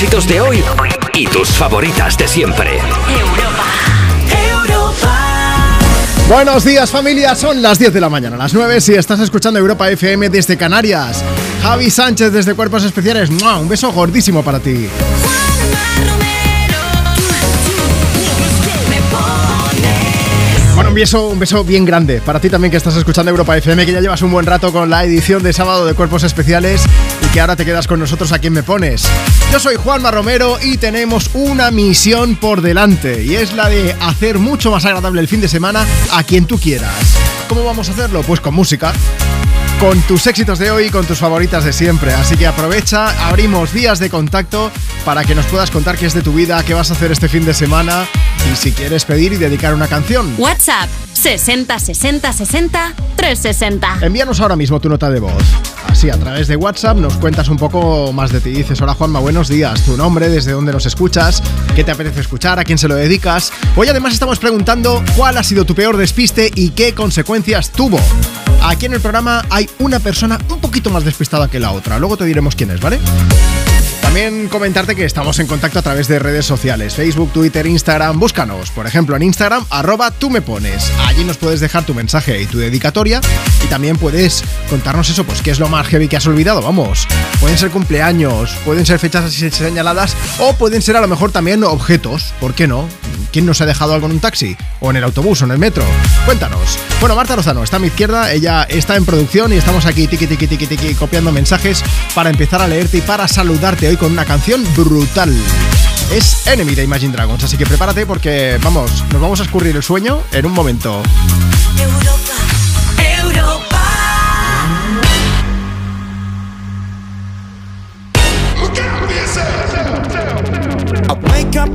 éxitos de hoy y tus favoritas de siempre. Europa. Buenos días familia, son las 10 de la mañana, las 9 si estás escuchando Europa FM desde Canarias. Javi Sánchez desde Cuerpos Especiales, un beso gordísimo para ti. un beso, un beso bien grande para ti también que estás escuchando Europa FM, que ya llevas un buen rato con la edición de sábado de Cuerpos Especiales que ahora te quedas con nosotros a quien me pones. Yo soy Juanma Romero y tenemos una misión por delante y es la de hacer mucho más agradable el fin de semana a quien tú quieras. ¿Cómo vamos a hacerlo? Pues con música con tus éxitos de hoy y con tus favoritas de siempre. Así que aprovecha, abrimos vías de contacto para que nos puedas contar qué es de tu vida, qué vas a hacer este fin de semana y si quieres pedir y dedicar una canción. WhatsApp 60 60 60 360. Envíanos ahora mismo tu nota de voz. Así, a través de WhatsApp nos cuentas un poco más de ti. Dices, hola Juanma, buenos días. Tu nombre, desde dónde nos escuchas, qué te apetece escuchar, a quién se lo dedicas. Hoy además estamos preguntando cuál ha sido tu peor despiste y qué consecuencias tuvo. Aquí en el programa hay una persona un poquito más despistada que la otra. Luego te diremos quién es, ¿vale? También comentarte que estamos en contacto a través de redes sociales, Facebook, Twitter, Instagram, búscanos. Por ejemplo, en Instagram, arroba tú me pones. Allí nos puedes dejar tu mensaje y tu dedicatoria y también puedes contarnos eso, pues qué es lo más heavy que has olvidado, vamos. Pueden ser cumpleaños, pueden ser fechas así señaladas o pueden ser a lo mejor también objetos, ¿por qué no? ¿Quién nos ha dejado algo en un taxi? ¿O en el autobús o en el metro? Cuéntanos. Bueno, Marta Lozano está a mi izquierda, ella está en producción y estamos aquí tiki tiki tiki tiki copiando mensajes para empezar a leerte y para saludarte hoy con una canción brutal. Es Enemy de Imagine Dragons, así que prepárate porque vamos, nos vamos a escurrir el sueño en un momento.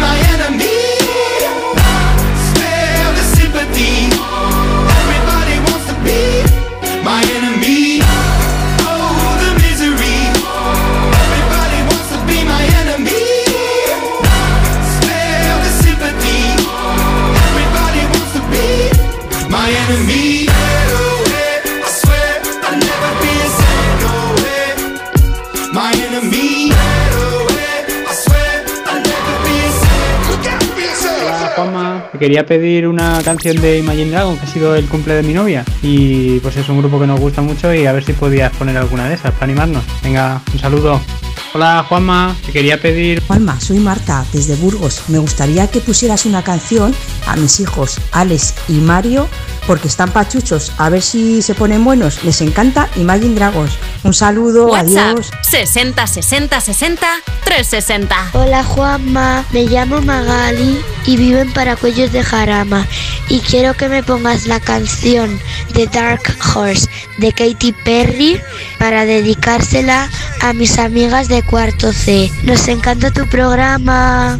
to be my quería pedir una canción de Imagine Dragon que ha sido el cumple de mi novia y pues es un grupo que nos gusta mucho y a ver si podías poner alguna de esas para animarnos. Venga, un saludo. Hola Juanma, te quería pedir... Juanma, soy Marta, desde Burgos. Me gustaría que pusieras una canción a mis hijos Alex y Mario, porque están pachuchos. A ver si se ponen buenos. Les encanta Imagine Dragons. Un saludo, WhatsApp adiós. 60 60 60 360. Hola Juanma, me llamo Magali y vivo en Paracuellos de Jarama y quiero que me pongas la canción de Dark Horse de Katy Perry para dedicársela a mis amigas de cuarto C. Nos encanta tu programa.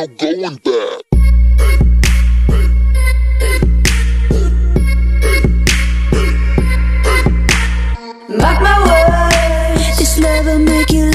No going back. Mark my words, this love will make you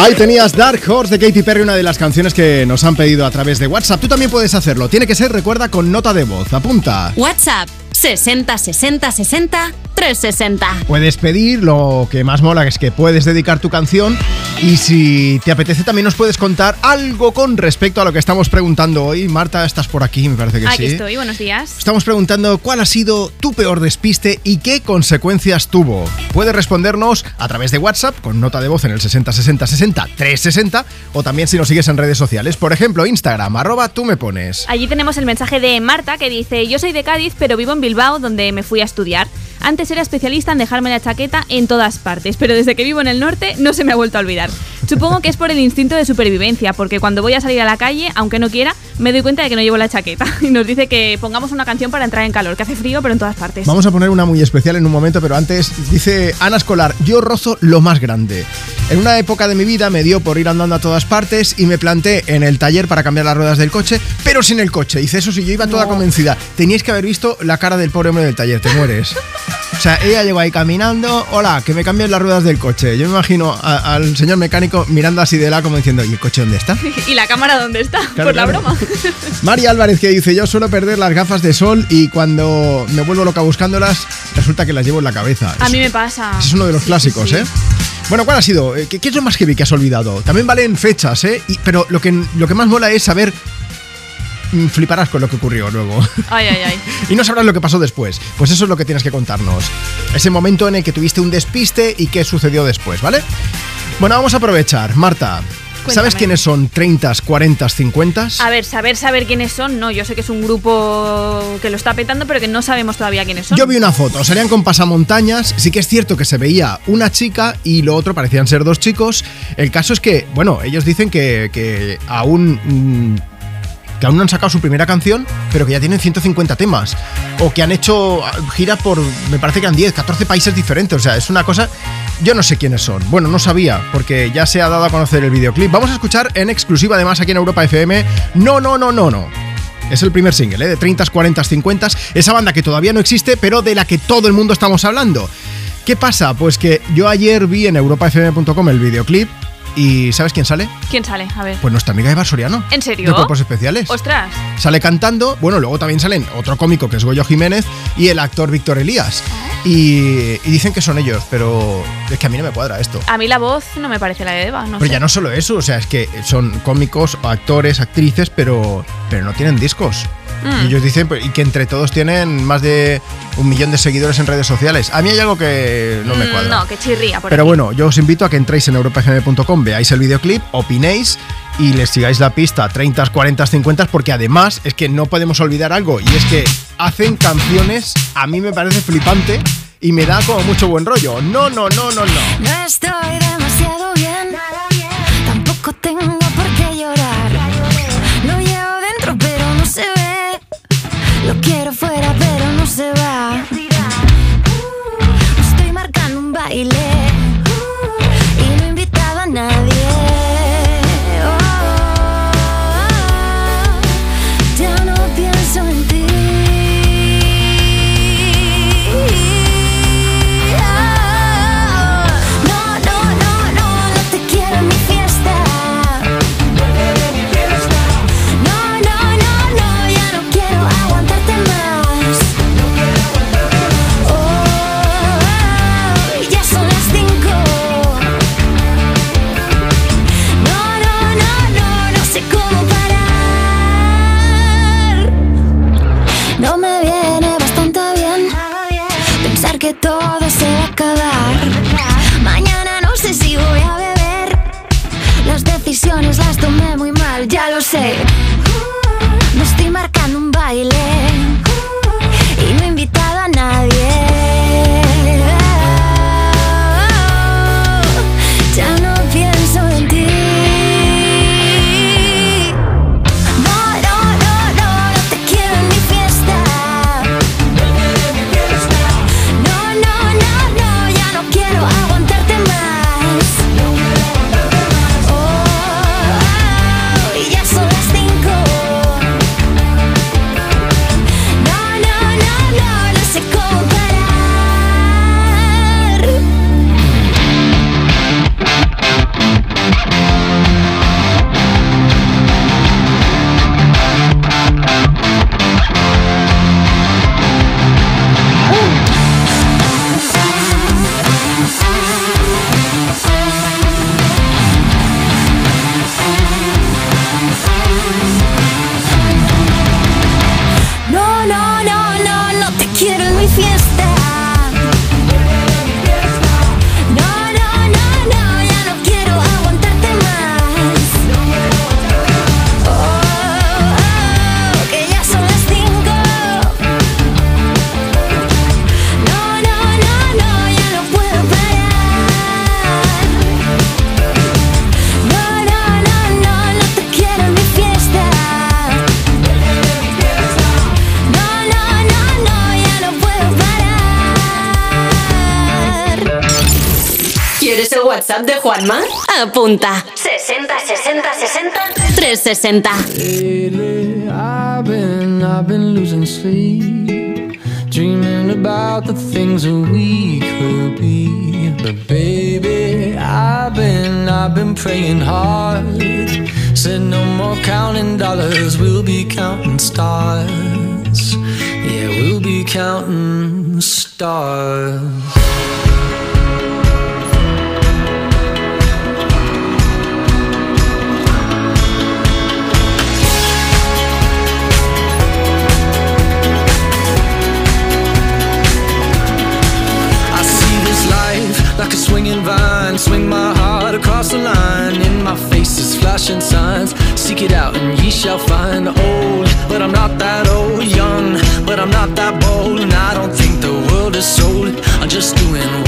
Ahí tenías Dark Horse de Katy Perry, una de las canciones que nos han pedido a través de WhatsApp. Tú también puedes hacerlo. Tiene que ser, recuerda, con nota de voz. Apunta. WhatsApp 60 60 60 360. Puedes pedir, lo que más mola es que puedes dedicar tu canción y si te apetece también nos puedes contar algo con respecto a lo que estamos preguntando hoy. Marta, estás por aquí, me parece que Aquí sí. estoy, buenos días. Estamos preguntando cuál ha sido tu peor despiste y qué consecuencias tuvo. Puedes respondernos a través de WhatsApp con nota de voz en el 60 60 60 360 o también si nos sigues en redes sociales, por ejemplo Instagram, arroba tú me pones. Allí tenemos el mensaje de Marta que dice, yo soy de Cádiz, pero vivo en Bilbao, donde me fui a estudiar. Antes era especialista en dejarme la chaqueta en todas partes, pero desde que vivo en el norte no se me ha vuelto a olvidar. Supongo que es por el instinto de supervivencia, porque cuando voy a salir a la calle, aunque no quiera, me doy cuenta de que no llevo la chaqueta. Y nos dice que pongamos una canción para entrar en calor, que hace frío, pero en todas partes. Vamos a poner una muy especial en un momento, pero antes dice Ana Escolar, yo rozo lo más grande. En una época de mi vida me dio por ir andando a todas partes y me planté en el taller para cambiar las ruedas del coche, pero sin el coche. Dice, eso sí, yo iba toda No. convencida. Teníais que haber visto la cara del pobre hombre del taller, te mueres. O sea, ella llegó ahí caminando, hola, que me cambien las ruedas del coche. Yo me imagino a- al señor mecánico mirando así de la como diciendo, ¿y el coche dónde está? ¿Y la cámara dónde está? Claro, por la broma. María Álvarez que dice, yo suelo perder las gafas de sol y cuando me vuelvo loca buscándolas, resulta que las llevo en la cabeza. A mí me pasa. Es uno de los Sí, clásicos, sí. ¿eh? Bueno, ¿cuál ha sido? Eh, ¿Qué, qué es lo más heavy que has olvidado? También valen fechas, ¿eh? Y- pero lo que, lo que más mola es saber fliparás con lo que ocurrió luego. Ay, ay, ay. y no sabrás lo que pasó después. Pues eso es lo que tienes que contarnos. Ese momento en el que tuviste un despiste y qué sucedió después, ¿vale? Bueno, vamos a aprovechar. Marta, ¿sabes Cuéntame. quiénes son 30, 40, 50? A ver, saber, saber quiénes son, no. Yo sé que es un grupo que lo está petando, pero que no sabemos todavía quiénes son. Yo vi una foto, salían con pasamontañas, sí que es cierto que se veía una chica y lo otro parecían ser dos chicos. El caso es que, bueno, ellos dicen que, que aún... mm, que aún no han sacado su primera canción, pero que ya tienen 150 temas. O que han hecho ah, giras por, me parece que eran 10, 14 países diferentes. O sea, es una cosa... Yo no sé quiénes son. Bueno, no sabía, porque ya se ha dado a conocer el videoclip. Vamos a escuchar en exclusiva, además, aquí en Europa FM. No, no, no, no, no. Es el primer single, ¿eh? de 30, 40, 50. Esa banda que todavía no existe, pero de la que todo el mundo estamos hablando. ¿Qué pasa? Pues que yo ayer vi en europafm.com el videoclip y ¿sabes quién sale? ¿Quién sale? A ver. Pues nuestra amiga Eva Soriano. ¿En serio? De Cuerpos Especiales. Ostras. Sale cantando, bueno, luego también salen otro cómico que es Goyo Jiménez y el actor Víctor Elías. Y, y dicen que son ellos, pero es que a mí no me cuadra esto. A mí la voz no me parece la de Eva, no Pero sé. ya no solo eso, o sea, es que son cómicos, actores, actrices, pero, pero no tienen discos. Mm. Y ellos dicen pues, y que entre todos tienen más de un millón de seguidores en redes sociales. A mí hay algo que no me Mm, cuadra. No, que chirría por Pero aquí. bueno, yo os invito a que entréis en veáis el videoclip, opinéis y les sigáis la pista 30, 40, 50, porque además es que no podemos olvidar algo y es que hacen canciones, a mí me parece flipante y me da como mucho buen rollo. No, no, no, no, no. No estoy demasiado bien, tampoco tengo por qué llorar. Lo llevo dentro pero no se ve, lo quiero fuera pero no se va. Estoy marcando un baile WhatsApp de Juanma? Apunta. 60 60 60 360. Lately, I've been, I've been losing sleep, dreaming about the things that we could be. But baby, I've been, I've been praying hard. Said no more counting dollars, we'll be counting stars. Yeah, we'll be counting stars. Shall find old, but I'm not that old. Young, but I'm not that bold. And I don't think the world is sold. I'm just doing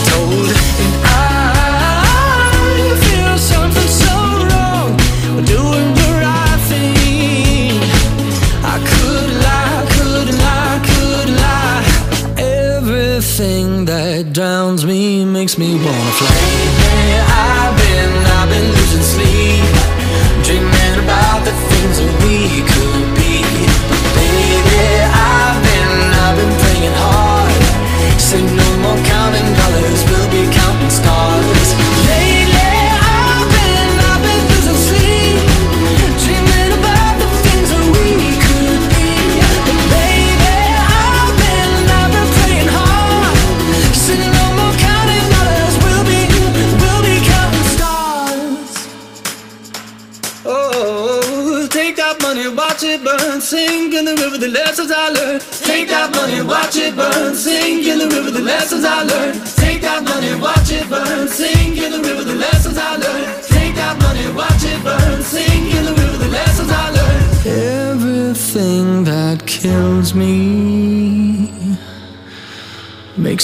makes me wanna fly. Yeah, I've been, I've been losing sleep,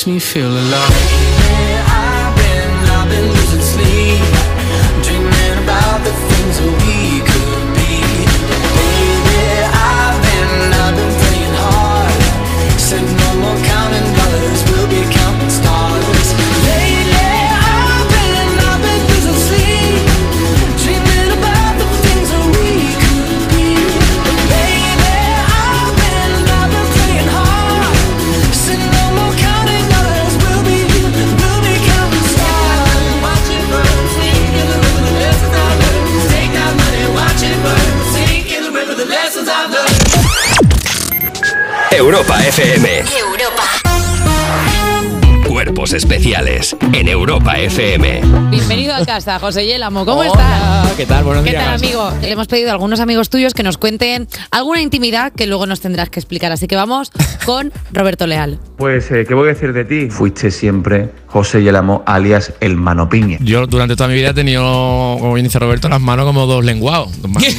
me feel alive. En Europa FM. Bienvenido a casa, José Yélamo. ¿Cómo Hola, estás? ¿Qué tal? Buenos ¿Qué días. tal, amigo? Le hemos pedido a algunos amigos tuyos que nos cuenten alguna intimidad que luego nos tendrás que explicar. Así que vamos con Roberto Leal. Pues, eh, ¿qué voy a decir de ti? Fuiste siempre José Yelamo, alias el Manopiña. Yo durante toda mi vida he tenido, como bien dice Roberto, las manos como dos lenguados. Dos manos.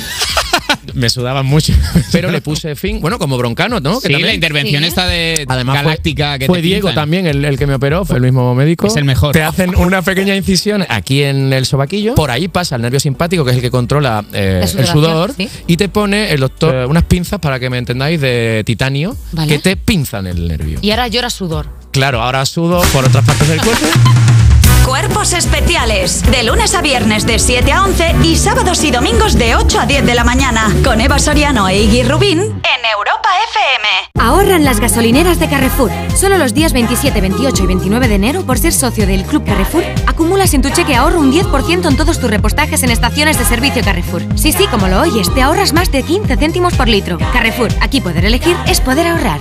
Me sudaban mucho. Pero le puse fin, bueno, como broncano, ¿no? Sí, la intervención esta de galáctica que fue te Diego también el, el que me operó, fue el mismo médico. Es el mejor. Te hacen una pequeña incisión aquí en el sobaquillo. Por ahí pasa el nervio simpático, que es el que controla eh, el sudor. sí. Y te pone el doctor eh, unas pinzas, para que me entendáis, de titanio, Vale. que te pinzan el nervio. Y ahora llora sudor. Claro, ahora sudo por otras partes del cuerpo. Cuerpos especiales. De lunes a viernes de 7 a 11 y sábados y domingos de 8 a 10 de la mañana. Con Eva Soriano e Iggy Rubín en Europa FM. Ahorran las gasolineras de Carrefour. Solo los días 27, 28 y 29 de enero, por ser socio del Club Carrefour, acumulas en tu cheque ahorro un 10% en todos tus repostajes en estaciones de servicio Carrefour. Sí, sí, como lo oyes, te ahorras más de 15 céntimos por litro. Carrefour, aquí poder elegir es poder ahorrar.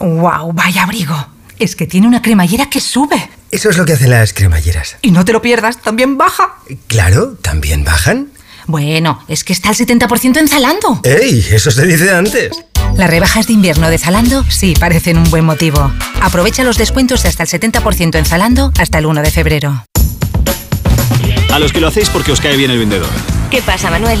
¡Wow! Vaya abrigo. Es que tiene una cremallera que sube. Eso es lo que hacen las cremalleras. Y no te lo pierdas, también baja. Claro, también bajan. Bueno, es que está al 70% en Zalando. ¡Ey! Eso se dice antes. Las rebajas de invierno de Zalando sí parecen un buen motivo. Aprovecha los descuentos de hasta el 70% en Zalando hasta el 1 de febrero. A los que lo hacéis porque os cae bien el vendedor. ¿Qué pasa, Manuel?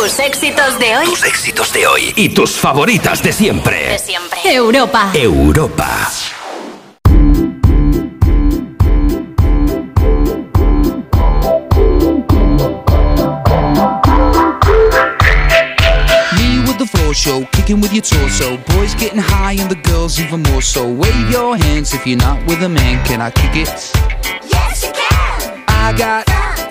Tus éxitos de hoy. Tus éxitos de hoy y tus favoritas de siempre. De siempre. Europa. Europa. Me with the floor show, kicking with your torso. Boys getting high and the girls even more so. Wave your hands if you're not with a man. Can I kick it? Yes, you can. I got,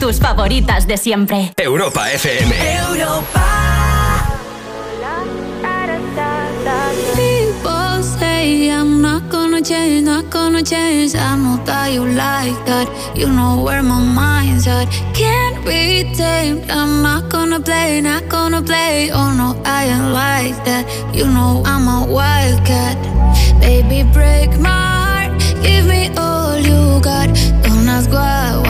Tus favoritas de siempre. Europa FM. People say I'm not gonna change, not gonna change. I know that you like that. You know where my mind's at. Can't be tamed. I'm not gonna play, not gonna play. Oh no, I ain't like that. You know I'm a wildcat. Baby, break my heart. Give me all you got. Don't ask why.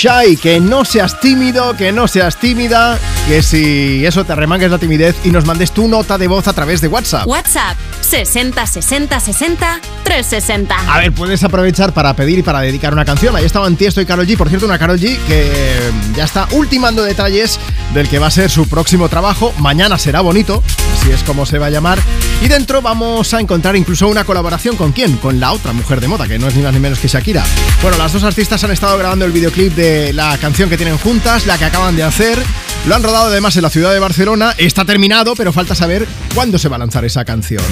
shy, que no seas tímido, que no seas tímida, que si eso te arremangues la timidez y nos mandes tu nota de voz a través de WhatsApp. WhatsApp 60 60 60 360. A ver, puedes aprovechar para pedir y para dedicar una canción. Ahí estaban Tiesto y Karol G. Por cierto, una Karol G que ya está ultimando detalles del que va a ser su próximo trabajo. Mañana será bonito, así es como se va a llamar. Y dentro vamos a encontrar incluso una colaboración con quién? Con la otra mujer de moda, que no es ni más ni menos que Shakira. Bueno, las dos artistas han estado grabando el videoclip de la canción que tienen juntas, la que acaban de hacer. Lo han rodado además en la ciudad de Barcelona. Está terminado, pero falta saber cuándo se va a lanzar esa canción.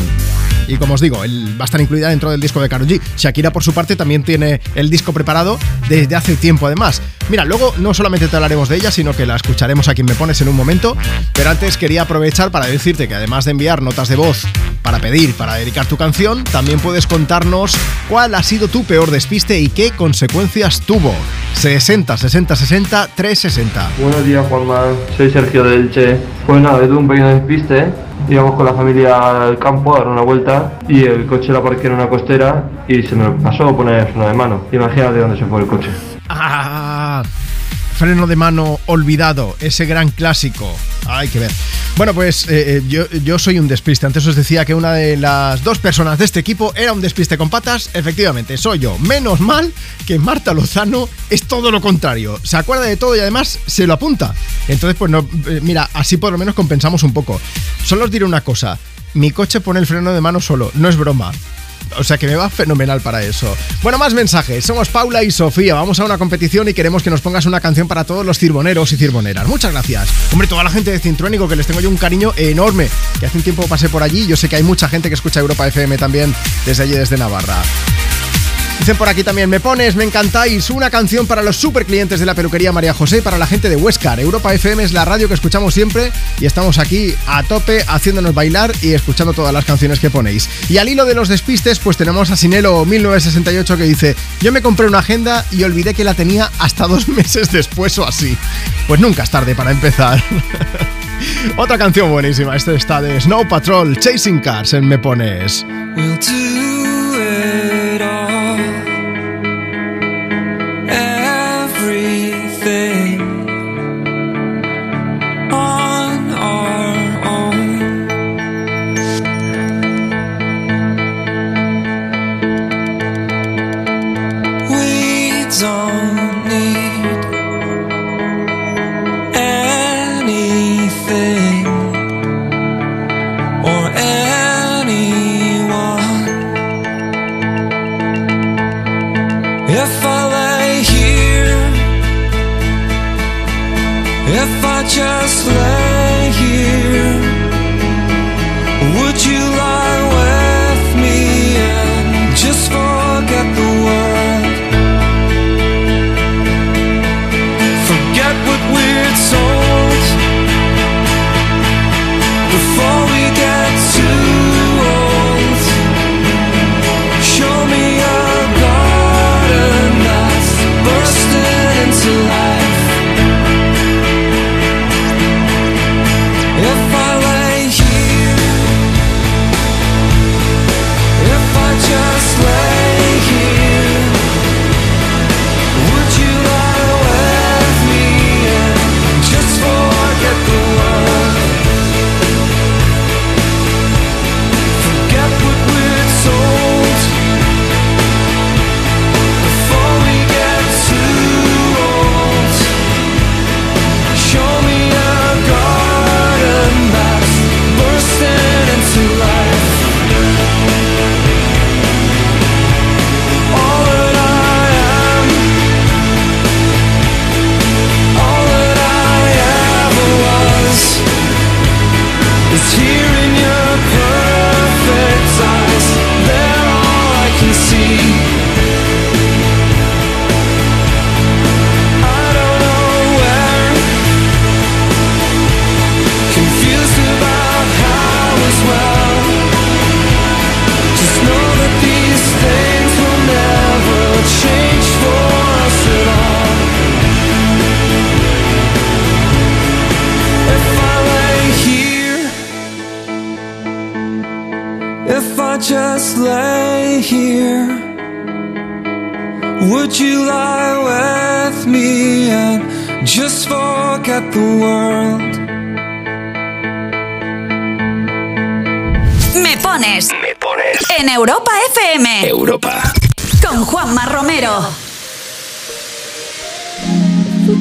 Y como os digo, va a estar incluida dentro del disco de Karol G. Shakira, por su parte, también tiene el disco preparado desde hace tiempo, además. Mira, luego no solamente te hablaremos de ella, sino que la escucharemos a quien me pones en un momento. Pero antes quería aprovechar para decirte que además de enviar notas de voz para pedir, para dedicar tu canción, también puedes contarnos cuál ha sido tu peor despiste y qué consecuencias tuvo. 60 60 60 360. Buenos días, Juanma. Soy Sergio de Elche. Pues nada, un pequeño despiste. Íbamos con la familia al campo a dar una vuelta y el coche la parqué en una costera y se me pasó poner freno de mano. Imagínate dónde se fue el coche. Ah, freno de mano olvidado, ese gran clásico. Hay que ver. Bueno, pues eh, eh, yo, yo soy un despiste. Antes os decía que una de las dos personas de este equipo era un despiste con patas. Efectivamente, soy yo. Menos mal que Marta Lozano es todo lo contrario. Se acuerda de todo y además se lo apunta. Entonces, pues no, eh, mira, así por lo menos compensamos un poco. Solo os diré una cosa. Mi coche pone el freno de mano solo, no es broma. O sea que me va fenomenal para eso. Bueno, más mensajes. Somos Paula y Sofía. Vamos a una competición y queremos que nos pongas una canción para todos los cirboneros y cirboneras. Muchas gracias. Hombre, toda la gente de Cintruénigo que les tengo yo un cariño enorme. Que hace un tiempo pasé por allí. Yo sé que hay mucha gente que escucha Europa FM también desde allí, desde Navarra. Dicen por aquí también, me pones, me encantáis, una canción para los super clientes de la peluquería María José para la gente de Huescar. Europa FM es la radio que escuchamos siempre y estamos aquí a tope haciéndonos bailar y escuchando todas las canciones que ponéis. Y al hilo de los despistes, pues tenemos a Sinelo 1968 que dice, yo me compré una agenda y olvidé que la tenía hasta dos meses después o así. Pues nunca es tarde para empezar. Otra canción buenísima, esta está de Snow Patrol, Chasing Cars en Me Pones. Just lay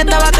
estaba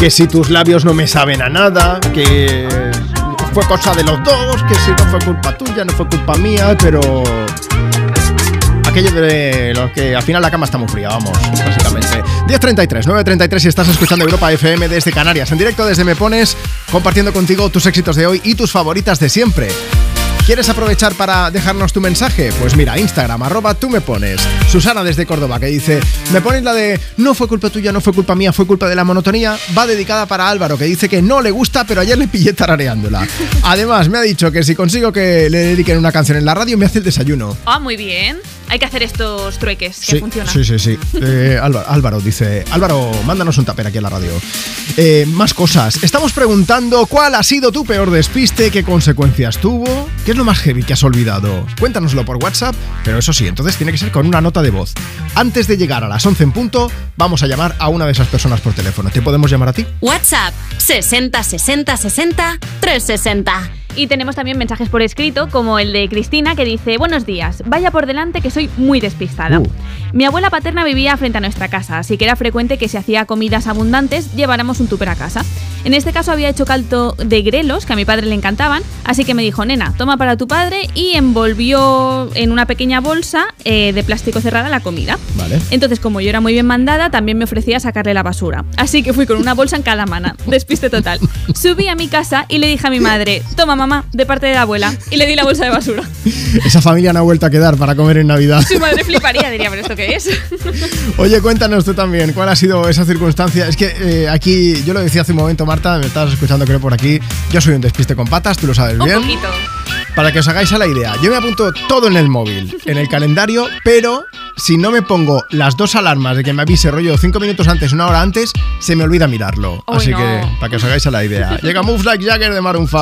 Que si tus labios no me saben a nada, que fue cosa de los dos, que si no fue culpa tuya, no fue culpa mía, pero aquello de los que al final la cama está muy fría, vamos, básicamente. 10.33, 9.33 si estás escuchando Europa FM desde Canarias, en directo desde Me Pones, compartiendo contigo tus éxitos de hoy y tus favoritas de siempre. ¿Quieres aprovechar para dejarnos tu mensaje? Pues mira, Instagram, arroba tú me pones. Susana desde Córdoba que dice, me pones la de no fue culpa tuya, no fue culpa mía, fue culpa de la monotonía. Va dedicada para Álvaro que dice que no le gusta, pero ayer le pillé tarareándola. Además, me ha dicho que si consigo que le dediquen una canción en la radio, me hace el desayuno. Ah, muy bien. Hay que hacer estos trueques que Sí, funcionan. sí, sí, sí. Eh, Álvaro, Álvaro dice, Álvaro, mándanos un taper aquí en la radio. Eh, más cosas. Estamos preguntando cuál ha sido tu peor despiste, qué consecuencias tuvo, qué es lo más heavy que has olvidado. Cuéntanoslo por WhatsApp, pero eso sí, entonces tiene que ser con una nota de voz. Antes de llegar a las 11 en punto, vamos a llamar a una de esas personas por teléfono. ¿Te podemos llamar a ti? WhatsApp 60 60 60 360. Y tenemos también mensajes por escrito, como el de Cristina, que dice: Buenos días, vaya por delante que soy muy despistada. Uh. Mi abuela paterna vivía frente a nuestra casa, así que era frecuente que si hacía comidas abundantes, lleváramos un tupper a casa. En este caso había hecho caldo de grelos, que a mi padre le encantaban, así que me dijo: Nena, toma para tu padre, y envolvió en una pequeña bolsa eh, de plástico cerrada la comida. Vale. Entonces, como yo era muy bien mandada, también me ofrecía sacarle la basura. Así que fui con una bolsa en cada mano. Despiste total. Subí a mi casa y le dije a mi madre, toma mamá, de parte de la abuela. Y le di la bolsa de basura. Esa familia no ha vuelto a quedar para comer en Navidad. Su madre fliparía, diría, pero ¿esto qué es? Oye, cuéntanos tú también, ¿cuál ha sido esa circunstancia? Es que eh, aquí, yo lo decía hace un momento, Marta, me estabas escuchando creo por aquí, yo soy un despiste con patas, tú lo sabes Un bien. poquito. Para que os hagáis a la idea, yo me apunto todo en el móvil, en el calendario, pero si no me pongo las dos alarmas de que me avise rollo cinco minutos antes, una hora antes, se me olvida mirarlo. Así no. que, para que os hagáis a la idea. Llega Moves Like Jagger de Maroon 5.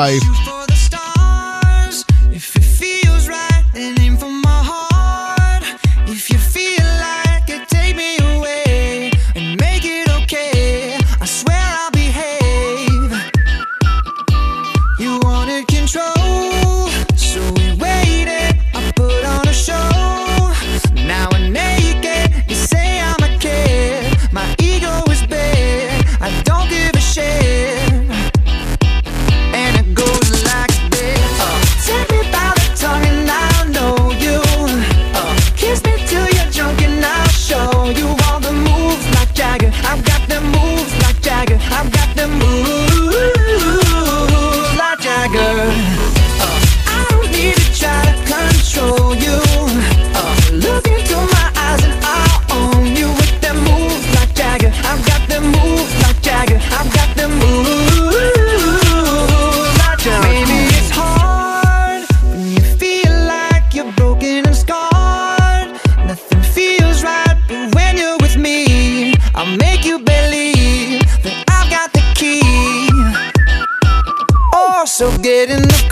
In the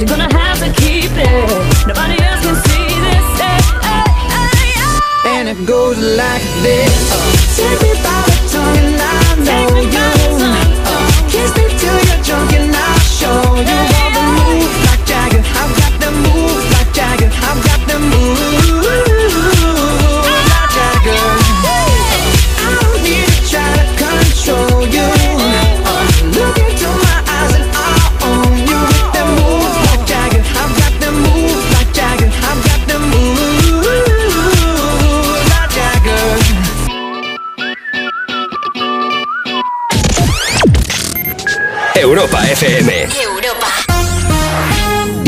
you're gonna have to keep it. Nobody else can see this. Hey, hey, hey. And it goes like this. Take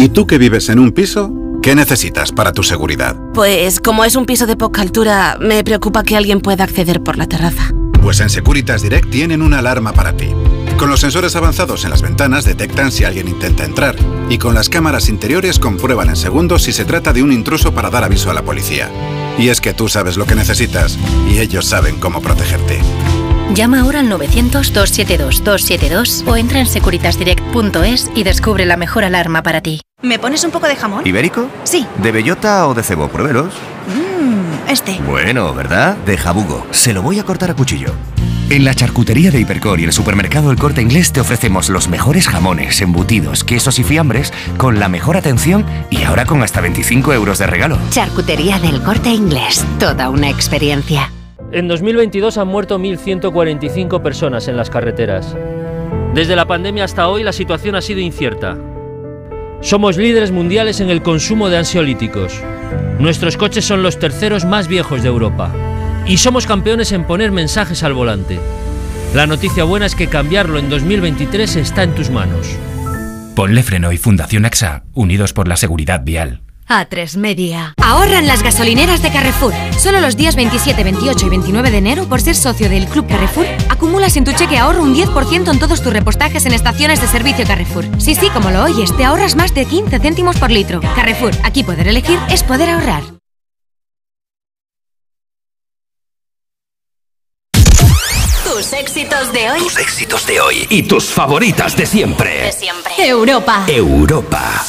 ¿Y tú que vives en un piso? ¿Qué necesitas para tu seguridad? Pues como es un piso de poca altura, me preocupa que alguien pueda acceder por la terraza. Pues en Securitas Direct tienen una alarma para ti. Con los sensores avanzados en las ventanas detectan si alguien intenta entrar y con las cámaras interiores comprueban en segundos si se trata de un intruso para dar aviso a la policía. Y es que tú sabes lo que necesitas y ellos saben cómo protegerte. Llama ahora al 900-272-272 o entra en securitasdirect.es y descubre la mejor alarma para ti. ¿Me pones un poco de jamón? ¿Ibérico? Sí. ¿De bellota o de cebo? Pruébelos. Mmm, este. Bueno, ¿verdad? De jabugo. Se lo voy a cortar a cuchillo. En la charcutería de Hipercor y el supermercado El Corte Inglés te ofrecemos los mejores jamones, embutidos, quesos y fiambres con la mejor atención y ahora con hasta 25 euros de regalo. Charcutería del Corte Inglés. Toda una experiencia. En 2022 han muerto 1.145 personas en las carreteras. Desde la pandemia hasta hoy la situación ha sido incierta. Somos líderes mundiales en el consumo de ansiolíticos. Nuestros coches son los terceros más viejos de Europa. Y somos campeones en poner mensajes al volante. La noticia buena es que cambiarlo en 2023 está en tus manos. Ponle Freno y Fundación AXA, unidos por la seguridad vial. A3 Media. Ahorran las gasolineras de Carrefour. Solo los días 27, 28 y 29 de enero, por ser socio del Club Carrefour, acumulas en tu cheque ahorro un 10% en todos tus repostajes en estaciones de servicio Carrefour. Sí, sí, como lo oyes, te ahorras más de 15 céntimos por litro. Carrefour, aquí poder elegir es poder ahorrar. Tus éxitos de hoy. Tus éxitos de hoy y tus favoritas de siempre. De siempre. Europa. Europa.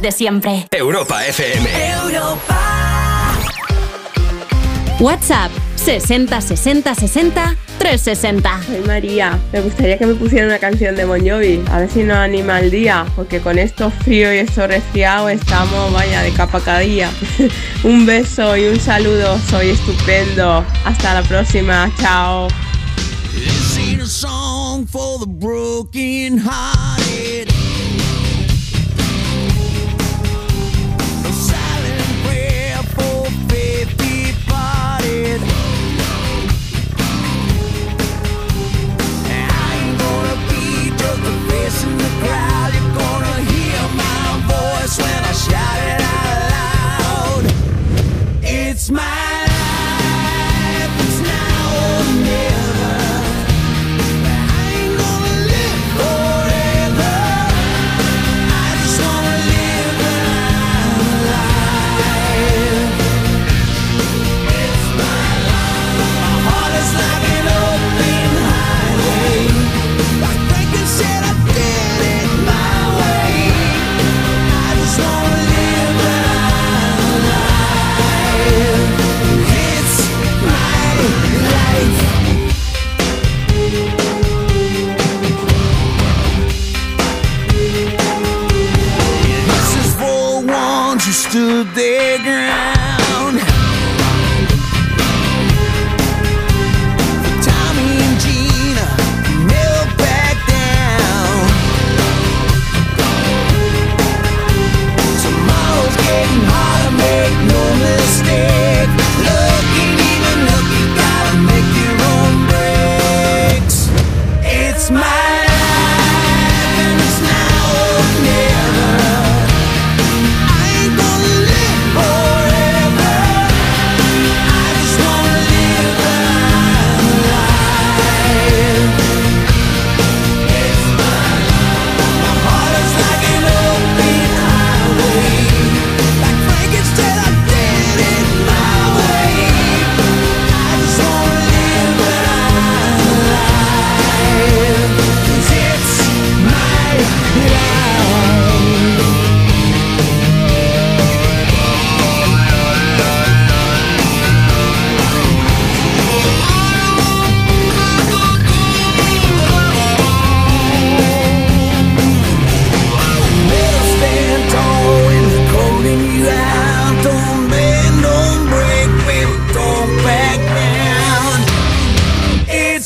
De siempre. Europa FM. WhatsApp 60 60 60 360. Soy María. Me gustaría que me pusieran una canción de Bon Jovi. A ver si nos anima el día. Porque con esto frío y esto resfriado estamos, vaya, de capa cada día. un beso y un saludo. Soy estupendo. Hasta la próxima. Chao.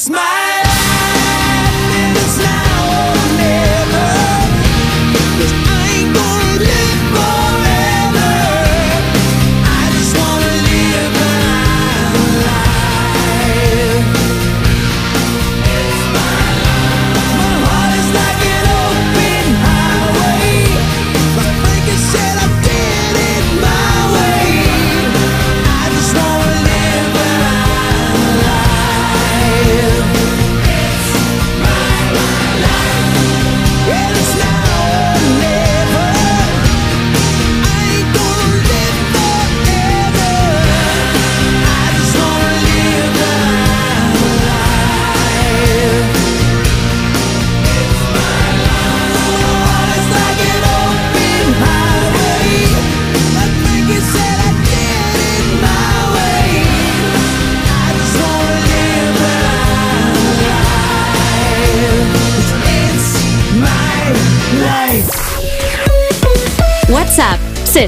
It's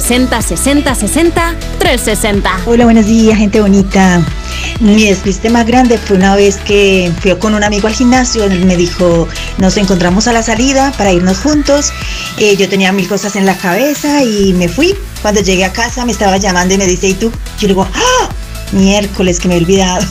60 60 60 360. Hola, buenos días, gente bonita. Mi despiste más grande fue una vez que fui con un amigo al gimnasio, él me dijo, nos encontramos a la salida para irnos juntos. Eh, yo tenía mil cosas en la cabeza y me fui. Cuando llegué a casa me estaba llamando y me dice, ¿y tú? Yo digo, ¡ah! Miércoles que me he olvidado.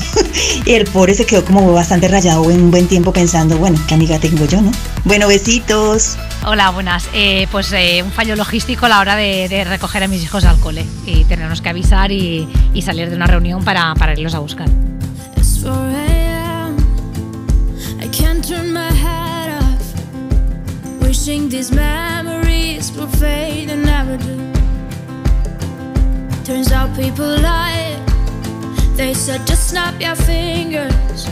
y el pobre se quedó como bastante rayado en un buen tiempo pensando, bueno, qué amiga tengo yo, ¿no? Bueno, besitos. Hola, buenas. Eh, pues eh, un fallo logístico a la hora de, recoger a mis hijos al cole y tenernos que avisar y, salir de una reunión para, irlos a buscar. It's 4 a.m. I can't turn my head off. Wishing these memories will fade and never do. Turns out people lie. They said just snap your fingers.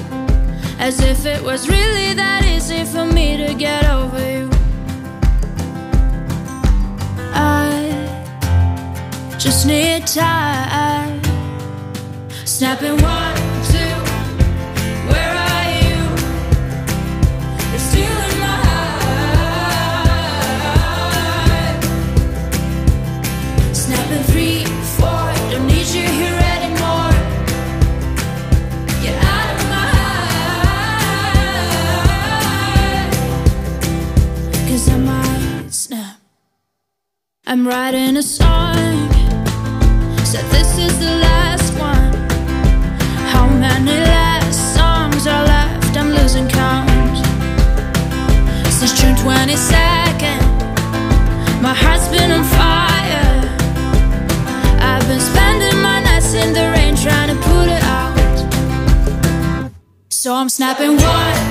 As if it was really that easy for me to get over you. Just need time. Snapping one, two. Where are you? You're still in my heart. Three, four. Don't need you here anymore. Get out of my I might snap. I'm writing a song. Losing count. Since June 22nd, my heart's been on fire. I've been spending my nights in the rain trying to put it out. So I'm snapping one,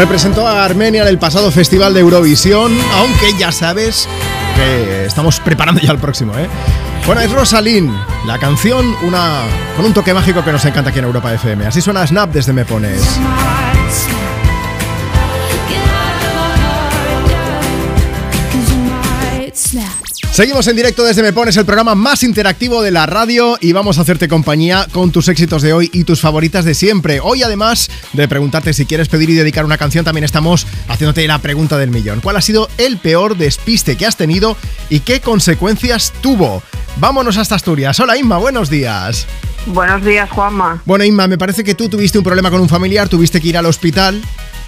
Representó a Armenia en el pasado Festival de Eurovisión, aunque ya sabes que estamos preparando ya el próximo, ¿eh? Bueno, es Rosalind, la canción, una con un toque mágico que nos encanta aquí en Europa FM. Así suena Snap desde Me Pones. Seguimos en directo desde Me Pones, el programa más interactivo de la radio y vamos a hacerte compañía con tus éxitos de hoy y tus favoritas de siempre. Hoy además de preguntarte si quieres pedir y dedicar una canción, también estamos haciéndote la pregunta del millón. ¿Cuál ha sido el peor despiste que has tenido y qué consecuencias tuvo? Vámonos hasta Asturias. Hola Inma, buenos días. Buenos días, Juanma. Bueno Inma, me parece que tú tuviste un problema con un familiar, tuviste que ir al hospital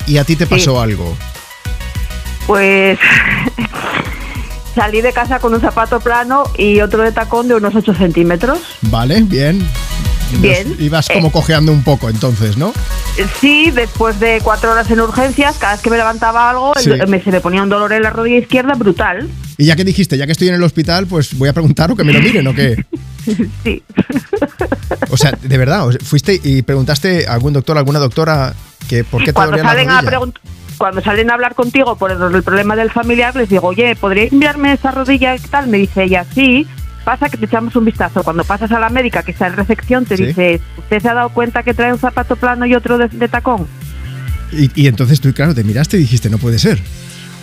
y a ti te pasó algo. Pues salí de casa con un zapato plano y otro de tacón de unos 8 centímetros. Vale, bien. Bien. Ibas como Eh. cojeando un poco entonces, ¿no? Sí, después de cuatro horas en urgencias, cada vez que me levantaba algo, Sí. me, se me ponía un dolor en la rodilla izquierda brutal. Y ya que dijiste, ya que estoy en el hospital, pues voy a preguntar o que me lo miren o qué. Sí. O sea, de verdad, fuiste y preguntaste a algún doctor, alguna doctora que por qué te Cuando dolía la salen, a rodilla. Cuando salen a hablar contigo por el, problema del familiar, les digo, oye, ¿podríais mirarme esa rodilla y tal? Me dice ella, sí. Pasa que te echamos un vistazo. Cuando pasas a la médica que está en recepción, te Sí. dice, ¿usted se ha dado cuenta que trae un zapato plano y otro de, de tacón? Y, y entonces tú, claro, te miraste y dijiste, no puede ser.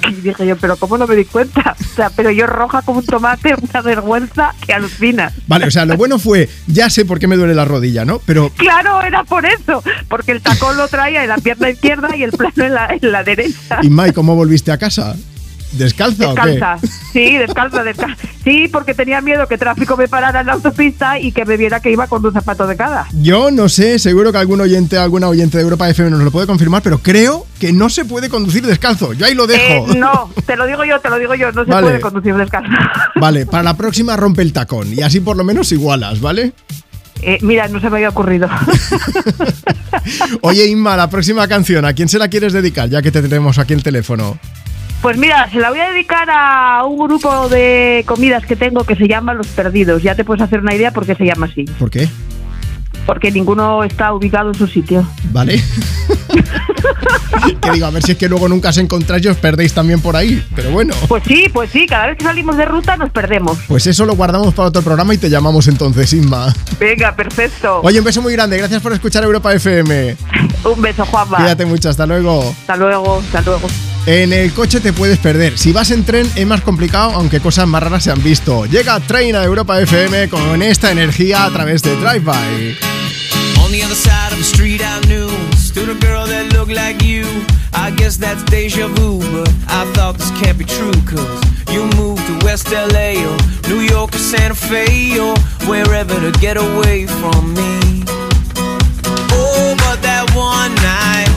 Y dije yo, pero ¿cómo no me di cuenta? O sea, pero yo roja como un tomate, una vergüenza que alucina. Vale, o sea, lo bueno fue, ya sé por qué me duele la rodilla, ¿no? Pero Claro, era por eso, porque el tacón lo traía en la pierna izquierda y el plano en la, en la derecha. ¿Y Mai, cómo volviste a casa? ¿Descalza, o qué? Descalza, sí, descalza, descalza. Sí, porque tenía miedo que tráfico me parara en la autopista y que me viera que iba con un zapato de cada. Yo no sé, seguro que algún oyente, alguna oyente de Europa FM nos lo puede confirmar, pero creo que no se puede conducir descalzo. Yo ahí lo dejo. Eh, no, te lo digo yo, te lo digo yo, no se Vale. puede conducir descalzo. Vale, para la próxima rompe el tacón y así por lo menos igualas, ¿vale? Eh, mira, no se me había ocurrido. Oye, Inma, la próxima canción, ¿a quién se la quieres dedicar? Ya que te tenemos aquí el teléfono. Pues mira, se la voy a dedicar a un grupo de comidas que tengo que se llama Los Perdidos. Ya te puedes hacer una idea por qué se llama así. ¿Por qué? Porque ninguno está ubicado en su sitio. ¿Vale? que digo, a ver si es que luego nunca os encontráis y os perdéis también por ahí. Pero bueno, Pues sí, pues sí, cada vez que salimos de ruta nos perdemos. pues eso lo guardamos para otro programa y te llamamos entonces, Inma. Venga, perfecto. Oye, un beso muy grande, gracias por escuchar Europa FM. Un beso, Juanma. Cuídate mucho, hasta luego. Hasta luego, hasta luego. En el coche te puedes perder. Si vas en tren es más complicado, aunque cosas más raras se han visto. Llega Train a Europa FM con esta energía a través de Drive By. On the other side of the street I knew stood a girl that looked like you. I guess that's deja vu, but I thought this can't be true cause you moved to West LA or New York or Santa Fe or wherever to get away from me. Oh, but that one night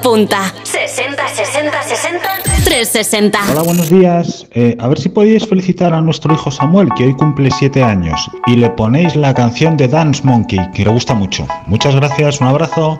apunta. 60 60 60 360. Hola, buenos días. Eh, a ver si podéis felicitar a nuestro hijo Samuel, que hoy cumple 7 años, y le ponéis la canción de Dance Monkey, que le gusta mucho. Muchas gracias, un abrazo.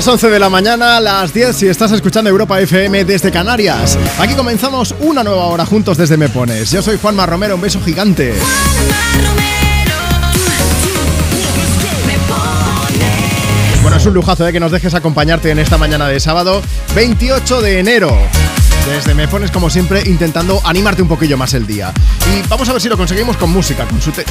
Las 11 de la mañana, las 10 si estás escuchando Europa FM desde Canarias. Aquí comenzamos una nueva hora juntos desde Me Pones. Yo soy Juanma Romero, un beso gigante. Bueno, es un lujazo de que nos dejes acompañarte en esta mañana de sábado 28 de enero. Desde Me Pones, como siempre, intentando animarte un poquillo más el día. Y vamos a ver si lo conseguimos con música,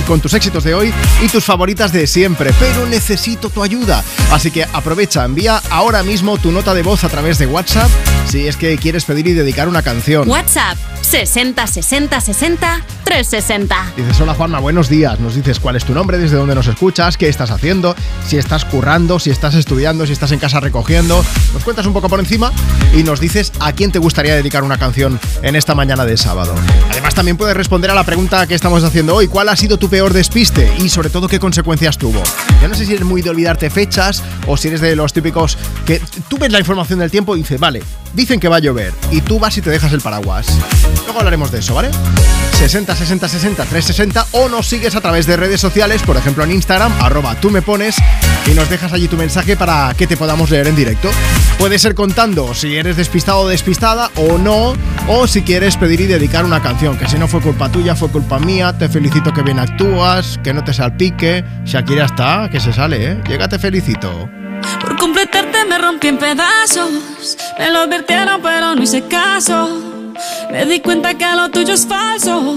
con, tus éxitos de hoy y tus favoritas de siempre. Pero necesito tu ayuda. Así que aprovecha, envía ahora mismo tu nota de voz a través de WhatsApp si es que quieres pedir y dedicar una canción. WhatsApp 60 60 60 360. Dices, hola Juanma, buenos días. Nos dices cuál es tu nombre, desde dónde nos escuchas, qué estás haciendo, si estás currando, si estás estudiando, si estás en casa recogiendo. Nos cuentas un poco por encima y nos dices a quién te gustaría dedicar una canción en esta mañana de sábado. Además, también puedes responder a la pregunta que estamos haciendo hoy. ¿Cuál ha sido tu peor despiste? Y sobre todo, ¿qué consecuencias tuvo? Yo no sé si eres muy de olvidarte fechas o si eres de los típicos que tú ves la información del tiempo y dices, vale, dicen que va a llover y tú vas y te dejas el paraguas. Luego hablaremos de eso, ¿vale? 60 60 60 360 o nos sigues a través de redes sociales, por ejemplo en Instagram, arroba tú me pones y nos dejas allí tu mensaje para que te podamos leer en directo. Puede ser contando si eres despistado o despistada o no, o si quieres pedir y dedicar una canción, que si no fue culpa tuya, fue culpa mía, te felicito que bien actúas, que no te salpique, Shakira está, que se sale, ¿eh? Llega, te felicito. Por completarte me rompí en pedazos. Me lo advirtieron, pero no hice caso. Me di cuenta que lo tuyo es falso.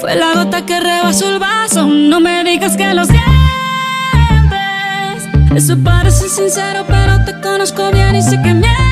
Fue la gota que rebasó el vaso. No me digas que lo sientes. Eso parece sincero, pero te conozco bien y sé que mientes.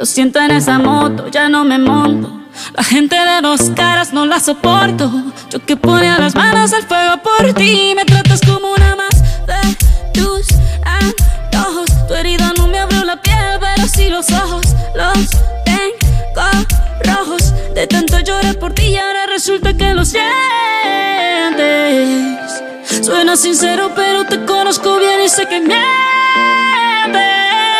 Lo siento en esa moto, ya no me monto. La gente de dos caras no la soporto. Yo que ponía las manos al fuego por ti Me tratas como una más de tus antojos. Tu herida no me abrió la piel, pero sí los ojos. Los tengo rojos. De tanto llorar por ti y ahora resulta que lo sientes. Suena sincero, pero te conozco bien y sé que mientes. Te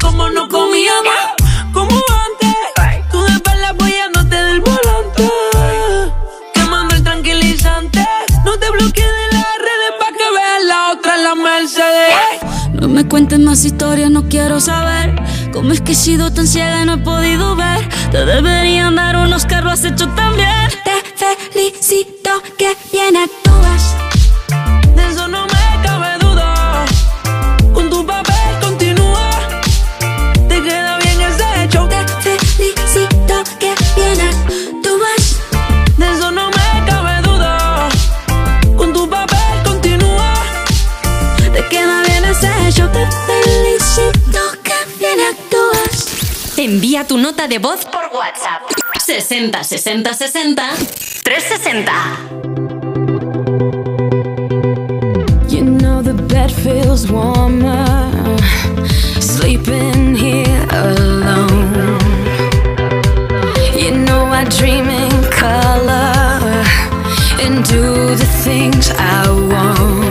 cómo no comíamos. Como antes, tú de espalda apoyándote del volante. Quemando el tranquilizante. No te bloquees de las redes pa' que veas la otra en la Mercedes. No me cuentes más historias, no quiero saber cómo es que he sido tan ciega y no he podido ver. Te deberían dar unos carros has hecho también. Te felicito que bien actúas. Envía tu nota de voz por WhatsApp. 60 60 60 360. You know the bed feels warmer sleeping here alone. You know I dream in color and do the things I want.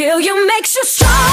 Kill you makes you stronger.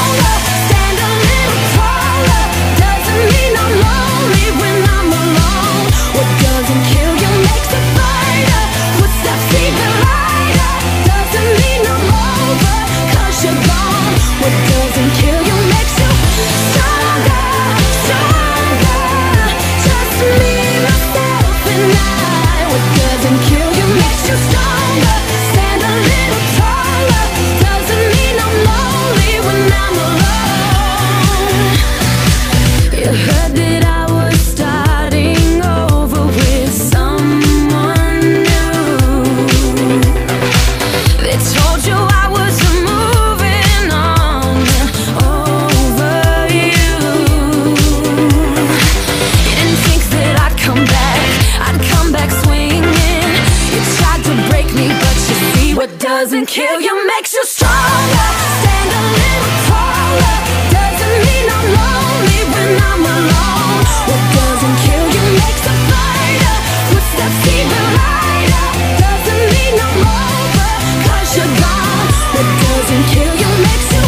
Doesn't kill you makes you stronger. Stand a little taller. Doesn't mean I'm lonely when I'm alone. What doesn't kill you makes a fighter. Footsteps even lighter. Doesn't mean I'm over, cause you're gone. What doesn't kill you makes you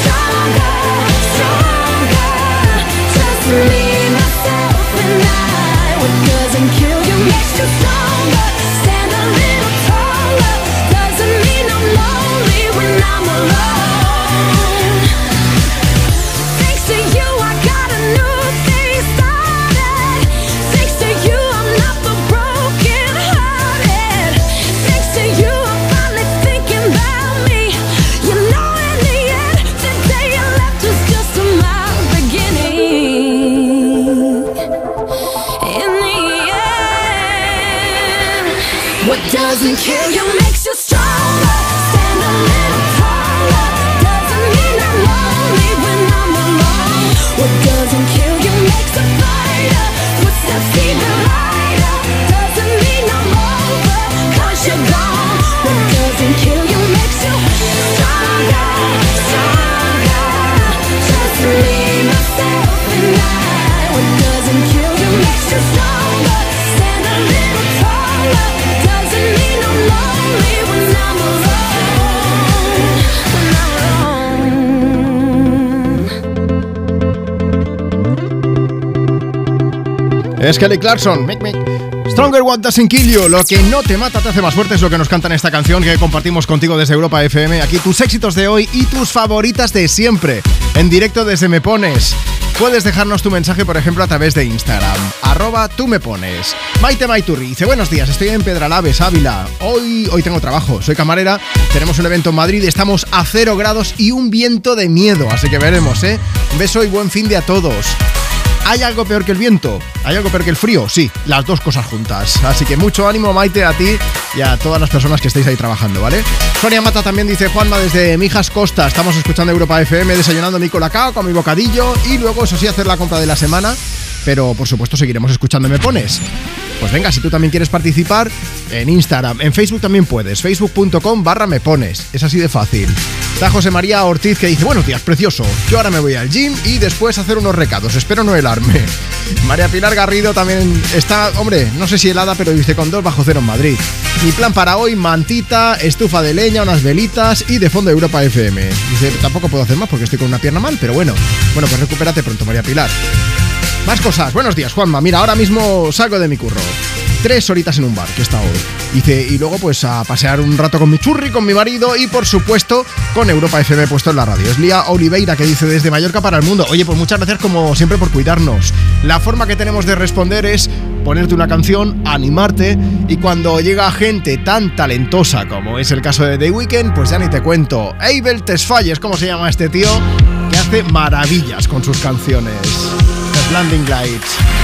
stronger, stronger. Just me, myself, and I. What doesn't kill you makes you stronger. Es Kelly Clarkson. Mic, mic. Stronger What Doesn't Kill You. Lo que no te mata te hace más fuerte es lo que nos canta en esta canción que compartimos contigo desde Europa FM. Aquí tus éxitos de hoy y tus favoritas de siempre. En directo desde Me Pones. Puedes dejarnos tu mensaje, por ejemplo, a través de Instagram. Arroba tú me pones. Maite Maiturri dice, buenos días, estoy en Pedralaves, Ávila. Hoy, hoy tengo trabajo, soy camarera, tenemos un evento en Madrid, estamos a cero grados y un viento de miedo, así que veremos, ¿eh? Un beso y buen fin de a todos. ¿Hay algo peor que el viento? ¿Hay algo peor que el frío? Sí, las dos cosas juntas. Así que mucho ánimo, Maite, a ti y a todas las personas que estáis ahí trabajando, ¿vale? Sonia Mata también dice, Juanma, desde Mijas Costa, estamos escuchando Europa FM, desayunando mi colacao con mi bocadillo y luego, eso sí, hacer la compra de la semana, pero por supuesto seguiremos escuchando Me Pones. Pues venga, si tú también quieres participar, en Instagram, en Facebook también puedes, facebook.com barra me pones, es así de fácil. Está José María Ortiz que dice, buenos días, precioso, yo ahora me voy al gym y después hacer unos recados, espero no helarme. María Pilar Garrido también está, hombre, no sé si helada, pero dice con dos bajo cero en Madrid. Mi plan para hoy, mantita, estufa de leña, unas velitas y de fondo Europa FM. Dice, tampoco puedo hacer más porque estoy con una pierna mal, pero bueno. Bueno, pues recupérate pronto, María Pilar. Más cosas. Buenos días, Juanma. Mira, ahora mismo salgo de mi curro. Tres horitas en un bar, que está hoy. Dice, y luego pues a pasear un rato con mi churri, con mi marido y por supuesto con Europa FM puesto en la radio. Es Lía Oliveira que dice desde Mallorca para el mundo. Oye, pues muchas gracias como siempre por cuidarnos. La forma que tenemos de responder es ponerte una canción, animarte y cuando llega gente tan talentosa como es el caso de The Weeknd, pues ya ni te cuento. Abel Tesfalles, ¿cómo se llama este tío? Que hace maravillas con sus canciones. The Landing Lights.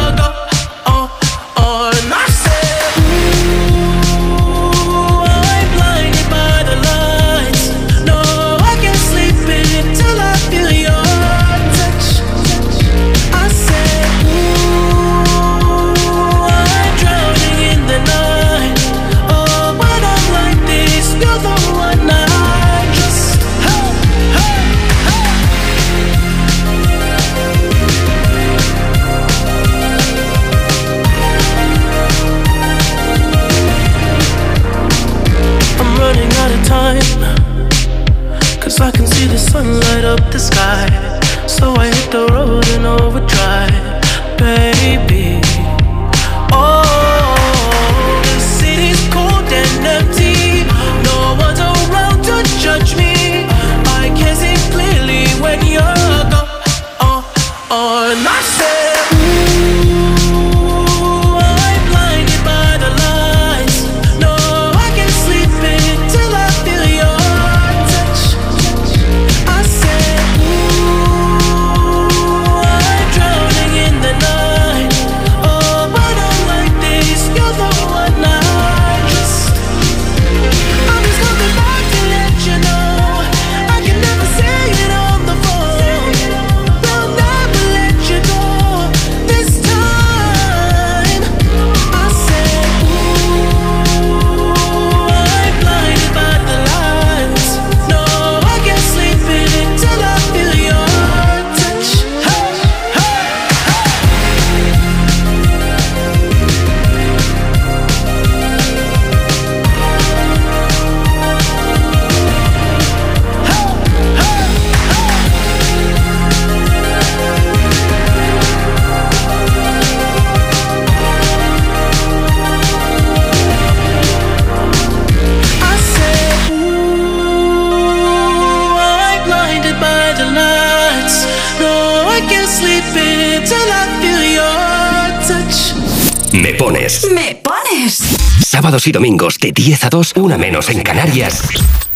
Sábados y domingos de 10 a 2, una menos en Canarias.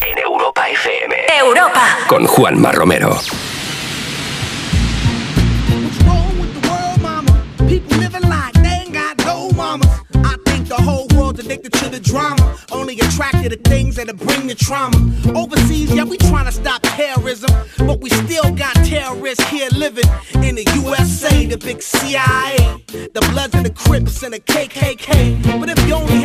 En Europa FM. Europa. Con Juanma Romero. People living like they ain't got no mama. I think the whole world's addicted to the drama. Only attracted to things that'll bring the trauma. Overseas, yeah, we trying to stop terrorism. But we still got terrorists here living in the USA, the big CIA. The Bloods and the Crips and the KKK. But if you only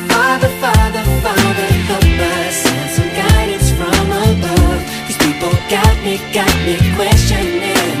got me, got me questioning.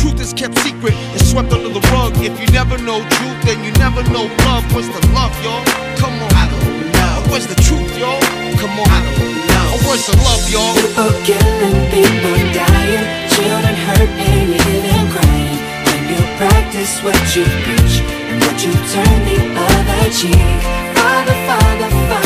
truth is kept secret, it's swept under the rug. If you never know truth, then you never know love. What's the love, y'all? Come on. I don't know. Where's the truth, y'all? Come on. I don't know. Oh, where's the love, y'all? People killing, people dying, children hurt and you hear them crying. When you practice what you preach and what you turn the other cheek. Father, Father, Father,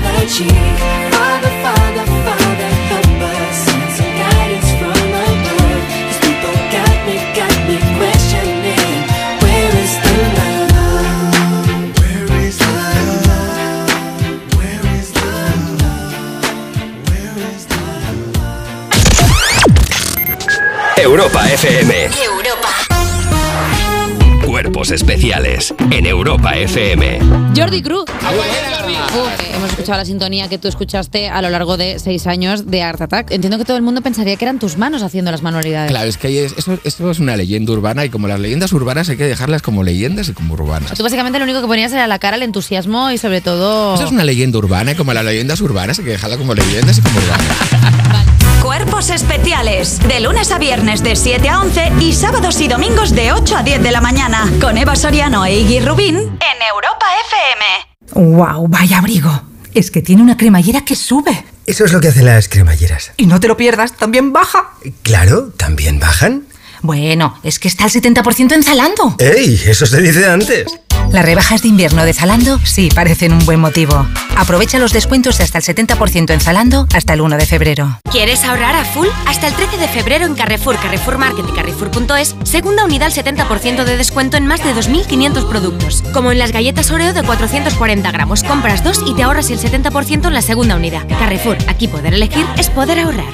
Europa FM. Cuerpos especiales en Europa FM. Jordi Cruz. Uf, hemos escuchado la sintonía que tú escuchaste a lo largo de seis años de Art Attack. Entiendo que todo el mundo pensaría que eran tus manos haciendo las manualidades. Claro, es que es- eso, esto es una leyenda urbana y como las leyendas urbanas hay que dejarlas como leyendas y como urbanas. Tú básicamente lo único que ponías era la cara, el entusiasmo y sobre todo... Eso es una leyenda urbana y como las leyendas urbanas hay que dejarlas como leyendas y como urbanas. Cuerpos especiales. De lunes a viernes de 7 a 11 y sábados y domingos de 8 a 10 de la mañana. Con Eva Soriano e Iggy Rubín en Europa FM. ¡Wow! Vaya abrigo. Es que tiene una cremallera que sube. Eso es lo que hacen las cremalleras. Y no te lo pierdas, también baja. Claro, también bajan. Bueno, es que está al 70% en Zalando. ¡Ey! Eso se dice antes. Las rebajas de invierno de Zalando sí parecen un buen motivo. Aprovecha los descuentos de hasta el 70% en Zalando hasta el 1 de febrero. ¿Quieres ahorrar a full? Hasta el 13 de febrero en Carrefour, Carrefour Market y Carrefour.es, segunda unidad al 70% de descuento en más de 2.500 productos. Como en las galletas Oreo de 440 gramos. Compras dos y te ahorras el 70% en la segunda unidad. Carrefour, aquí poder elegir es poder ahorrar.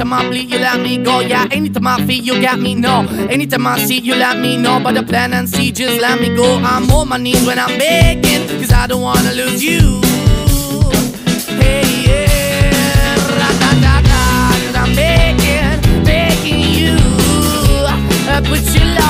anytime I bleed, you let me go. Yeah, anytime I feel, you got me. No, anytime I see, you let me know. But the plan and see, just let me go. I'm on my knees when I'm begging, cause I don't wanna lose you. Hey, yeah, ra-da-da-da, cause I'm begging, begging you. Uh, Put your love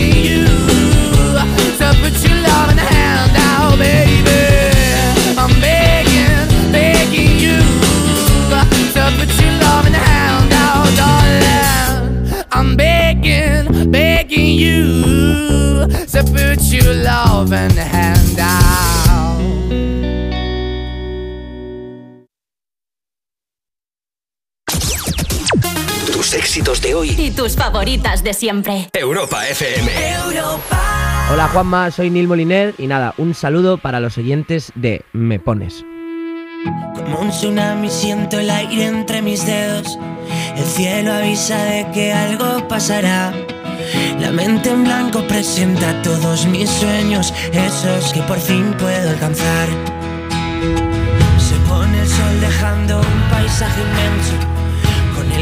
you. To put your loving hand out. Tus éxitos de hoy. Y tus favoritas de siempre. Europa FM. Hola Juanma, soy Neil Moliner y nada, un saludo para los oyentes de Me Pones. Como un tsunami siento el aire entre mis dedos. El cielo avisa de que algo pasará. La mente en blanco presenta todos mis sueños, esos que por fin puedo alcanzar. Se pone el sol dejando un paisaje inmenso,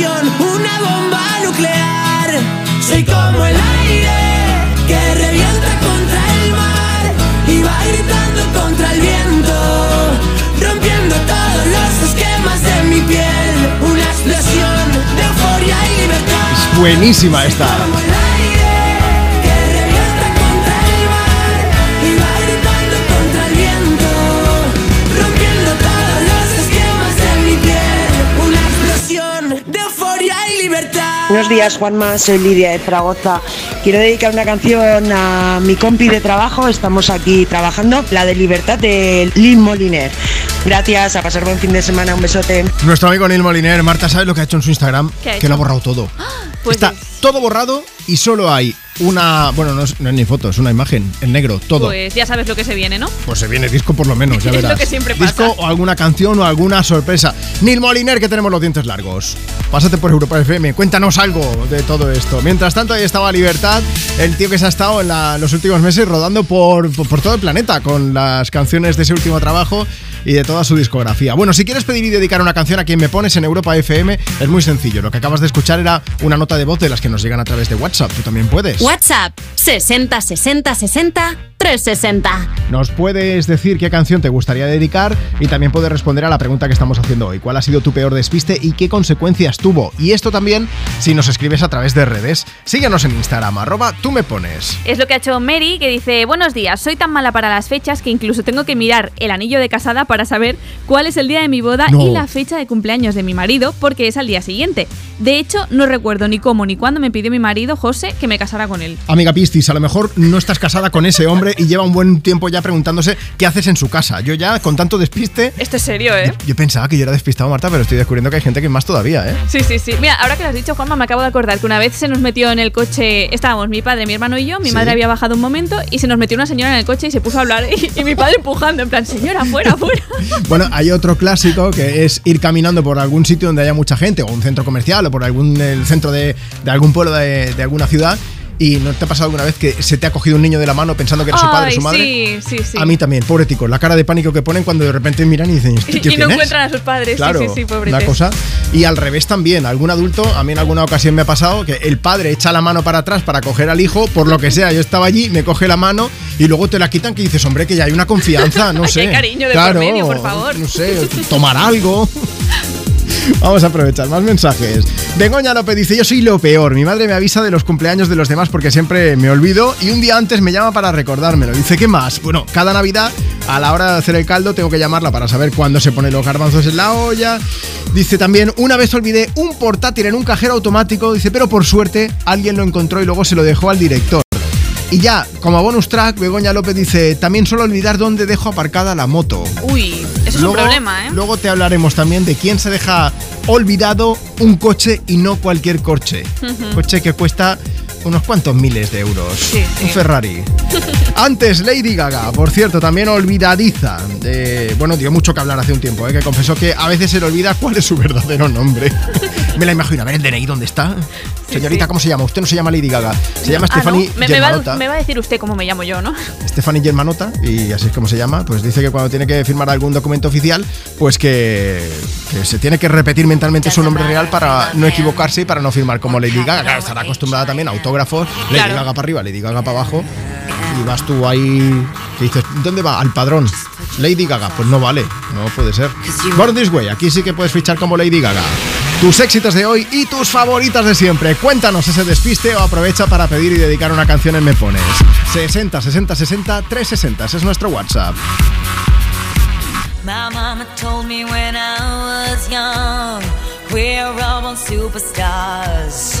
explosión, una bomba nuclear. Soy como el aire que revienta contra el mar y va gritando contra el viento, rompiendo todos los esquemas de mi piel. Una explosión de euforia y libertad. Es buenísima esta. Buenos días, Juanma. Soy Lidia de Zaragoza. Quiero dedicar una canción a mi compi de trabajo. Estamos aquí trabajando, la de Libertad de Lil Moliner. Gracias, a pasar buen fin de semana. Un besote. Nuestro amigo Neil Moliner, Marta, ¿sabes lo que ha hecho en su Instagram? ¿Qué ha que lo ha borrado todo. Pues Está todo borrado y solo hay una. Bueno, no es, no es ni foto, es una imagen en negro, todo. Pues, Pues ya sabes lo que se viene, ¿no? se viene disco por lo menos, ya Es lo verás. que siempre pasa. Disco o alguna canción o alguna sorpresa. Neil Moliner, que tenemos los dientes largos. Pásate por Europa FM, cuéntanos algo de todo esto. Mientras tanto, ahí estaba Libertad, el tío que se ha estado en la- los últimos meses rodando por, por, por todo el planeta con las canciones de ese último trabajo y de toda su discografía. Bueno, si quieres pedir y dedicar una canción a quien me pones en Europa FM, es muy sencillo. Lo que acabas de escuchar era una nota de voz de las que nos llegan a través de WhatsApp. Tú también puedes. WhatsApp 60 60 60 360. Nos puedes decir qué canción te gustaría dedicar y también puedes responder a la pregunta que estamos haciendo hoy. ¿Cuál ha sido tu peor despiste y qué consecuencias tuvo? Y esto también si nos escribes a través de redes. Síguenos en Instagram, arroba tú me pones. Es lo que ha hecho Mary, que dice, buenos días, soy tan mala para las fechas que incluso tengo que mirar el anillo de casada para saber cuál es el día de mi boda No. y la fecha de cumpleaños de mi marido, porque es al día siguiente. De hecho, no recuerdo ni cómo ni cuándo me pidió mi marido, José, que me casara con él. Amiga Pistis, a lo mejor no estás casada con ese hombre y lleva un buen tiempo ya preguntándose qué haces en su casa. Yo ya, con tanto despiste, Esto es serio, ¿eh? yo pensaba que yo era despistado, Marta, pero estoy descubriendo que hay gente que más todavía, ¿eh? Sí, sí, sí. Mira, ahora que lo has dicho, Juanma, me acabo de acordar que una vez se nos metió en el coche, estábamos mi padre, mi hermano y yo, mi Sí. madre había bajado un momento y se nos metió una señora en el coche y se puso a hablar y, y mi padre empujando, en plan, señora, fuera, fuera. Bueno, hay otro clásico que es ir caminando por algún sitio donde haya mucha gente, o un centro comercial, o por algún el centro de, de algún pueblo de, de alguna ciudad. ¿Y no te ha pasado alguna vez que se te ha cogido un niño de la mano pensando que era su padre o Ay, su madre? Sí, sí, sí. A mí también, pobre tico, la cara de pánico que ponen cuando de repente miran y dicen, ¿este Y, tío y no quién es?". encuentran a sus padres, Claro, sí, sí, sí, pobre una cosa. Y al revés también, algún adulto, a mí en alguna ocasión me ha pasado que el padre echa la mano para atrás para coger al hijo, por lo que sea, yo estaba allí, me coge la mano y luego te la quitan que dices, hombre, que ya hay una confianza, no sé. hay cariño de claro, por medio, por favor. No sé, tomar algo. Vamos a aprovechar más mensajes. Begoña López dice, yo soy lo peor. Mi madre me avisa de los cumpleaños de los demás porque siempre me olvido y un día antes me llama para recordármelo. Dice, ¿qué más? Bueno, cada Navidad a la hora de hacer el caldo tengo que llamarla para saber cuándo se ponen los garbanzos en la olla. Dice también, una vez olvidé un portátil en un cajero automático, dice, pero por suerte alguien lo encontró y luego se lo dejó al director. Y ya, como bonus track, Begoña López dice, también suelo olvidar dónde dejo aparcada la moto. Uy, eso es Luego- un problema, ¿eh? Luego te hablaremos también de quién se deja olvidado un coche y no cualquier coche. Ujú. Coche que cuesta unos cuantos miles de euros. Sí, sí. Un Ferrari. Antes, Lady Gaga, por cierto, también olvidadiza. De, bueno, dio mucho que hablar hace un tiempo, ¿eh? que confesó que a veces se le olvida cuál es su verdadero nombre. Me la imagino, a ver el DNI, ¿dónde está? Señorita, ¿cómo se llama? Usted no se llama Lady Gaga, se llama Ah, ¿no? Stephanie me, me va, me va a decir usted cómo me llamo yo, ¿no? Stephanie Germanota, y así es como se llama, pues dice que cuando tiene que firmar algún documento oficial, pues que, que se tiene que repetir mentalmente su nombre real para no equivocarse y para no firmar como Lady Gaga. Claro, estará acostumbrada también a autógrafos, Lady Claro. Gaga para arriba, Lady Gaga para abajo, y vas tú ahí, que dices, ¿dónde va? Al padrón. Lady Gaga, pues no vale, no puede ser. Born This Way, aquí sí que puedes fichar como Lady Gaga. Tus éxitos de hoy y tus favoritas de siempre. Cuéntanos ese despiste o aprovecha para pedir y dedicar una canción en Me Pones. 60 60 60 360, ese es nuestro WhatsApp. My mama told me when I was young, we're all born superstars.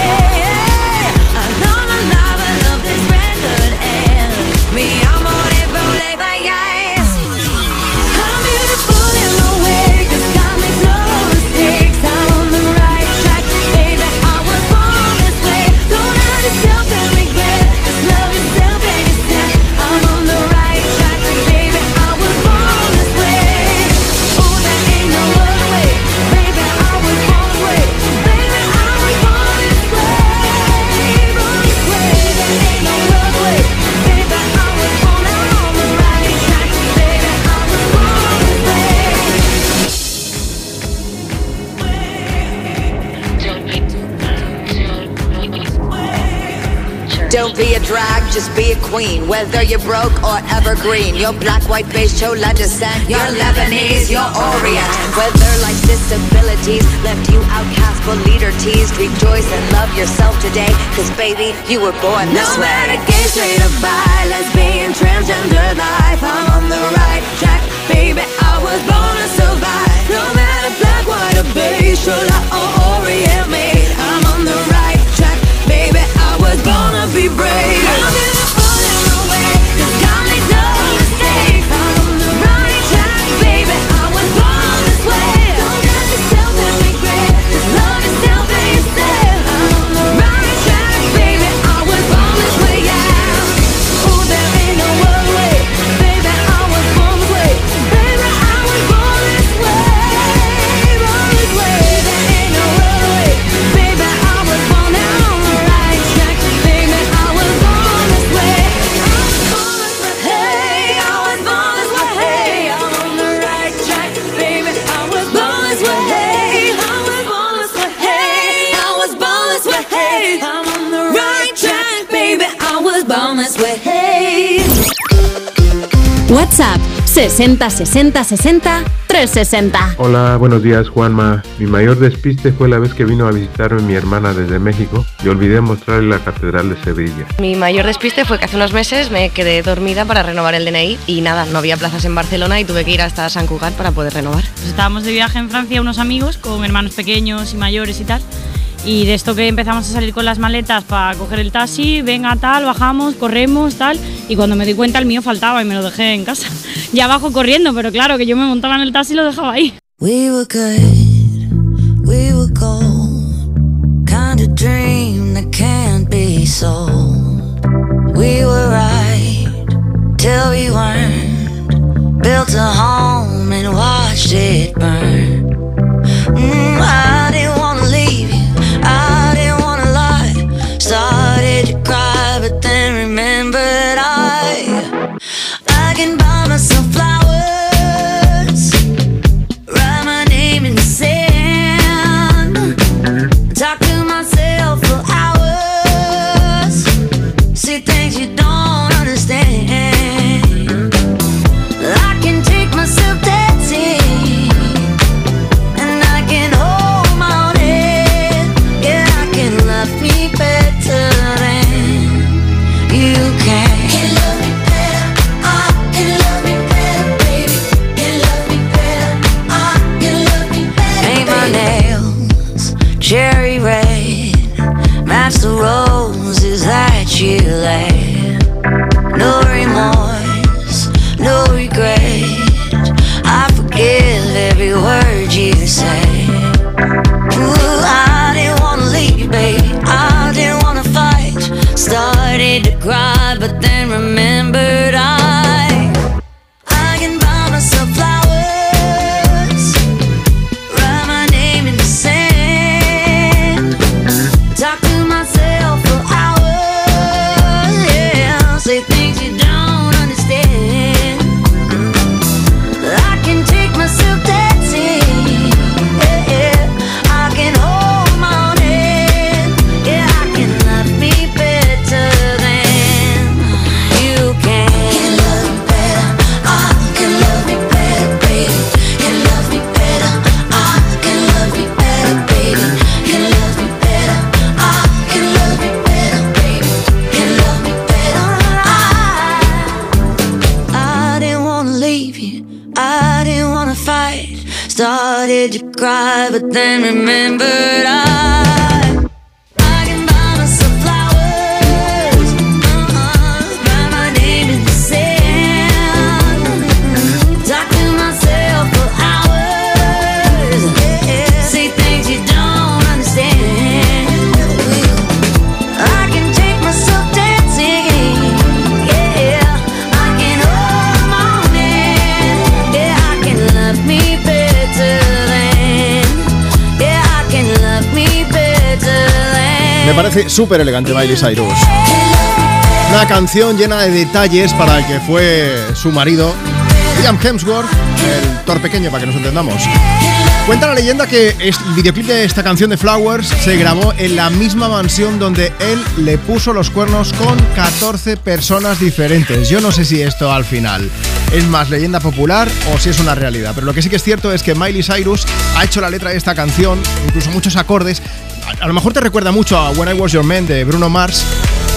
Don't be a drag, just be a queen. Whether you're broke or evergreen, you're black, white, beige, chola descent. You're Lebanese, you're Orient. Whether life's disabilities left you outcast but leader teased, rejoice and love yourself today. Cause baby, you were born this No way. matter gay, straight or bi, lesbian, transgender life, I'm on the right track, baby. I was born to survive. No matter black, white or beige, chola or Orient made, I'm on the right track, baby. I was born to be brave. WhatsApp 60 60 60 360. Hola, buenos días Juanma. Mi mayor despiste fue la vez que vino a visitarme mi hermana desde México y olvidé mostrarle la Catedral de Sevilla. Mi mayor despiste fue que hace unos meses me quedé dormida para renovar el DNI y nada, no había plazas en Barcelona y tuve que ir hasta San Cugat para poder renovar. Pues estábamos de viaje en Francia unos amigos con hermanos pequeños y mayores y tal. Y de esto que empezamos a salir con las maletas para coger el taxi, venga tal, bajamos, corremos tal. Y cuando me di cuenta el mío faltaba y me lo dejé en casa. Ya abajo corriendo, pero claro que yo me montaba en el taxi y lo dejaba ahí. We were good, we were gold. Kind of dream that can't be sold. We were right till we weren't. Built a home and watched it burn. Parece súper elegante Miley Cyrus. Una canción llena de detalles para el que fue su marido, Liam Hemsworth, el Thor pequeño, para que nos entendamos. Cuenta la leyenda que el videoclip de esta canción de Flowers se grabó en la misma mansión donde él le puso los cuernos con 14 personas diferentes. Yo no sé si esto al final es más leyenda popular o si es una realidad, pero lo que sí que es cierto es que Miley Cyrus ha hecho la letra de esta canción, incluso muchos acordes. A, lo mejor te recuerda mucho a When I Was Your Man de Bruno Mars.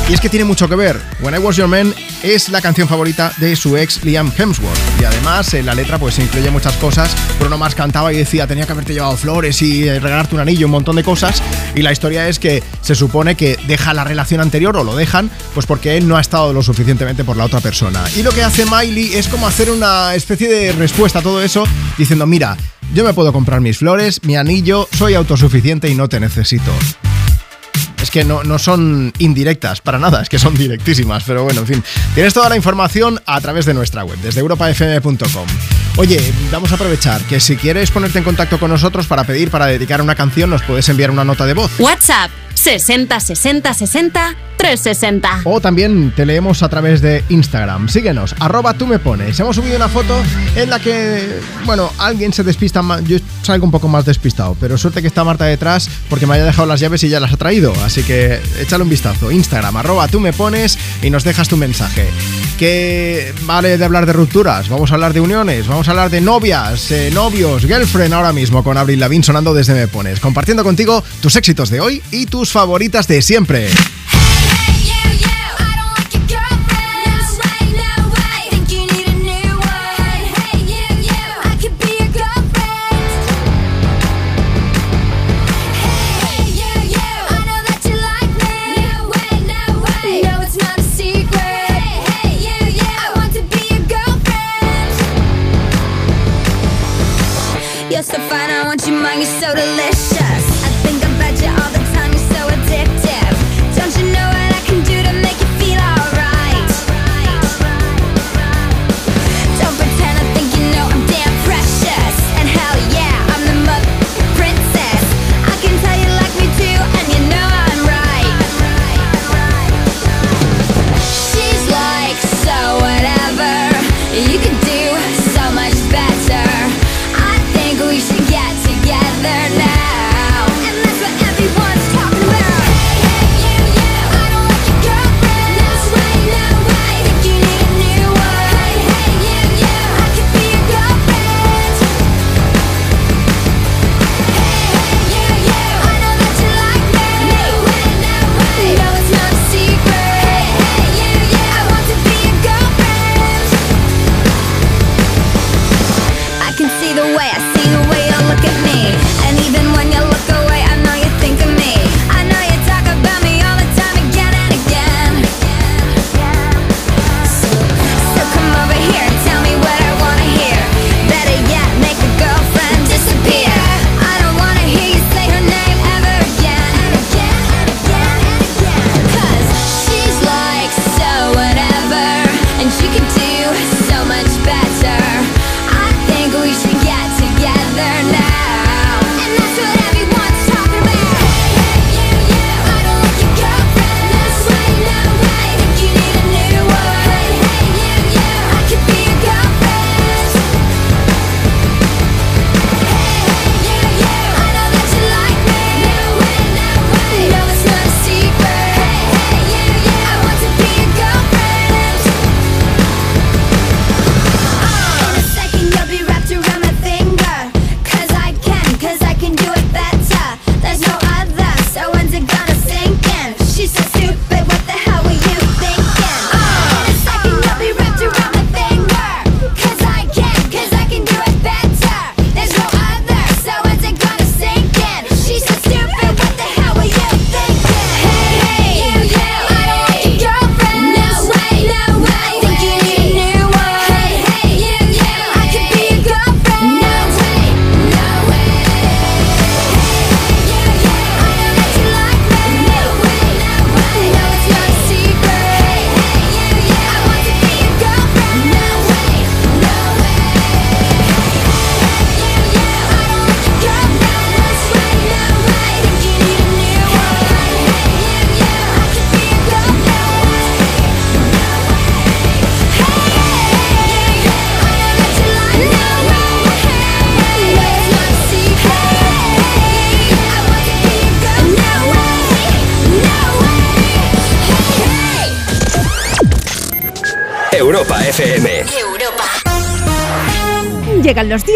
Y es que tiene mucho que ver. When I Was Your Man es la canción favorita de su ex Liam Hemsworth. Y además en la letra pues incluye muchas cosas. Bruno Mars cantaba y decía tenía que haberte llevado flores y eh, regalarte un anillo, un montón de cosas. Y la historia es que se supone que deja la relación anterior o lo dejan pues porque él no ha estado lo suficientemente por la otra persona. Y lo que hace Miley es como hacer una especie de respuesta a todo eso diciendo mira, yo me puedo comprar mis flores, mi anillo, soy autosuficiente y no te necesito. Es que no, no son indirectas para nada, es que son directísimas. Pero bueno, en fin. Tienes toda la información a través de nuestra web, desde europafm.com. Oye, vamos a aprovechar que si quieres ponerte en contacto con nosotros para pedir, para dedicar una canción, nos puedes enviar una nota de voz. WhatsApp 60 60 60 360. O también te leemos a través de Instagram. Síguenos, arroba tú me pones. Hemos subido una foto en la que, bueno, alguien se despista más. Yo salgo un poco más despistado, pero suerte que está Marta detrás porque me haya dejado las llaves y ya las ha traído. Así que échale un vistazo. Instagram, arroba tú me pones y nos dejas tu mensaje. Que vale de hablar de rupturas, vamos a hablar de uniones, vamos a hablar de novias, eh, novios, girlfriend ahora mismo con Abril Lavín sonando desde Me Pones, compartiendo contigo tus éxitos de hoy y tus favoritas de siempre. I want you mine, you're so delicious.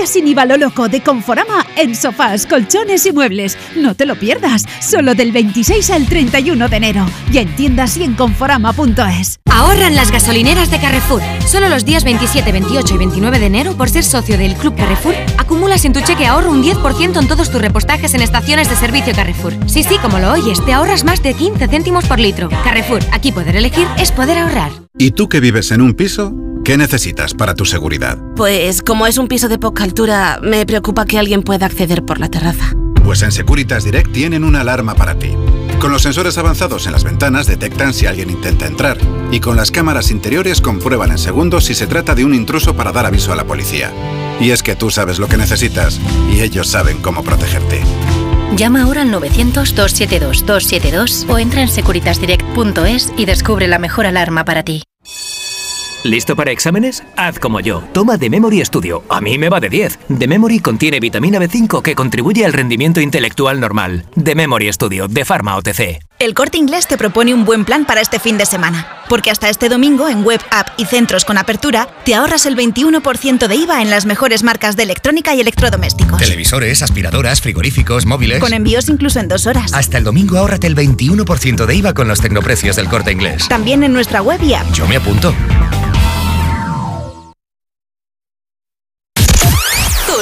Llegan los días sin IVA lo loco de Conforama en sofás, colchones y muebles. No te lo pierdas, solo del 26 al 31 de enero. Y en tiendas y en conforama.es. Ahorran las gasolineras de Carrefour. Solo los días 27, 28 y 29 de enero, por ser socio del Club Carrefour, acumulas en tu cheque ahorro un 10% en todos tus repostajes en estaciones de servicio Carrefour. Sí, sí, como lo oyes, te ahorras más de 15 céntimos por litro. Carrefour, aquí poder elegir es poder ahorrar. ¿Y tú que vives en un piso? ¿Qué necesitas para tu seguridad? Pues como es un piso de poca altura, me preocupa que alguien pueda acceder por la terraza. Pues en Securitas Direct tienen una alarma para ti. Con los sensores avanzados en las ventanas detectan si alguien intenta entrar y con las cámaras interiores comprueban en segundos si se trata de un intruso para dar aviso a la policía. Y es que tú sabes lo que necesitas y ellos saben cómo protegerte. Llama ahora al 900-272-272 o entra en securitasdirect.es y descubre la mejor alarma para ti. ¿Listo para exámenes? Haz como yo. Toma The Memory Studio. A mí me va de 10. The Memory contiene vitamina B5 que contribuye al rendimiento intelectual normal. The Memory Studio de Pharma OTC. El Corte Inglés te propone un buen plan para este fin de semana, porque hasta este domingo en web, app y centros con apertura te ahorras el 21% de IVA en las mejores marcas de electrónica y electrodomésticos. Televisores, aspiradoras, frigoríficos, móviles. Con envíos incluso en dos horas. Hasta el domingo ahórrate el 21% de IVA con los tecnoprecios del corte inglés. También en nuestra web y app. Yo me apunto.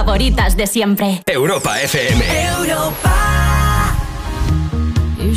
Favoritas de siempre. Europa FM. You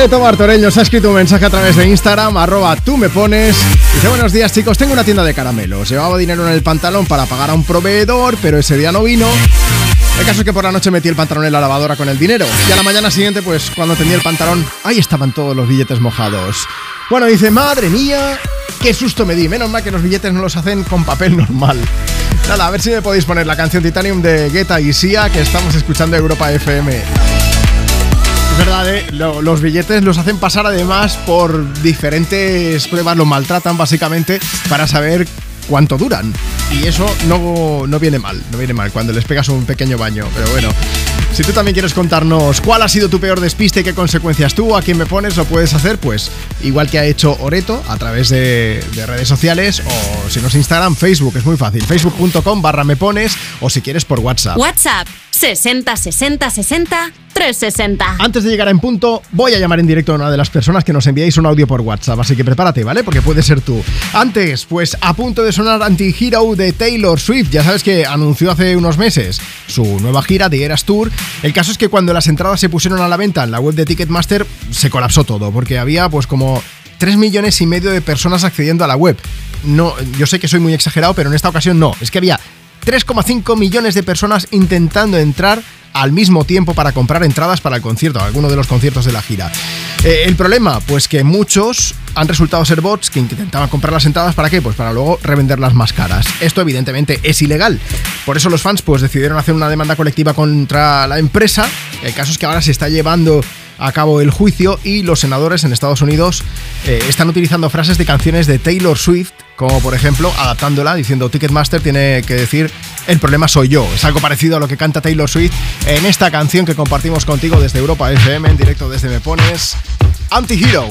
Oleto Martorell se ha escrito un mensaje a través de Instagram, arroba tú me pones. Dice, buenos días chicos, tengo una tienda de caramelos. Llevaba dinero en el pantalón para pagar a un proveedor, pero ese día no vino. El caso es que por la noche metí el pantalón en la lavadora con el dinero. Y a la mañana siguiente, pues cuando tendí el pantalón, ahí estaban todos los billetes mojados. Bueno, dice, madre mía, qué susto me di. Menos mal que los billetes no los hacen con papel normal. Nada, a ver si me podéis poner la canción Titanium de Guetta y Sia que estamos escuchando Europa FM. Verdad, ¿eh? Lo- los billetes los hacen pasar además por diferentes pruebas, los maltratan básicamente para saber cuánto duran. Y eso no, no viene mal, no viene mal cuando les pegas un pequeño baño. Pero bueno, si tú también quieres contarnos cuál ha sido tu peor despiste y qué consecuencias tuvo, a quién me pones, lo puedes hacer, pues igual que ha hecho Oreto a través de, de redes sociales o si no es Instagram, Facebook, es muy fácil. Facebook.com barra me pones o si quieres por WhatsApp. WhatsApp 60 60 60 360. Antes de llegar en punto, voy a llamar en directo a una de las personas que nos enviáis un audio por WhatsApp, así que prepárate, ¿vale? Porque puede ser tú. Antes, pues a punto de sonar Anti-Hero de Taylor Swift, ya sabes que anunció hace unos meses su nueva gira de Eras Tour. El caso es que cuando las entradas se pusieron a la venta en la web de Ticketmaster, se colapsó todo, porque había pues como 3 millones y medio de personas accediendo a la web. No, yo sé que soy muy exagerado, pero en esta ocasión no. Es que había 3,5 millones de personas intentando entrar al mismo tiempo para comprar entradas para el concierto, alguno de los conciertos de la gira. Eh, el problema, pues que muchos han resultado ser bots que intentaban comprar las entradas para qué? Pues para luego revenderlas más caras. Esto evidentemente es ilegal. Por eso los fans pues decidieron hacer una demanda colectiva contra la empresa. El caso es que ahora se está llevando a cabo el juicio y los senadores en Estados Unidos eh, están utilizando frases de canciones de Taylor Swift, como por ejemplo adaptándola diciendo Ticketmaster tiene que decir el problema soy yo. Es algo parecido a lo que canta Taylor Swift en esta canción que compartimos contigo desde Europa FM en directo desde Me Pones Anti-Hero.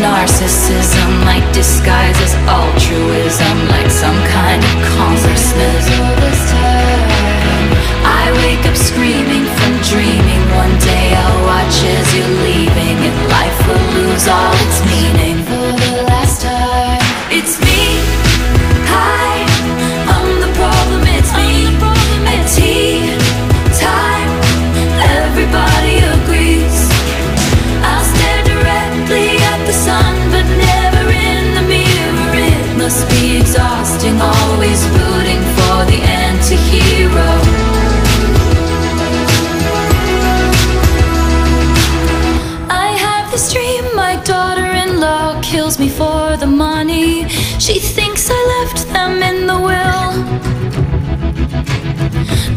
Narcissism, like disguises altruism, like some kind of consciousness. I wake up screaming from dreaming. One day I'll watch as you're leaving, and life will lose all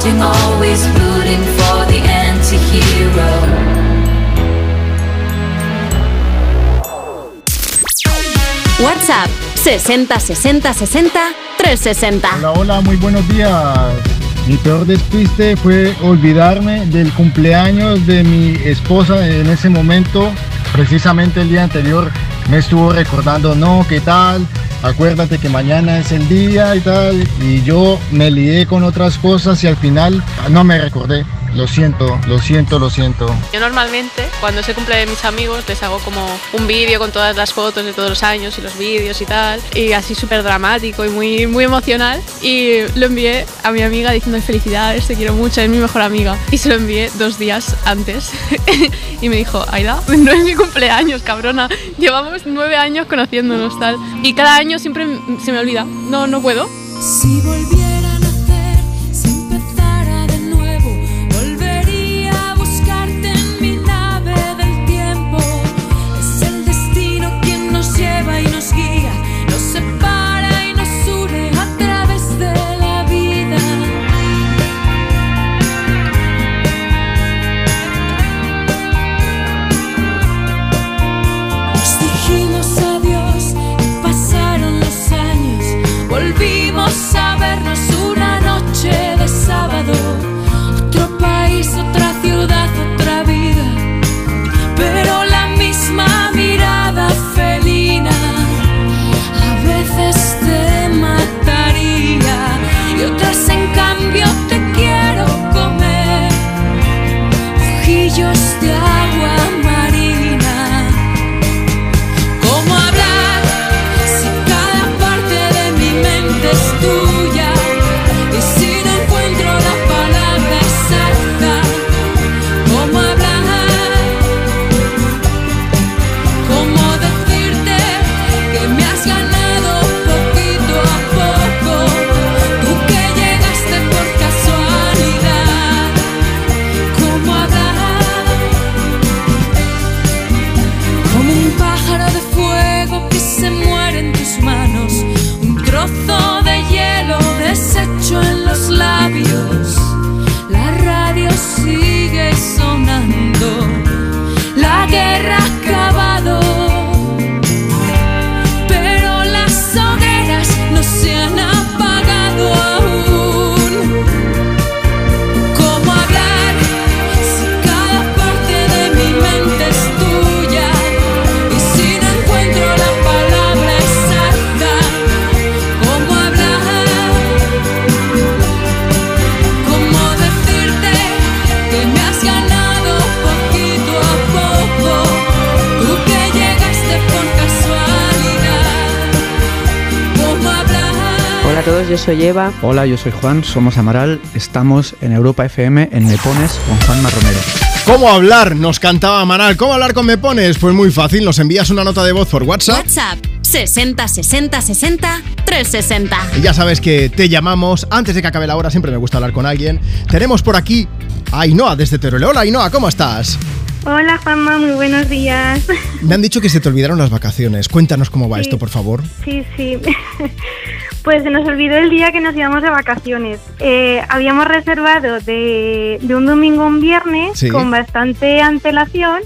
Exhausting, always rooting for the anti-hero. WhatsApp 60 60 60 360. Hola, hola, muy buenos días. Mi peor despiste fue olvidarme del cumpleaños de mi esposa en ese momento. Precisamente el día anterior me estuvo recordando, no, ¿qué tal? Acuérdate que mañana es el día y tal. Y yo me lié con otras cosas y al final no me recordé. Lo siento, lo siento, lo siento. Yo normalmente, cuando es el cumple de mis amigos, les hago como un vídeo con todas las fotos de todos los años y los vídeos y tal, y así súper dramático y muy, muy emocional. Y lo envié a mi amiga diciendo felicidades, te quiero mucho, es mi mejor amiga. Y se lo envié dos días antes. y me dijo, Aida, no es mi cumpleaños, cabrona. Llevamos nueve años conociéndonos tal. Y cada año siempre se me olvida. No, no puedo. Si volviera soy Eva. Hola, yo soy Juan, somos Amaral, estamos en Europa FM en Me Pones con Juan Romero. ¿Cómo hablar? Nos cantaba Manal. ¿Cómo hablar con Me Pones? Pues muy fácil, nos envías una nota de voz por WhatsApp. WhatsApp 60 60 60 360. Y ya sabes que te llamamos antes de que acabe la hora, siempre me gusta hablar con alguien. Tenemos por aquí a Ainhoa desde Teruel. Hola Ainhoa, ¿cómo estás? Hola Juanma, muy buenos días. Me han dicho que se te olvidaron las vacaciones. Cuéntanos cómo va Sí. esto, por favor. Sí, sí. Pues se nos olvidó el día que nos íbamos de vacaciones. Eh, habíamos reservado de, de un domingo a un viernes Sí. con bastante antelación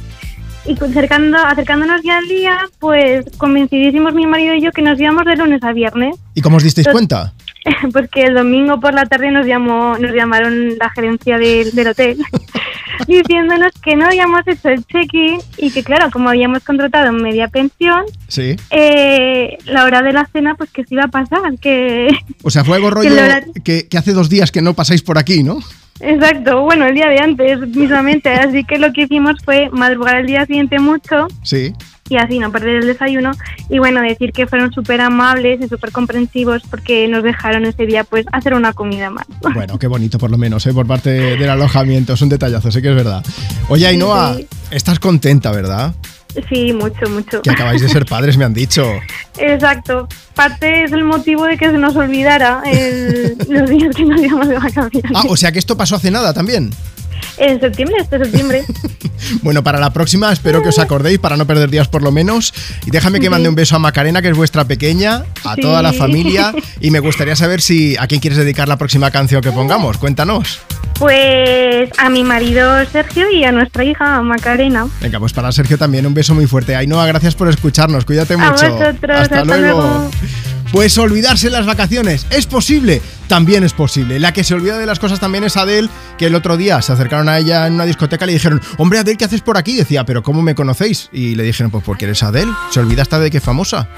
y acercando, acercándonos ya al día, pues convencidísimos mi marido y yo que nos íbamos de lunes a viernes. ¿Y cómo os disteis Entonces- cuenta? Pues que el domingo por la tarde nos llamó, nos llamaron la gerencia del hotel diciéndonos que no habíamos hecho el check-in y que claro, como habíamos contratado media pensión, Sí. eh, la hora de la cena pues que se iba a pasar, que O sea, fue algo rollo hora- que, que hace dos días que no pasáis por aquí, ¿no? exacto, bueno, el día de antes mismamente, así que lo que hicimos fue madrugar el día siguiente mucho Sí. Y así no perder el desayuno y bueno, decir que fueron súper amables y súper comprensivos porque nos dejaron ese día pues hacer una comida más. Bueno, qué bonito por lo menos, ¿eh? por parte del alojamiento. Es un detallazo, sé que es verdad. Oye, Ainhoa, sí. estás contenta, ¿verdad? Sí, mucho, mucho. Que acabáis de ser padres, me han dicho. Exacto. Parte es el motivo de que se nos olvidara el- los días que nos íbamos de vacaciones. Ah, o sea que esto pasó hace nada también. En septiembre, este septiembre. Bueno, para la próxima espero que os acordéis para no perder días por lo menos. Y déjame que mande un beso a Macarena, que es vuestra pequeña, a Sí. toda la familia. Y me gustaría saber si a quién quieres dedicar la próxima canción que pongamos. Cuéntanos. Pues a mi marido Sergio y a nuestra hija Macarena. Venga, pues para Sergio también un beso muy fuerte. Ainhoa, gracias por escucharnos. Cuídate A mucho. vosotros, hasta, hasta luego. luego. Pues olvidarse las vacaciones, ¿es posible? También es posible. La que se olvida de las cosas también es Adele, que el otro día se acercaron a ella en una discoteca y le dijeron, hombre Adele, ¿qué haces por aquí? decía, pero ¿cómo me conocéis? Y le dijeron, pues porque eres Adele. Se olvida hasta de que es famosa.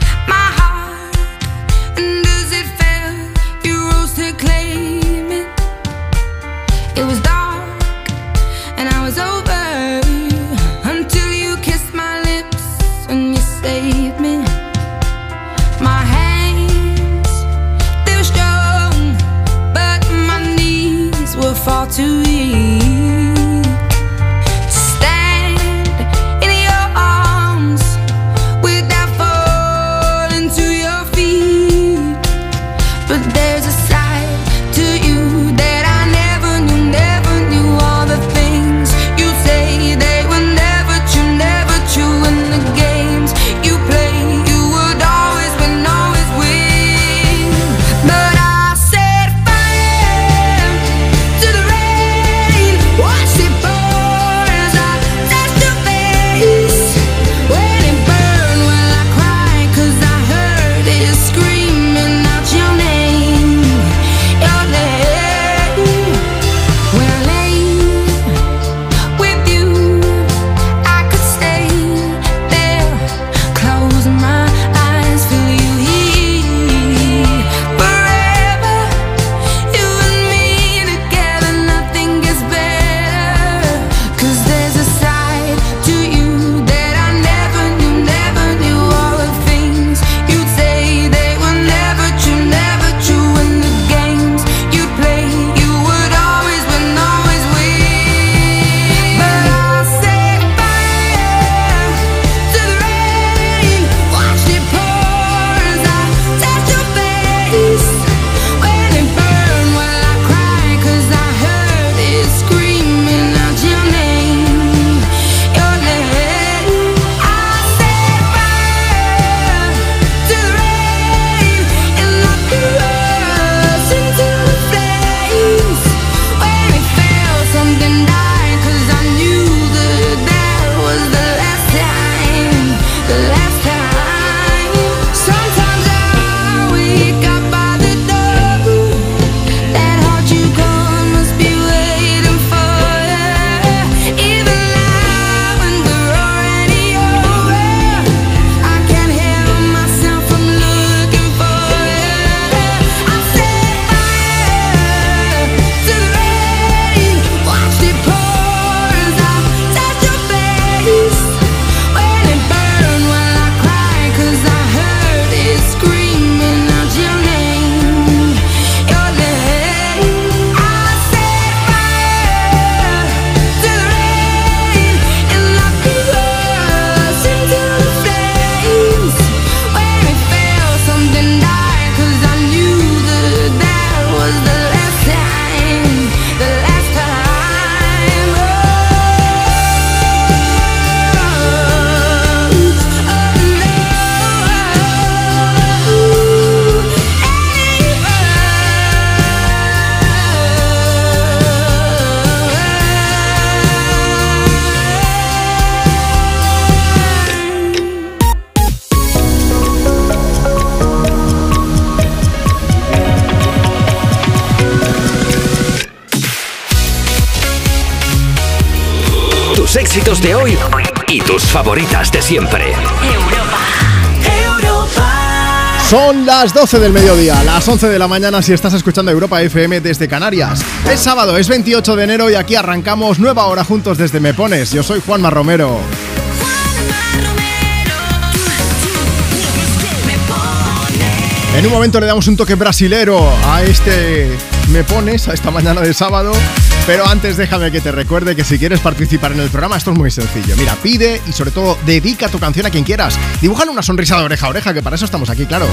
Éxitos de hoy y tus favoritas de siempre. Son las 12 del mediodía, las 11 de la mañana si estás escuchando Europa FM desde Canarias. Es sábado, es 28 de enero y aquí arrancamos nueva hora juntos desde Me Pones. Yo soy Juanma Romero. En un momento le damos un toque brasilero a este Me Pones, a esta mañana de sábado. Pero antes déjame que te recuerde que si quieres participar en el programa esto es muy sencillo. Mira, pide y sobre todo dedica tu canción a quien quieras. Dibújale una sonrisa de oreja a oreja, que para eso estamos aquí, claro.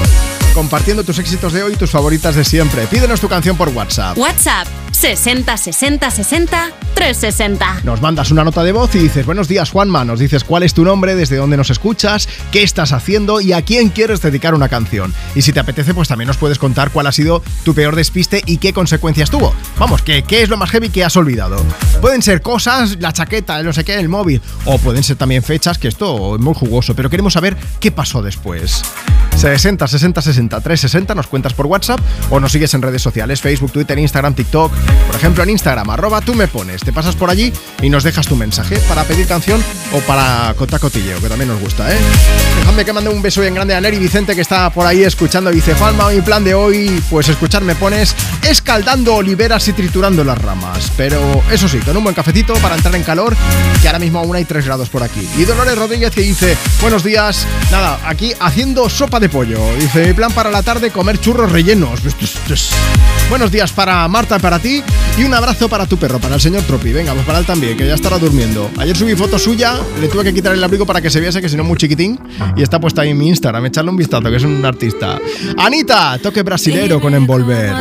Compartiendo tus éxitos de hoy y tus favoritas de siempre. Pídenos tu canción por WhatsApp. WhatsApp 60 60 60 360. Nos mandas una nota de voz y dices, buenos días Juanma, nos dices cuál es tu nombre, desde dónde nos escuchas, qué estás haciendo y a quién quieres dedicar una canción. Y si te apetece, pues también nos puedes contar cuál ha sido tu peor despiste y qué consecuencias tuvo. Vamos, que qué es lo más heavy que has olvidado. Pueden ser cosas, la chaqueta, no sé qué, el móvil, o pueden ser también fechas, que esto es muy jugoso, pero queremos saber qué pasó después. 60 60 60 360 nos cuentas por WhatsApp o nos sigues en redes sociales, Facebook, Twitter, Instagram, TikTok. Por ejemplo, en Instagram, arroba tú me pones. Te pasas por allí y nos dejas tu mensaje para pedir canción o para contar cotilleo, que también nos gusta, ¿eh? Déjame que mande un beso bien grande a Neri Vicente que está por ahí escuchando. Dice, Juanma, mi plan de hoy, pues escuchar me pones escaldando oliveras y triturando las ramas. Pero eso sí, con un buen cafecito para entrar en calor, que ahora mismo aún hay 3 grados por aquí. Y Dolores Rodríguez que dice, buenos días, nada, aquí haciendo sopa de pollo. Dice, mi plan para la tarde, comer churros rellenos. Buenos días para Marta, para ti y un abrazo para tu perro, para el señor Tropi. Venga, pues para él también, que ya estará durmiendo. Ayer subí foto suya, le tuve que quitar el abrigo para que se viese, que si no muy chiquitín. Y está puesta ahí en mi Instagram, echarle un vistazo, que es un artista. Anita, toque brasilero con Envolver.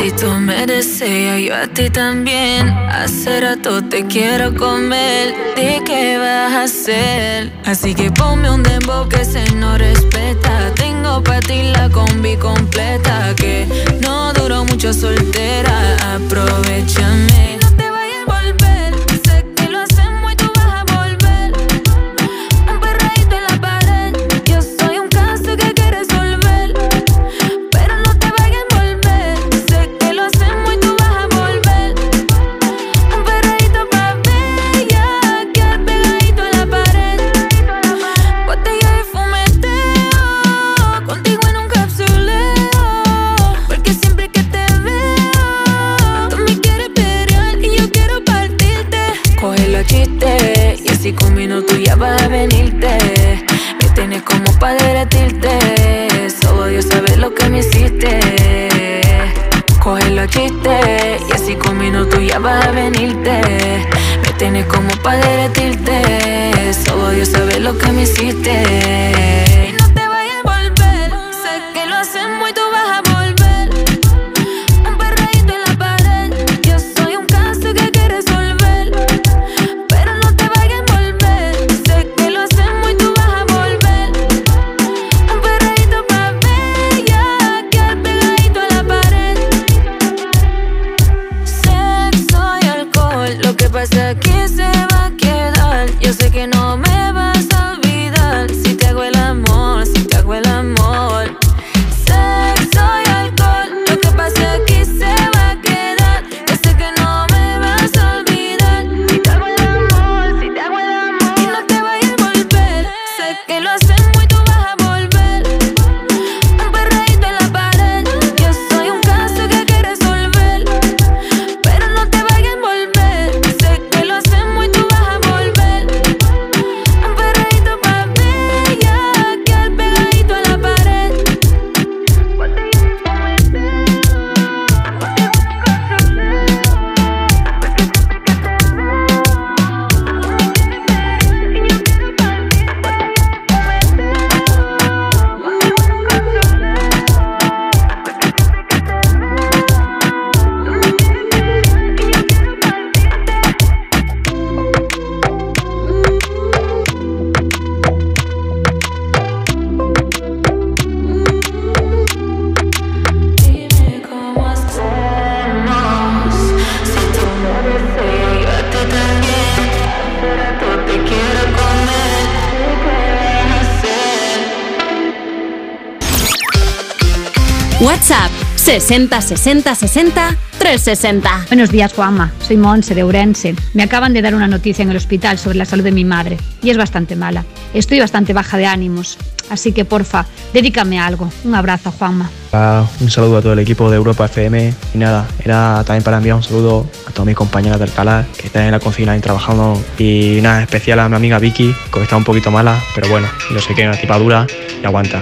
Si tú me deseas, yo a ti también. Hace rato te quiero comer. ¿De qué vas a hacer? Así que ponme un dembow que se no respeta. Tengo para ti la combi completa. Que no duró mucho soltera. Aprovechame. Para derretirte. Solo Dios sabe lo que me hiciste. Coge los chistes y así con minutos ya vas a venirte. Me tienes como para derretirte. Solo Dios sabe lo que me hiciste. 60 60 60 360. Buenos días, Juanma. Soy Monse de Ourense. Me acaban de dar una noticia en el hospital sobre la salud de mi madre y es bastante mala. Estoy bastante baja de ánimos, así que porfa, dedícame a algo. Un abrazo, Juanma. Ah, Un saludo a todo el equipo de Europa FM y nada, era también para enviar un saludo a todas mis compañeras del Calar que están en la cocina y trabajando y nada, especial a mi amiga Vicky que está un poquito mala, pero bueno, yo sé que es una tipa dura y aguanta.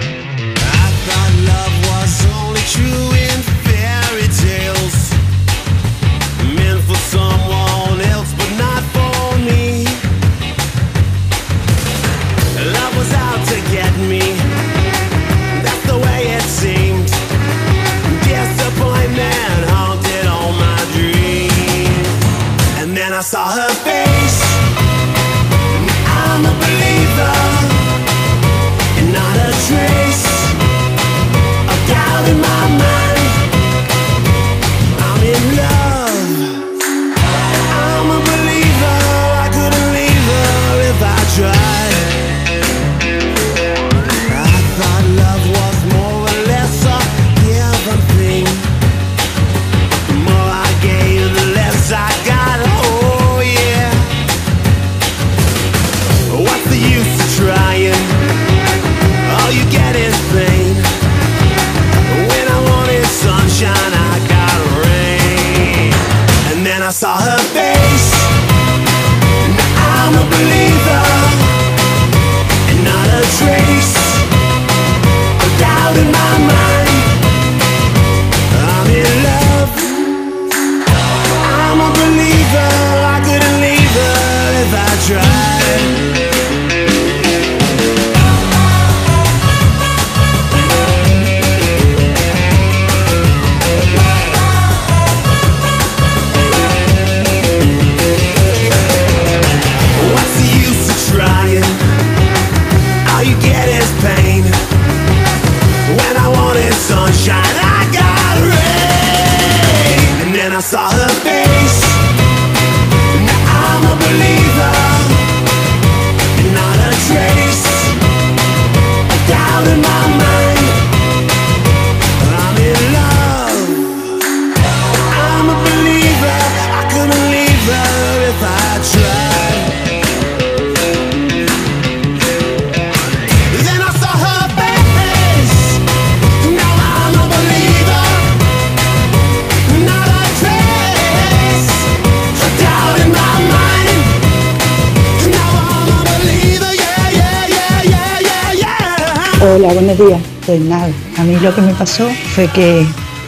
Hola, buenos días. Pues nada, a mí lo que me pasó fue que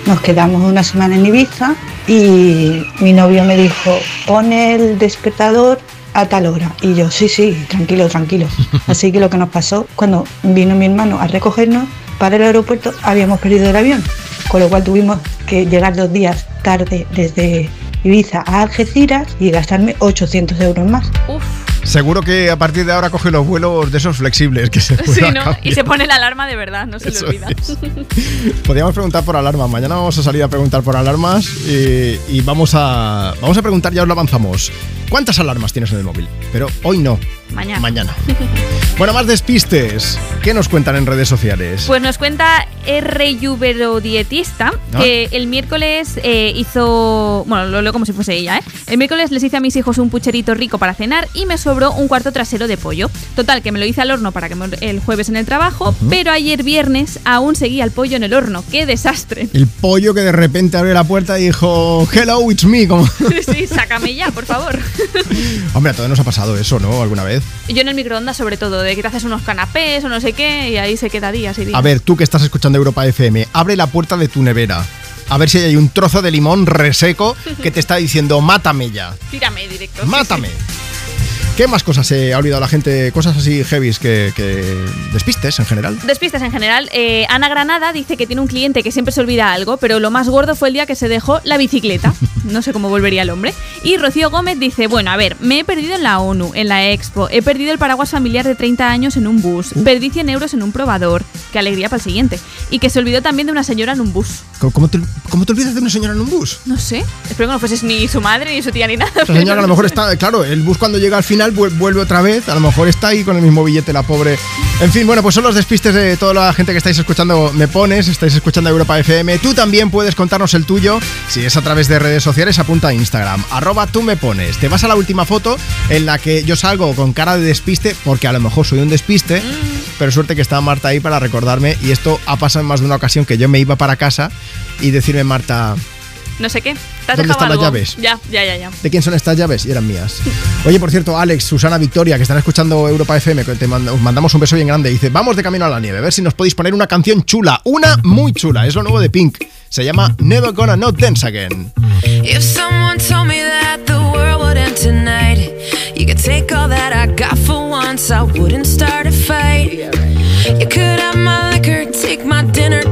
nos quedamos una semana en Ibiza y mi novio me dijo, pone el despertador a tal hora. Y yo, sí, sí, tranquilo, tranquilo. Así que lo que nos pasó, cuando vino mi hermano a recogernos para el aeropuerto, habíamos perdido el avión. Con lo cual tuvimos que llegar dos días tarde desde Ibiza a Algeciras y gastarme 800 euros más. Seguro que a partir de ahora coge los vuelos de esos flexibles que se Sí, ¿no? Y se pone la alarma de verdad, no se le Eso olvida. Podríamos preguntar por alarmas. Mañana vamos a salir a preguntar por alarmas y, y vamos a vamos a preguntar, ya os lo avanzamos. ¿Cuántas alarmas tienes en el móvil? Pero hoy no. Mañana. Mañana. Bueno, más despistes. ¿Qué nos cuentan en redes sociales? Pues nos cuenta R. Dietista que el miércoles eh, hizo. Bueno, lo leo como si fuese ella, ¿eh? El miércoles les hice a mis hijos un pucherito rico para cenar y me sobró un cuarto trasero de pollo. Total, que me lo hice al horno para que me- el jueves en el trabajo, pero ayer viernes aún seguía el pollo en el horno. ¡Qué desastre! El pollo que de repente abrió la puerta y dijo, hello, it's me. Como... sí, sácame ya, por favor. Hombre, a todos nos ha pasado eso, ¿no? ¿Alguna vez? Yo en el microondas, sobre todo, de que te haces unos canapés o no sé qué, y ahí se queda días y días. A ver, tú que estás escuchando Europa FM, abre la puerta de tu nevera. A ver si hay un trozo de limón reseco que te está diciendo, mátame ya. Tírame directo. sí, Mátame. sí. ¿Qué más cosas se ha olvidado la gente? Cosas así heavies que, que despistes en general. Despistas en general. Eh, Ana Granada dice que tiene un cliente que siempre se olvida algo, pero lo más gordo fue el día que se dejó la bicicleta. no sé cómo volvería el hombre. Y Rocío Gómez dice, bueno, a ver, me he perdido en la ONU, en la Expo, he perdido el paraguas familiar de 30 años en un bus, perdí 100 euros en un probador, qué alegría para el siguiente. Y que se olvidó también de una señora en un bus. ¿Cómo, cómo te, cómo te olvidas de una señora en un bus? No sé, espero que no fueses ni su madre, ni su tía, ni nada. Esa señora a lo mejor está, claro, el bus cuando llega al final vuel- vuelve otra vez, a lo mejor está ahí con el mismo billete la pobre. En fin, bueno, pues son los despistes de toda la gente que estáis escuchando Me Pones, estáis escuchando Europa FM. Tú también puedes contarnos el tuyo, si es a través de redes sociales, apunta a Instagram, arroba tú me pones. Te vas a la última foto en la que yo salgo con cara de despiste, porque a lo mejor soy un despiste, pero suerte que está Marta ahí para recordarme, y esto ha pasado en más de una ocasión que yo me iba para casa y decirme, Marta, No sé qué. ¿Te has ¿Dónde están las llaves? Ya, ya, ya, ya. ¿De quién son estas llaves? Y eran mías. Oye, por cierto, Alex, Susana, Victoria, que están escuchando Europa FM, que te manda- os mandamos un beso bien grande. Dice, vamos de camino a la nieve, a ver si nos podéis poner una canción chula, una muy chula. Es lo nuevo de Pink. Se llama Never Gonna Not Dance Again. If someone told me that the world would end tonight, you could take all that I got for once, I wouldn't start a fight. You could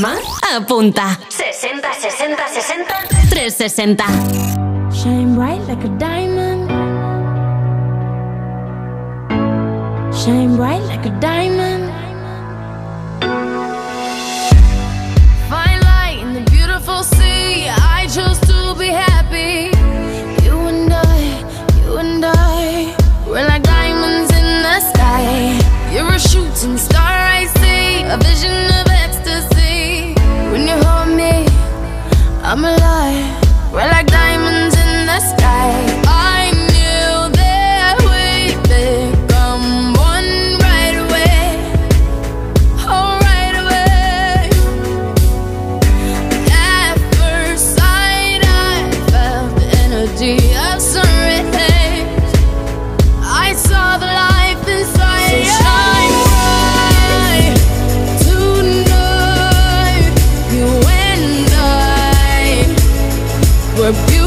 Juanma? Apunta. 60 60 60 360. Shine bright like a diamond. Shine bright like a diamond. Fine light in the beautiful sea. I chose to be happy. You and I, you and I, we're like diamonds in the shooting star were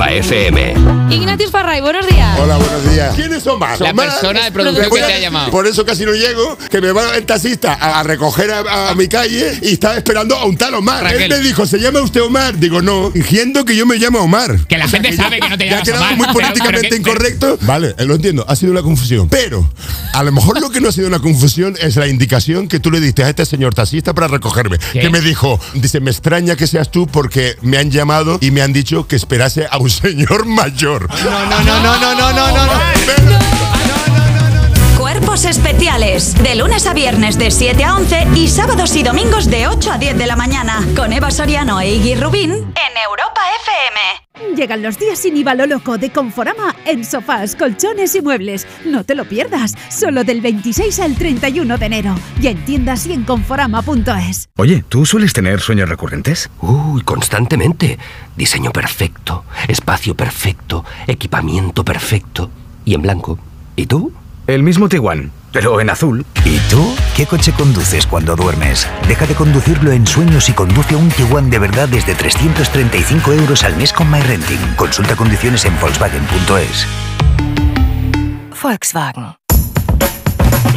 Europa FM. Ignatius Farray, buenos días. Hola, buenos días. ¿Quiénes son más? La persona de producción que te ha llamado. Por eso casi no llego, que me va el taxista a, a recoger a, a mi calle y estaba esperando a un tal Omar. Raquel. Él me dijo, ¿se llama usted Omar? Digo, no, fingiendo que yo me llamo Omar. Que la gente sabe que no te Ya ha llamas quedado Omar, muy pero- políticamente pero que- incorrecto. Vale, eh, lo entiendo, ha sido una confusión. Pero a lo mejor lo que no ha sido una confusión es la indicación que tú le diste a este señor taxista para recogerme. ¿Qué? Que me dijo, dice, me extraña que seas tú porque me han llamado y me han dicho que esperase a un señor mayor. No, no, no, no, no, no, no, no. Cuerpos especiales. De lunes a viernes de 7 a 11 y sábados y domingos de 8 a 10 de la mañana. Con Eva Soriano e Iggy Rubín. Llegan los días sin IVA lo loco de Conforama en sofás, colchones y muebles. No te lo pierdas, solo del 26 al 31 de enero. Ya en tiendas y en conforama.es. Oye, ¿tú sueles tener sueños recurrentes? Uy, constantemente. Diseño perfecto, espacio perfecto, equipamiento perfecto y en blanco. ¿Y tú? El mismo Tiguan, pero en azul. ¿Y tú? ¿Qué coche conduces cuando duermes? Deja de conducirlo en sueños y conduce un Tiguan de verdad desde 335 euros al mes con MyRenting. Consulta condiciones en Volkswagen.es. Volkswagen.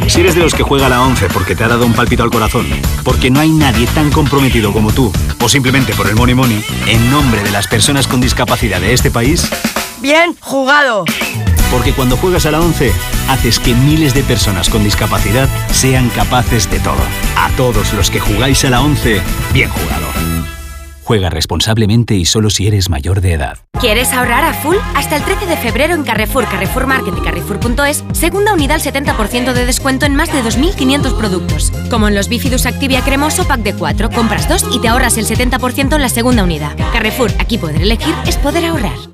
Si eres de los que juega a la 11 porque te ha dado un palpito al corazón, porque no hay nadie tan comprometido como tú, o simplemente por el money money, en nombre de las personas con discapacidad de este país, Bien jugado. Porque cuando juegas a la 11, haces que miles de personas con discapacidad sean capaces de todo. A todos los que jugáis a la 11, bien jugado. Juega responsablemente y solo si eres mayor de edad. ¿Quieres ahorrar a full? Hasta el 13 de febrero en Carrefour, Carrefour Market Carrefour.es, segunda unidad al 70% de descuento en más de 2.500 productos. Como en los Bifidus Activia Cremoso Pack de 4, compras 2 y te ahorras el 70% en la segunda unidad. Carrefour, aquí poder elegir es poder ahorrar.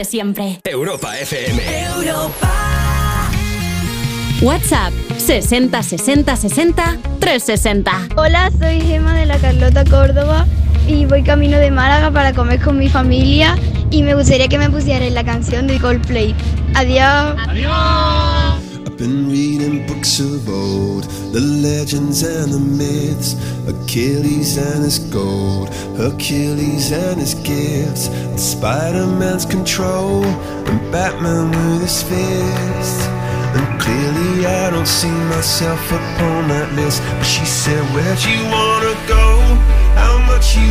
De siempre. Europa FM. WhatsApp 60 60 60 360. Hola, soy Gema de la Carlota Córdoba y voy camino de Málaga para comer con mi familia y me gustaría que me pusieran la canción de Coldplay. Adiós. I've been reading books of old, the legends and the myths, Achilles and his gold, Hercules and his gifts, and Spider-Man's control, and Batman with his fists. And clearly I don't see myself upon that list. But she said, Where'd you wanna go? How much you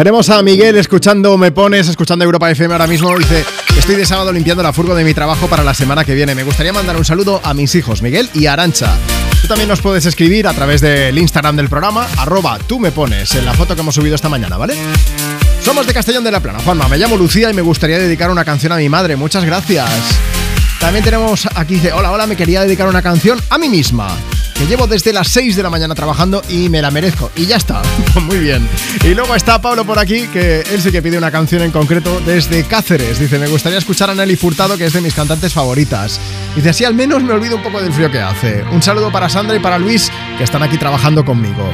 Tenemos a Miguel escuchando Me Pones, escuchando Europa FM ahora mismo. Dice, estoy de sábado limpiando la furgo de mi trabajo para la semana que viene. Me gustaría mandar un saludo a mis hijos, Miguel y Arancha. Tú también nos puedes escribir a través del Instagram del programa, arroba tú me pones, en la foto que hemos subido esta mañana, ¿vale? Somos de Castellón de la Plana. Juanma, me llamo Lucía y me gustaría dedicar una canción a mi madre. Muchas gracias. También tenemos aquí, dice, hola, hola, me quería dedicar una canción a mí misma. Que llevo desde las 6 de la mañana trabajando y me la merezco. Y ya está. Muy bien. Y luego está Pablo por aquí, que él sí que pide una canción en concreto desde Cáceres. Dice, me gustaría escuchar a Nelly Furtado, que es de mis cantantes favoritas. Dice, así al menos me olvido un poco del frío que hace. Un saludo para Sandra y para Luis, que están aquí trabajando conmigo.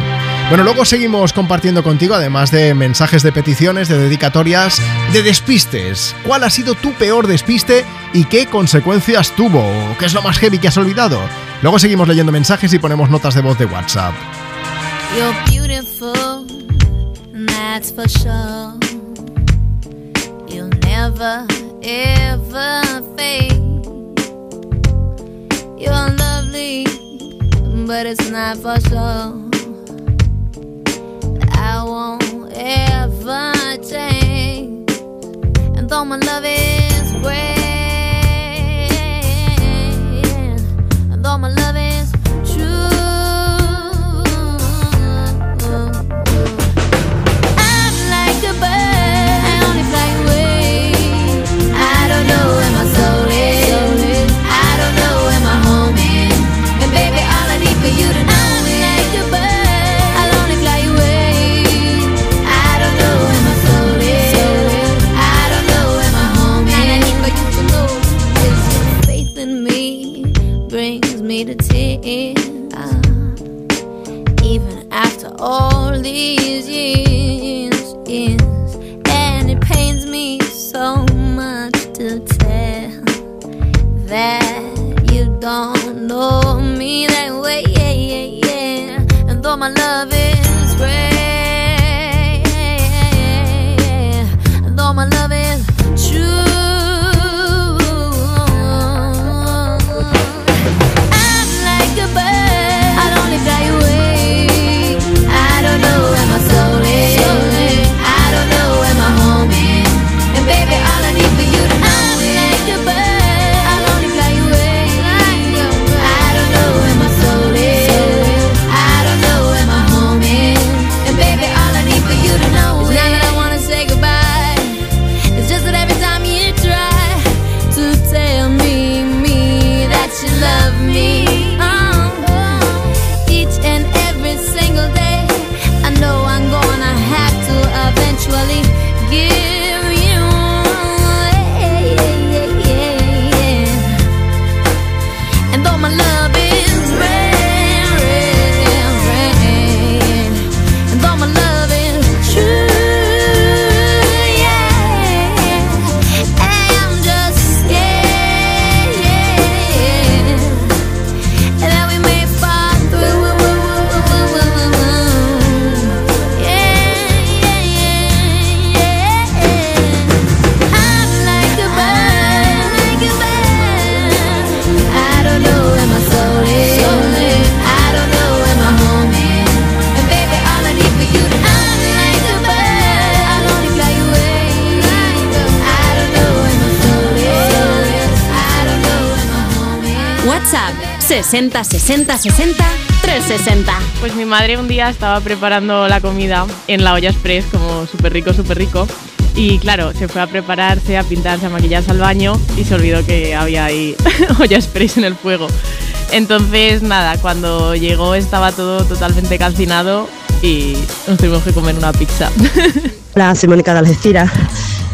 Bueno, luego seguimos compartiendo contigo, además de mensajes de peticiones, de dedicatorias, de despistes. ¿Cuál ha sido tu peor despiste y qué consecuencias tuvo? ¿Qué es lo más heavy que has olvidado? Luego seguimos leyendo mensajes y ponemos notas de voz de WhatsApp. You're beautiful, that's for sure. You'll never, ever fade. You're lovely, but it's not for sure. I won't ever change. And though my love is great, 60 60 60 360. Pues mi madre un día estaba preparando la comida en la olla express, como súper rico, súper rico. Y claro, se fue a prepararse, a pintarse, a maquillarse al baño y se olvidó que había ahí olla express en el fuego. Entonces, nada, cuando llegó estaba todo totalmente calcinado y nos tuvimos que comer una pizza. Hola, soy Mónica de Algeciras.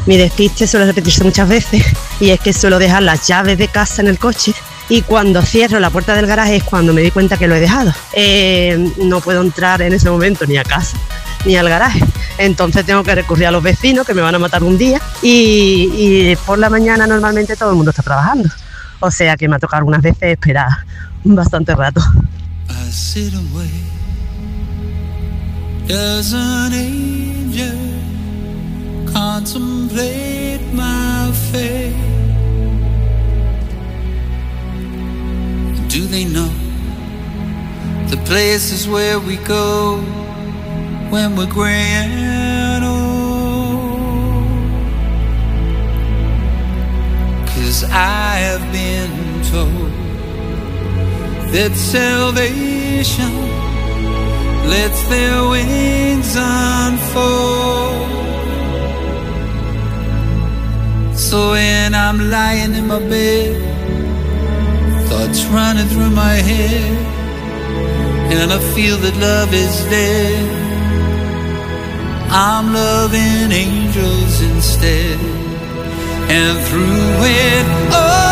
Mi despiste suele repetirse muchas veces y es que suelo dejar las llaves de casa en el coche y cuando cierro la puerta del garaje es cuando me di cuenta que lo he dejado. Eh, no puedo entrar en ese momento ni a casa ni al garaje. Entonces tengo que recurrir a los vecinos que me van a matar un día y, por la mañana normalmente todo el mundo está trabajando. O sea que me ha tocado algunas veces esperar bastante rato. Do they know the places where we go when we're gray and old? Cause I have been told that salvation lets their wings unfold. So when I'm lying in my bed, thoughts running through my head, and I feel that love is dead, I'm loving angels instead. And through it all,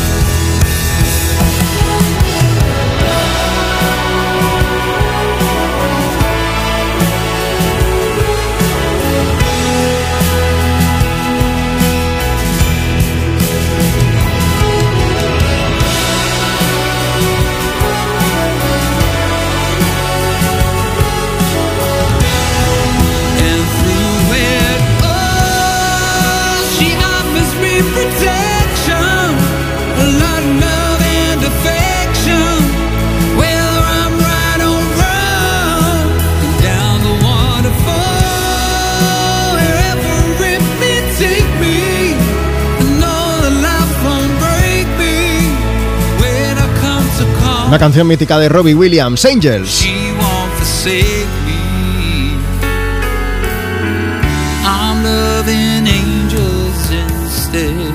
Una canción mítica de Robbie Williams, Angels.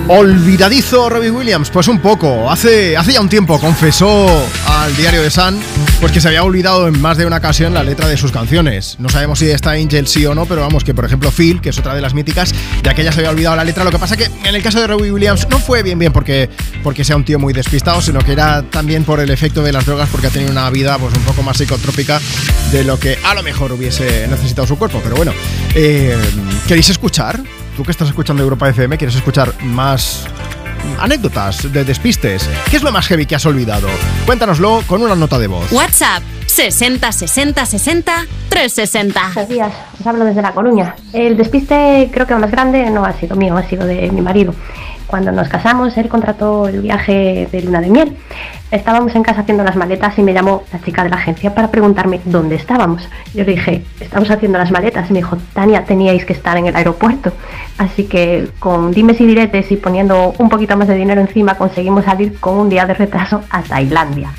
Olvidadizo Robbie Williams, pues un poco. Hace, hace ya un tiempo confesó al diario de Sun pues que se había olvidado en más de una ocasión la letra de sus canciones. No sabemos si está Angel sí o no, pero vamos, que por ejemplo Phil, que es otra de las míticas, de aquella se había olvidado la letra. Lo que pasa que en el caso de Robbie Williams no fue bien bien porque, porque sea un tío muy despistado, sino que era también por el efecto de las drogas, porque ha tenido una vida pues un poco más psicotrópica de lo que a lo mejor hubiese necesitado su cuerpo. Pero bueno, eh, ¿queréis escuchar? Tú que estás escuchando Europa FM, ¿quieres escuchar más anécdotas de despistes? ¿Qué es lo más heavy que has olvidado? Cuéntanoslo con una nota de voz. WhatsApp 60 60 60 360. Buenos días, os hablo desde La Coruña. El despiste creo que más grande no ha sido mío, ha sido de mi marido. Cuando nos casamos, él contrató el viaje de luna de miel. Estábamos en casa haciendo las maletas y me llamó la chica de la agencia para preguntarme dónde estábamos. Yo le dije, estamos haciendo las maletas. Y me dijo, Tania, teníais que estar en el aeropuerto. Así que con dimes y diretes y poniendo un poquito más de dinero encima conseguimos salir con un día de retraso a Tailandia.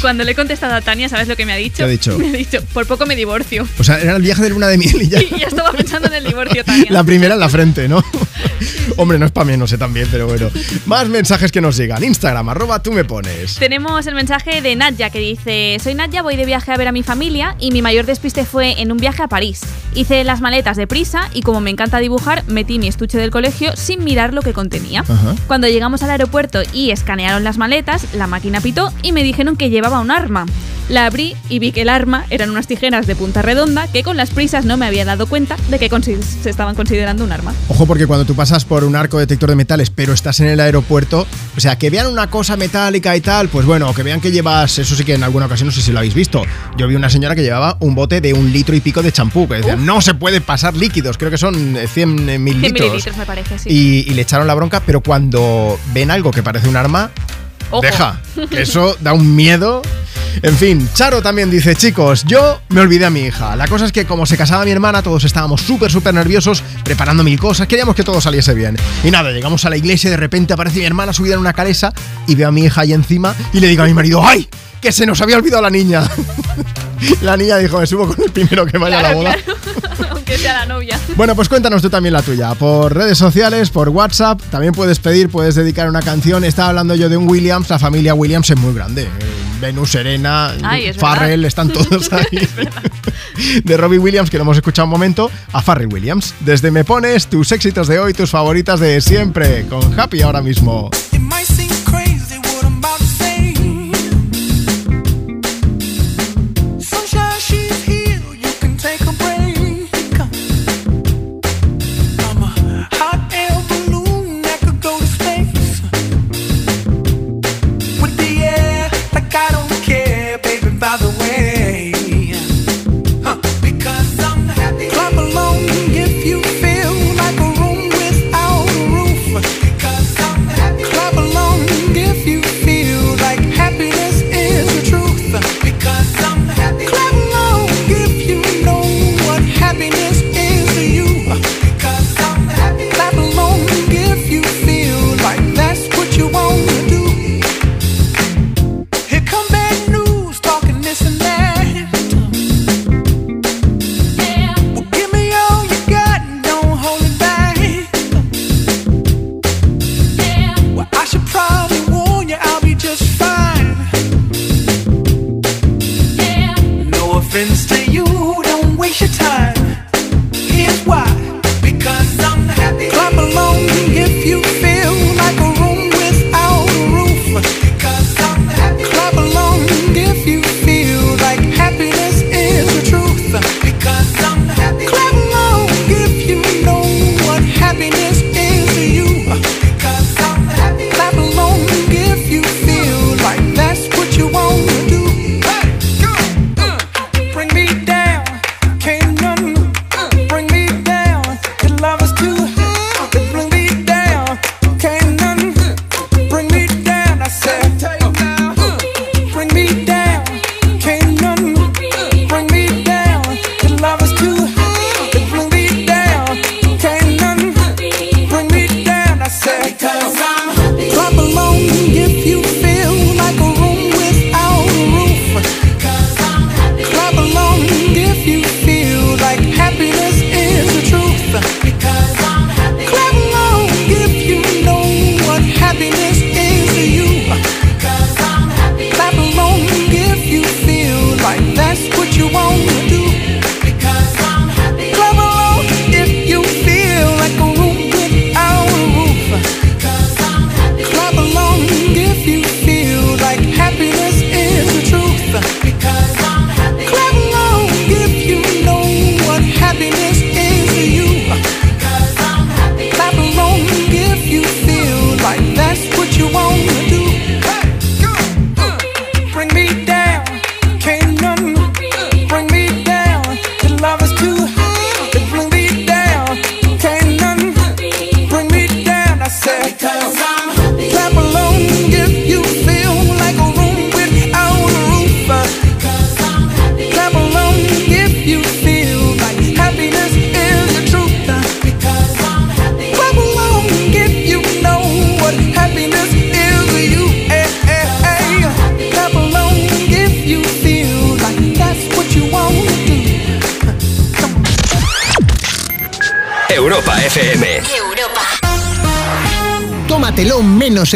Cuando le he contestado a Tania, ¿sabes lo que me ha dicho? ¿Qué ha dicho? Me ha dicho, por poco me divorcio. O sea, era el viaje de luna de miel y ya. Y ya estaba pensando en el divorcio, Tania. La primera en la frente, ¿no? Hombre, no es para menos, sé también, pero bueno. Más mensajes que nos llegan. Instagram, arroba tú me pones. Tenemos el mensaje de Nadja que dice: Soy Nadja, voy de viaje a ver a mi familia y mi mayor despiste fue en un viaje a París. Hice las maletas de prisa y como me encanta dibujar, metí mi estuche del colegio sin mirar lo que contenía. Ajá. Cuando llegamos al aeropuerto y escanearon las maletas, la máquina pitó y me dijeron que llevaba un arma. La abrí y vi que el arma eran unas tijeras de punta redonda que con las prisas no me había dado cuenta de que se estaban considerando un arma. Ojo, porque cuando tú pasas por un arco detector de metales, pero estás en el aeropuerto, o sea, que vean una cosa metálica y tal, pues bueno, que vean que llevas, eso sí que en alguna ocasión, no sé si lo habéis visto. Yo vi una señora que llevaba un bote de un litro y pico de champú, que decía, no se puede pasar líquidos, creo que son eh, 100 100 mililitros. mililitros me parece, sí. Y, y le echaron la bronca, pero cuando ven algo que parece un arma, Deja. que Eso da un miedo. En fin, Charo también dice, chicos, yo me olvidé a mi hija. La cosa es que como se casaba mi hermana, todos estábamos súper, súper nerviosos, preparando mil cosas, queríamos que todo saliese bien. Y nada, llegamos a la iglesia y de repente aparece mi hermana subida en una calesa y veo a mi hija ahí encima y le digo a mi marido, ¡ay! Que se nos había olvidado la niña. la niña dijo, me subo con el primero que vaya a la boda. claro. Aunque sea la novia. Bueno, pues cuéntanos tú también la tuya. Por redes sociales, por WhatsApp, también puedes pedir, puedes dedicar una canción. Estaba hablando yo de un Williams, la familia Williams es muy grande. Eh, Venus, Serena, Ay, es Farrell, verdad. están todos ahí. de Robbie Williams, que lo hemos escuchado un momento, a Farrell Williams. Desde Me Pones, tus éxitos de hoy, tus favoritas de siempre, con Happy ahora mismo.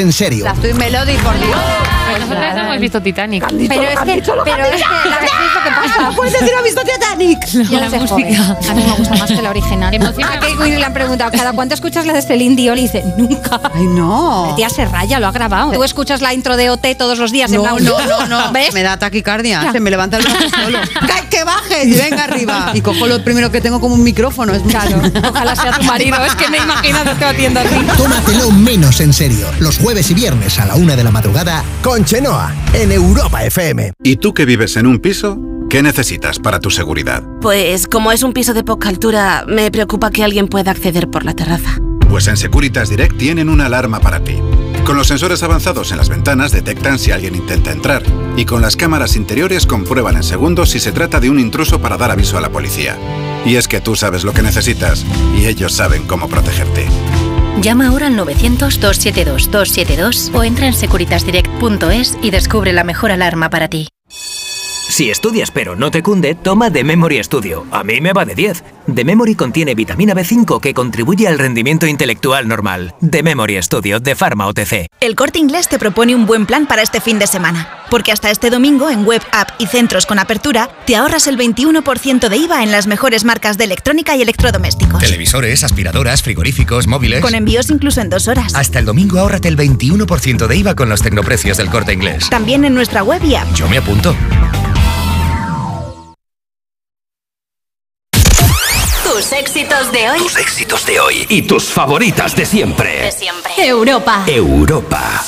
En serio. La Twin Melody, por Dios. Nosotras no hemos visto Titanic. Pero es que, pero es que, la verdad es lo que pasa. No puedes decir, ¿has visto Titanic? Yo no sé, joven. A mí me gusta más que la original. A Kate Winslet le han preguntado, ¿cada cuánto escuchas la de Celine Dion? Y dice, nunca. Ay, no. La tía se raya, lo ha grabado. Tú escuchas la intro de OT todos los días. en No, plan, no, no, no. ¿Ves? Me da taquicardia. Ya. Se me levanta el brazo solo. ¡Que-. Y venga arriba. Y cojo lo primero que tengo como un micrófono. Es Claro. Ojalá sea tu marido. Es que me imagino que te atiendo así. Tómatelo menos en serio. Los jueves y viernes a la una de la madrugada con Chenoa en Europa FM. ¿Y tú que vives en un piso? ¿Qué necesitas para tu seguridad? Pues como es un piso de poca altura, me preocupa que alguien pueda acceder por la terraza. Pues en Securitas Direct tienen una alarma para ti. Con los sensores avanzados en las ventanas detectan si alguien intenta entrar y con las cámaras interiores comprueban en segundos si se trata de un intruso para dar aviso a la policía. Y es que tú sabes lo que necesitas y ellos saben cómo protegerte. Llama ahora al 900-272-272 o entra en securitasdirect.es y descubre la mejor alarma para ti. Si estudias pero no te cunde, toma The Memory Studio. A mí me va de 10. The Memory contiene vitamina B5 que contribuye al rendimiento intelectual normal. The Memory Studio de Pharma OTC. El Corte Inglés te propone un buen plan para este fin de semana. Porque hasta este domingo, en web, app y centros con apertura, te ahorras el 21% de IVA en las mejores marcas de electrónica y electrodomésticos. Televisores, aspiradoras, frigoríficos, móviles. Con envíos incluso en dos horas. Hasta el domingo ahórrate el 21% de IVA con los tecnoprecios del corte inglés. También en nuestra web y app. Yo me apunto. Tus éxitos de hoy. Tus éxitos de hoy y tus favoritas de siempre. De siempre. Europa. Europa.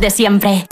De siempre.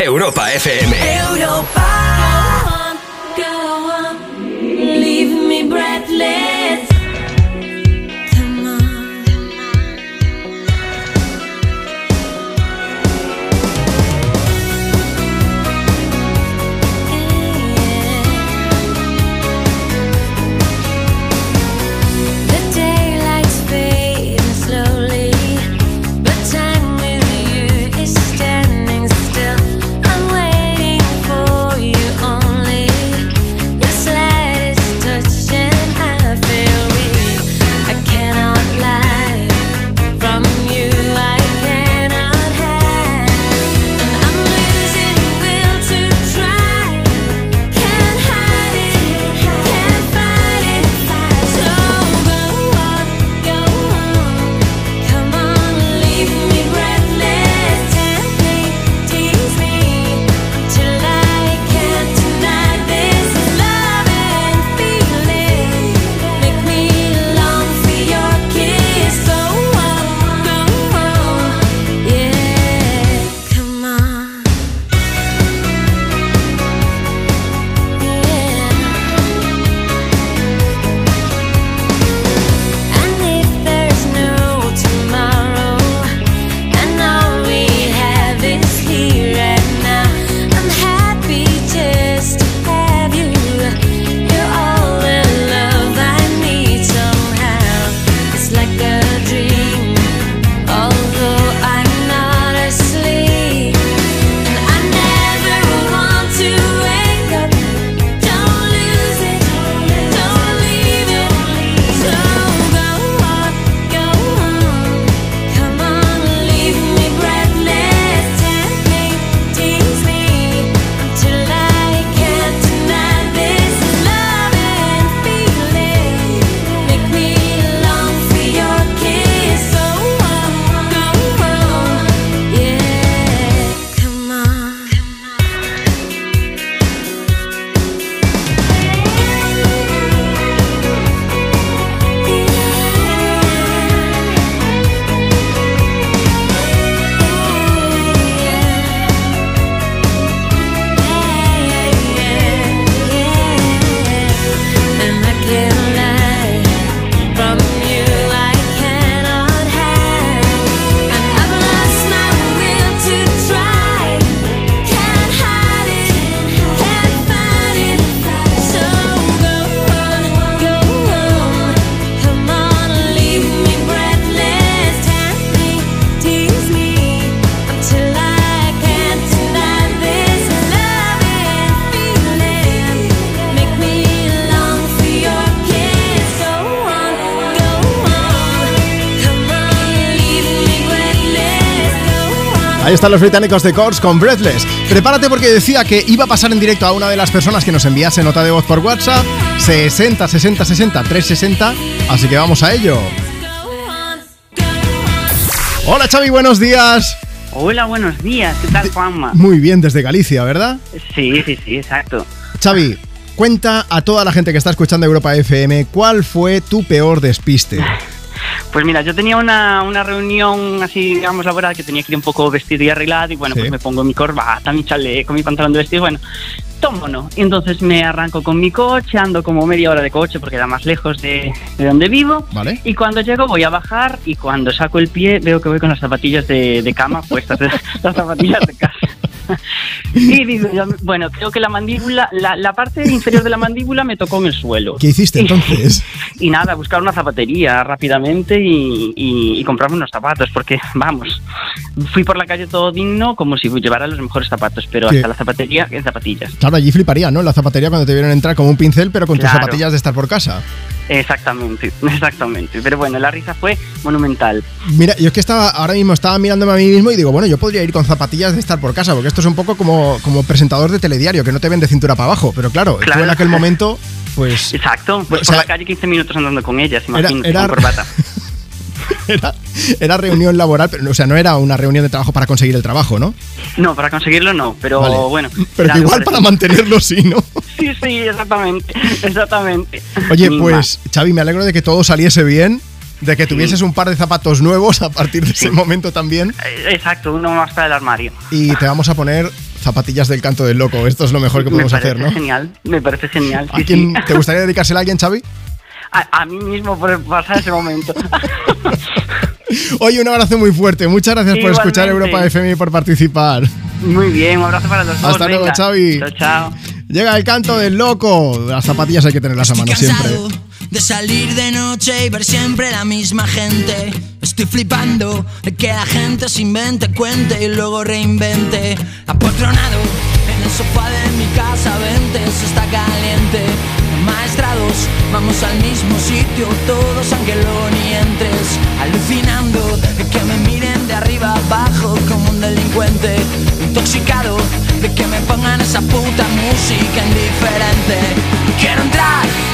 Están los británicos de Course con Breathless. Prepárate porque decía que iba a pasar en directo a una de las personas que nos enviase nota de voz por WhatsApp. 60 60 60 360. Así que vamos a ello. Hola Xavi, buenos días. Hola, buenos días. ¿Qué tal, Juanma? Muy bien, desde Galicia, ¿verdad? Sí, sí, sí, exacto. Xavi, cuenta a toda la gente que está escuchando Europa FM cuál fue tu peor despiste. Pues mira, yo tenía una, una reunión así, digamos, laboral que tenía que ir un poco vestido y arreglado y bueno, Sí. pues me pongo mi corbata, mi chaleco, mi pantalón de vestir, bueno, tomo no. Y entonces me arranco con mi coche, ando como media hora de coche porque era más lejos de, de donde vivo. Vale. Y cuando llego voy a bajar y cuando saco el pie veo que voy con las zapatillas de, de cama puestas, las zapatillas de casa. Y digo, yo, bueno, creo que la mandíbula, la, la parte inferior de la mandíbula me tocó en el suelo. ¿Qué hiciste entonces? Y nada, buscar una zapatería rápidamente y, y- y comprarme unos zapatos, porque vamos, fui por la calle todo digno como si llevara los mejores zapatos, pero ¿Qué? hasta la zapatería en zapatillas. Claro, allí fliparía, ¿no? La zapatería cuando te vieron entrar como un pincel, pero con tus zapatillas de estar por casa. Exactamente, exactamente. Pero bueno, la risa fue monumental. Mira, yo es que estaba ahora mismo estaba mirándome a mí mismo y digo, bueno, yo podría ir con zapatillas de estar por casa, porque esto es un poco como, como presentador de telediario, que no te ven de cintura para abajo. Pero claro, tú Claro. en aquel momento, pues Exacto, pues O por la calle 15 minutos andando con ellas, Era- imagínate, era- con corbata. era, era reunión laboral, pero o sea, no era una reunión de trabajo para conseguir el trabajo, ¿no? No, para conseguirlo no, pero Vale. bueno. Pero era igual para mantenerlo sí, ¿no? Sí, sí, exactamente, exactamente. Oye, pues Xavi, me alegro de que todo saliese bien, de que tuvieses un par de zapatos nuevos a partir de ese momento también. Eh, Exacto, uno más para el armario. Y te vamos a poner zapatillas del canto del loco. Esto es lo mejor que podemos me hacer, ¿no? genial, me parece genial. ¿A sí, quién sí. te gustaría dedicársela a alguien, Xavi? A, a mí mismo por pasar ese momento. Oye, un abrazo muy fuerte. Muchas gracias por escuchar. Europa FM y por participar. Muy bien, un abrazo para los dos. Hasta luego, venga. Xavi. Chao, chao. Llega el canto del loco. Las zapatillas hay que tenerlas a mano siempre. De salir de noche y ver siempre la misma gente. Estoy flipando de que la gente se invente, cuente y luego reinvente. Apotronado en el sofá de mi casa, vente, se está caliente. Maestrados, vamos al mismo sitio, todos aunque luego ni entres. Alucinando de que me miren de arriba abajo como un delincuente. Intoxicado de que me pongan esa puta música indiferente. Quiero entrar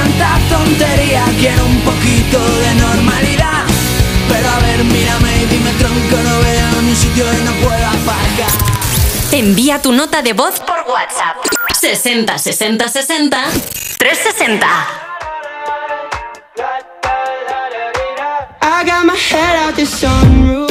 tanta tontería, quiero un poquito de normalidad. Pero a ver, mírame y dime tronco, no veo mi sitio y no puedo aparcar. Envía tu nota de voz por WhatsApp. 60 60 60 360. I got my head out the sunroof.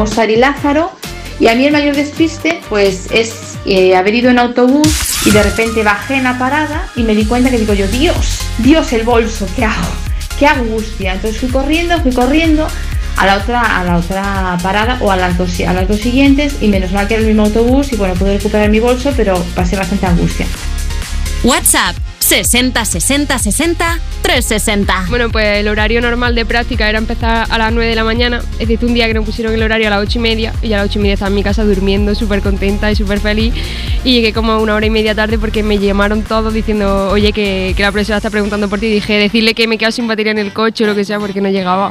llamamos Sari Lázaro. Y a mí el mayor despiste pues es eh, haber ido en autobús y de repente bajé en la parada y me di cuenta que digo yo, Dios, Dios el bolso, ¿qué hago? ¡Qué angustia! Entonces fui corriendo, fui corriendo a la otra, a la otra parada o a las dos, a las dos siguientes y menos mal que era el mismo autobús y bueno, pude recuperar mi bolso, pero pasé bastante angustia. WhatsApp 60 60 60 360. Bueno, pues el horario normal de práctica era empezar a las 9 de la mañana. Excepto un día que nos pusieron el horario a las 8 y media. Y a las 8 y media estaba en mi casa durmiendo, súper contenta y súper feliz. Y llegué como una hora y media tarde porque me llamaron todos diciendo, oye, que, que la profesora está preguntando por ti. Y dije, decirle que me he quedado sin batería en el coche o lo que sea porque no llegaba.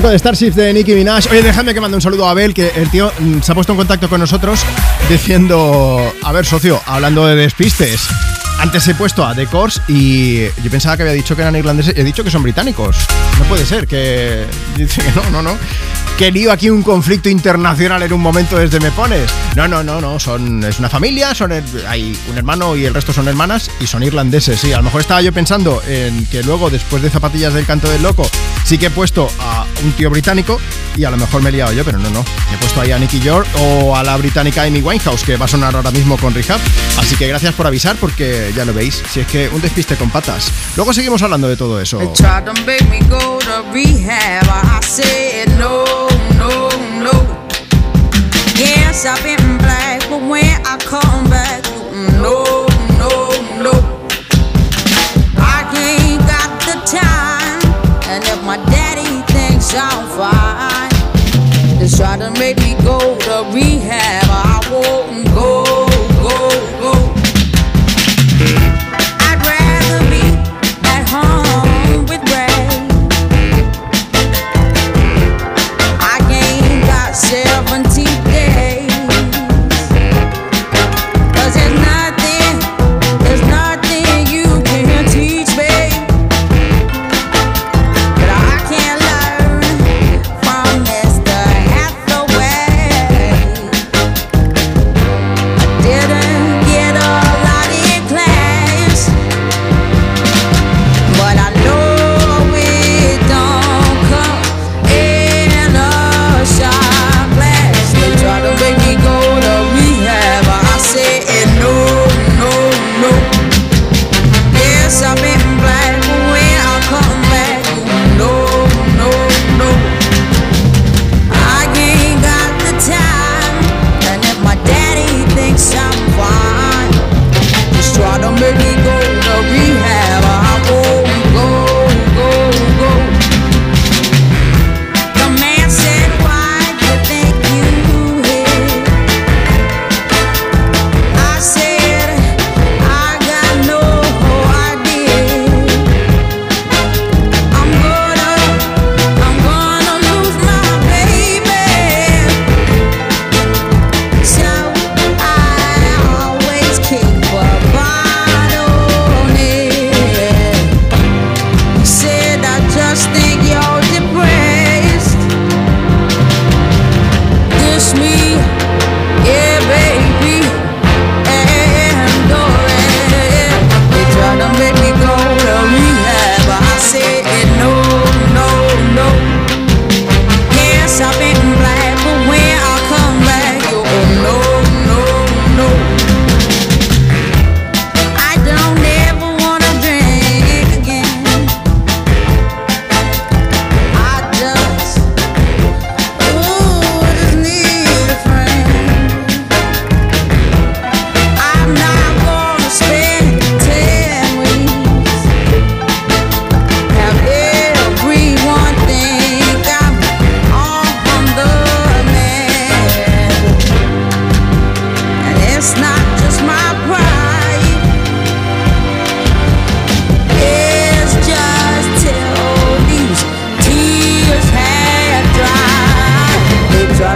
Poco de Starship de Nicki Minaj. Oye, déjame que mande un saludo a Abel, que el tío mm, se ha puesto en contacto con nosotros diciendo, a ver, socio, hablando de despistes. Antes he puesto a The Course y yo pensaba que había dicho que eran irlandeses. He dicho que son británicos. No puede ser, que dice que no, no, no. Que aquí un conflicto internacional en un momento desde Me Pones. No, no, no, no. Son, es una familia, son hay un hermano y el resto son hermanas y son irlandeses, sí. A lo mejor estaba yo pensando en que luego, después de Zapatillas del Canto del Loco, sí que he puesto a un tío británico y a lo mejor me he liado yo, pero no, no. He puesto ahí a Nicky York o a la británica Amy Winehouse, que va a sonar ahora mismo con Rehab. Así que gracias por avisar porque ya lo veis. Si es que un despiste con patas. Luego seguimos hablando de todo eso. Me I'm fine, they try to make me go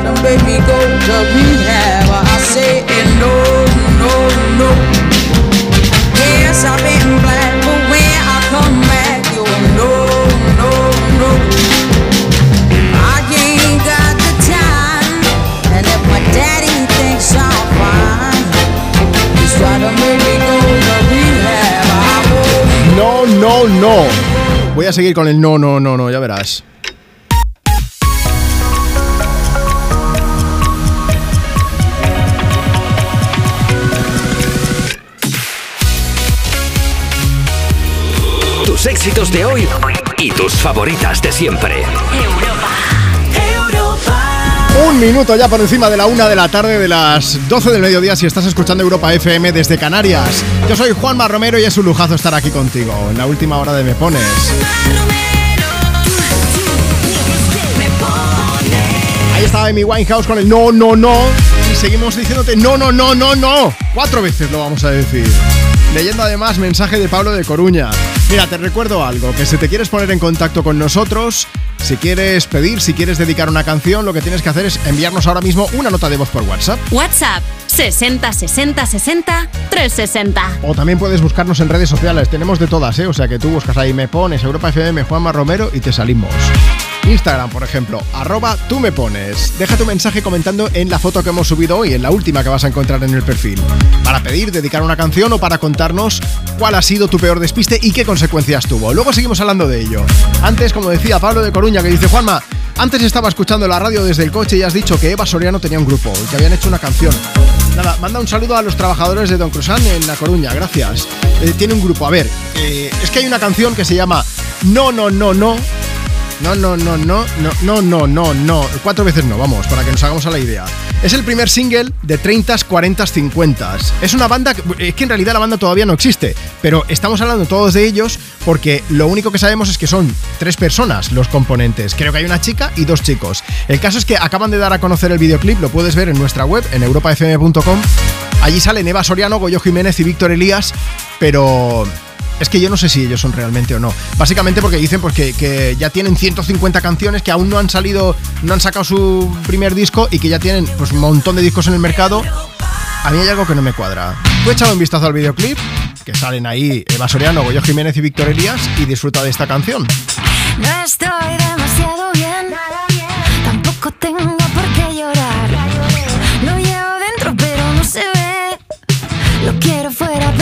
to rehab. I said no, no, no. Yes, I've been black, but when I come back, no, no, no. I ain't got the time, and if my daddy thinks I'm fine, he's trying to make me go to rehab. I. No, no, no. Voy a seguir con el no, no, no, no, ya verás. Tus éxitos de hoy y tus favoritas de siempre. Un minuto ya por encima de la una de la tarde de las 12 del mediodía si estás escuchando Europa FM desde Canarias. Yo soy Juanma Romero y es un lujazo estar aquí contigo en la última hora de Me Pones. Ahí estaba Amy Winehouse con el no, no, no. Y seguimos diciéndote no, no, no, no, no. Cuatro veces lo vamos a decir. Leyendo además mensaje de Pablo de Coruña. Mira, te recuerdo algo, que si te quieres poner en contacto con nosotros, si quieres pedir, si quieres dedicar una canción, lo que tienes que hacer es enviarnos ahora mismo una nota de voz por WhatsApp. WhatsApp 60 60 60 360. O también puedes buscarnos en redes sociales, tenemos de todas, ¿eh? O sea que tú buscas ahí, me pones Europa FM Juanma Romero y te salimos. Instagram, por ejemplo, arroba tú me pones. Deja tu mensaje comentando en la foto que hemos subido hoy, en la última que vas a encontrar en el perfil. Para pedir, dedicar una canción o para contarnos cuál ha sido tu peor despiste y qué consecuencias tuvo. Luego seguimos hablando de ello. Antes, como decía Pablo de Coruña, que dice, Juanma, antes estaba escuchando la radio desde el coche y has dicho que Eva Soriano tenía un grupo y que habían hecho una canción. Nada, manda un saludo a los trabajadores de Don Cruzán en La Coruña, gracias. Eh, tiene un grupo, a ver, eh, es que hay una canción que se llama No, no, no, no. No, no, no, no, no, no, no, no, no. Cuatro veces no, vamos, para que nos hagamos a la idea. Es el primer single de 30, 40, 50. Es una banda, que, es que en realidad la banda todavía no existe, pero estamos hablando todos de ellos porque lo único que sabemos es que son tres personas los componentes. Creo que hay una chica y dos chicos. El caso es que acaban de dar a conocer el videoclip, lo puedes ver en nuestra web, en europafm.com. Allí salen Eva Soriano, Goyo Jiménez y Víctor Elías, pero es que yo no sé si ellos son realmente o no. Básicamente porque dicen pues, que, que ya tienen 150 canciones que aún no han salido, no han sacado su primer disco y que ya tienen pues, un montón de discos en el mercado. A mí hay algo que no me cuadra. Tú echado un vistazo al videoclip, que salen ahí Eva Soriano, Goyo Jiménez y Víctor Elías, y disfruta de esta canción. No estoy demasiado bien, tampoco tengo por qué llorar. Lo llevo dentro, pero no se ve. Lo quiero fuera,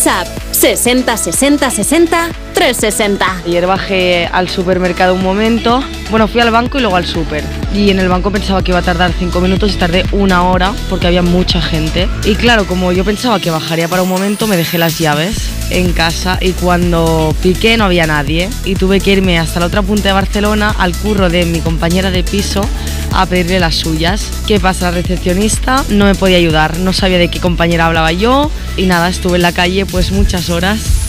WhatsApp 60 60 60 360. Ayer bajé al supermercado un momento. Bueno, fui al banco y luego al super. Y en el banco pensaba que iba a tardar cinco minutos y tardé una hora porque había mucha gente. Y claro, como yo pensaba que bajaría para un momento, me dejé las llaves en casa y cuando piqué no había nadie. Y tuve que irme hasta la otra punta de Barcelona al curro de mi compañera de piso a pedirle las suyas. ¿Qué pasa? La recepcionista no me podía ayudar, no sabía de qué compañera hablaba yo y nada, estuve en la calle pues muchas horas.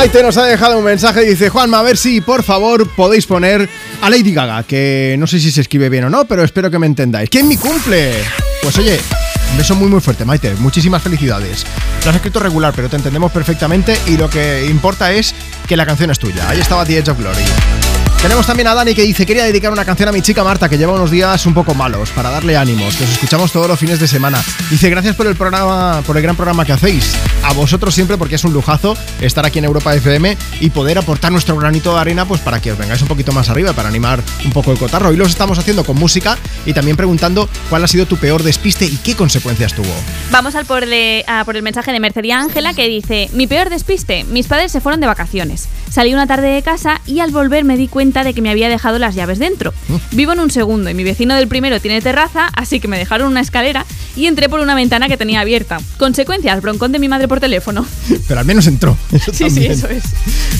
Maite nos ha dejado un mensaje y dice, Juanma, a ver si por favor podéis poner a Lady Gaga, que no sé si se escribe bien o no, pero espero que me entendáis. ¡Que es mi cumple! Pues oye, un beso muy muy fuerte, Maite. Muchísimas felicidades. Lo has escrito regular, pero te entendemos perfectamente y lo que importa es que la canción es tuya. Ahí estaba The Edge of Glory. Tenemos también a Dani que dice, quería dedicar una canción a mi chica Marta, que lleva unos días un poco malos, para darle ánimos, que os escuchamos todos los fines de semana. Dice, gracias por el programa, por el gran programa que hacéis. A vosotros siempre, porque es un lujazo estar aquí en Europa FM y poder aportar nuestro granito de arena, pues para que os vengáis un poquito más arriba, para animar un poco el cotarro. Hoy los estamos haciendo con música y también preguntando cuál ha sido tu peor despiste y qué consecuencias tuvo. Vamos al por, de- a por el mensaje de Mercedes Ángela que dice: Mi peor despiste, mis padres se fueron de vacaciones. Salí una tarde de casa y al volver me di cuenta de que me había dejado las llaves dentro. Vivo en un segundo y mi vecino del primero tiene terraza, así que me dejaron una escalera y entré por una ventana que tenía abierta. Consecuencias, broncón de mi madre por teléfono. Pero al menos entró. Eso Sí, sí, eso es.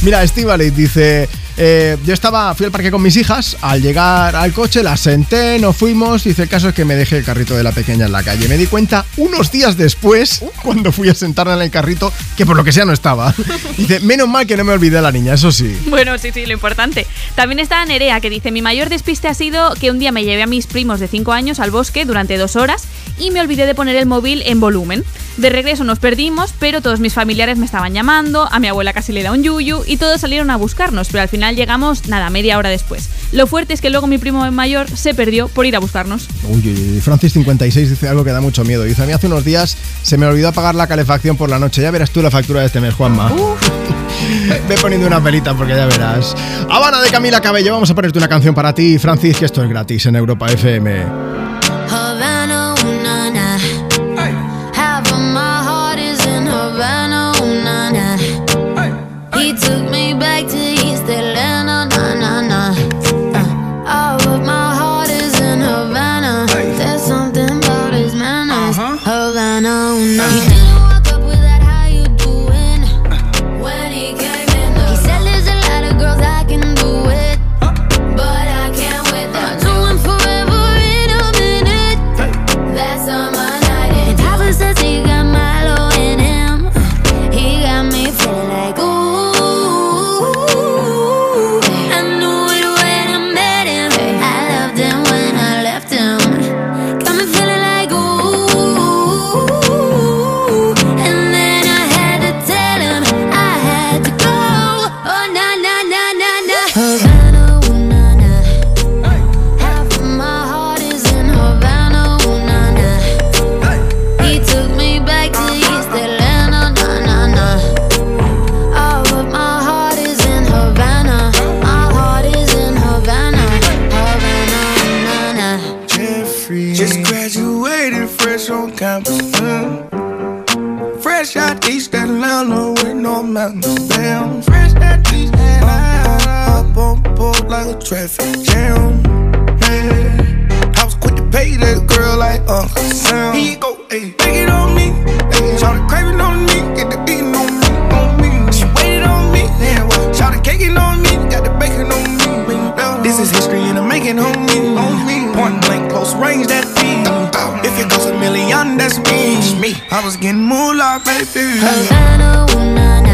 Mira, Estivali dice: eh, Yo estaba, fui al parque con mis hijas. Al llegar al coche, las senté, nos fuimos. Dice: El caso es que me dejé el carrito de la pequeña en la calle. Me di cuenta unos días después, cuando fui a sentarla en el carrito, que por lo que sea no estaba. Dice: Menos mal que no me olvidé de la niña, eso sí. Bueno, sí, sí, lo importante. También está Nerea que dice, mi mayor despiste ha sido que un día me llevé a mis primos de 5 años al bosque durante dos horas y me olvidé de poner el móvil en volumen. De regreso nos perdimos, pero todos mis familiares me estaban llamando, a mi abuela casi le da un yuyu y todos salieron a buscarnos, pero al final llegamos, nada, media hora después. Lo fuerte es que luego mi primo mayor se perdió por ir a buscarnos. Uy, uy, uy, Francis56 dice algo que da mucho miedo. Dice: A mí hace unos días se me olvidó apagar la calefacción por la noche. Ya verás tú la factura de este mes, Juanma. Ve poniendo una pelita porque ya verás. Habana de Camila Cabello, vamos a ponerte una canción para ti, Francis, que esto es gratis en Europa FM. Board a traffic jam. Yeah. I was quick to pay that girl like Uncle Sam. Here you go, ayy. Take it on me. Ayy. Shout craving on me. Get the beating on me. On me. She waited on me. Yeah, well, shout caking on me. Got the bacon on me. This is history and I'm making on me. On me. Point blank, close range, that feed. If it goes a million, that's me. me. I was getting moolah, baby. Havana, ooh na na.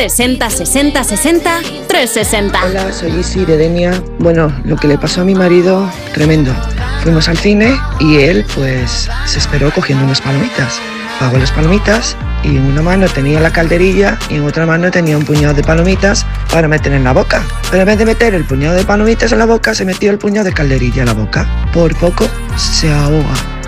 60 60 60 360. Hola, soy Isi de Denia. Bueno, lo que le pasó a mi marido, tremendo. Fuimos al cine y él, pues, se esperó cogiendo unas palomitas. Pagó las palomitas y en una mano tenía la calderilla y en otra mano tenía un puñado de palomitas para meter en la boca. Pero en vez de meter el puñado de palomitas en la boca, se metió el puñado de calderilla en la boca. Por poco se ahoga.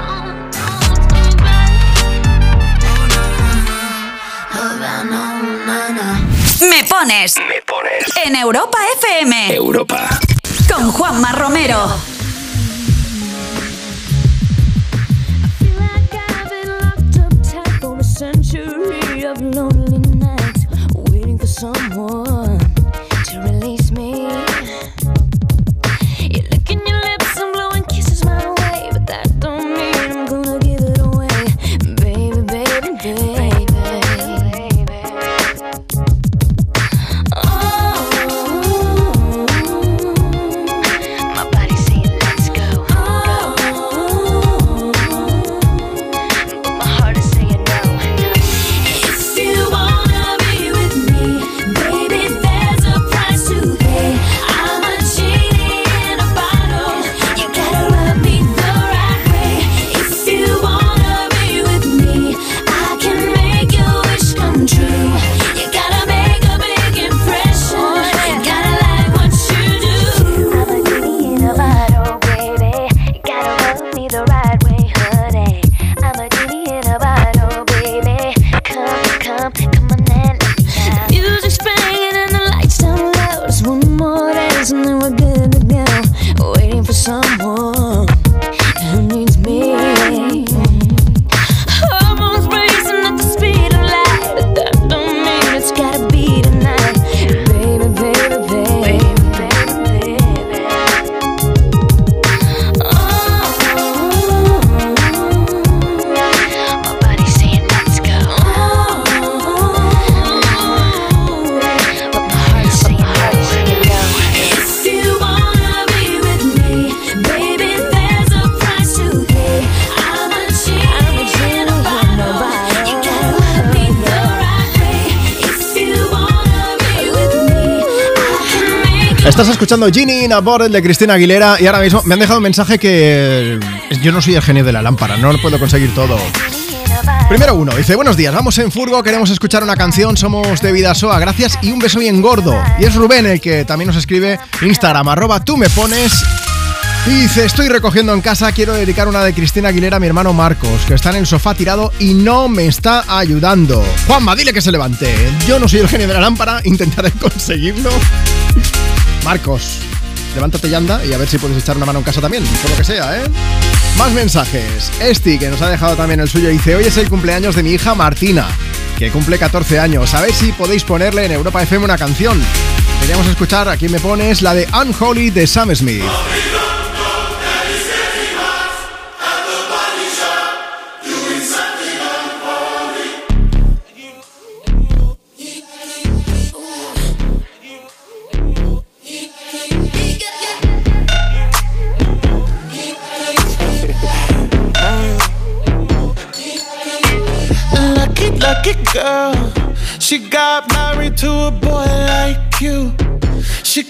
Me pones. Me pones. En Europa FM. Europa. Con Juanma Romero. Estás escuchando Ginny in a de Cristina Aguilera y ahora mismo me han dejado un mensaje que yo no soy el genio de la lámpara, no lo puedo conseguir todo. Primero uno, dice, buenos días, vamos en Furgo, queremos escuchar una canción, somos de Vidasoa, gracias y un beso bien gordo. Y es Rubén el que también nos escribe Instagram, arroba tú me pones. Y dice, estoy recogiendo en casa, quiero dedicar una de Cristina Aguilera a mi hermano Marcos, que está en el sofá tirado y no me está ayudando. Juanma, dile que se levante. Yo no soy el genio de la lámpara, intentaré conseguirlo. Marcos, levántate y anda y a ver si puedes echar una mano en casa también, por lo que sea, ¿eh? Más mensajes. Esti, que nos ha dejado también el suyo, dice, hoy es el cumpleaños de mi hija Martina, que cumple 14 años. A ver si podéis ponerle en Europa FM una canción. Queríamos escuchar, aquí me pones, la de Unholy de Sam Smith.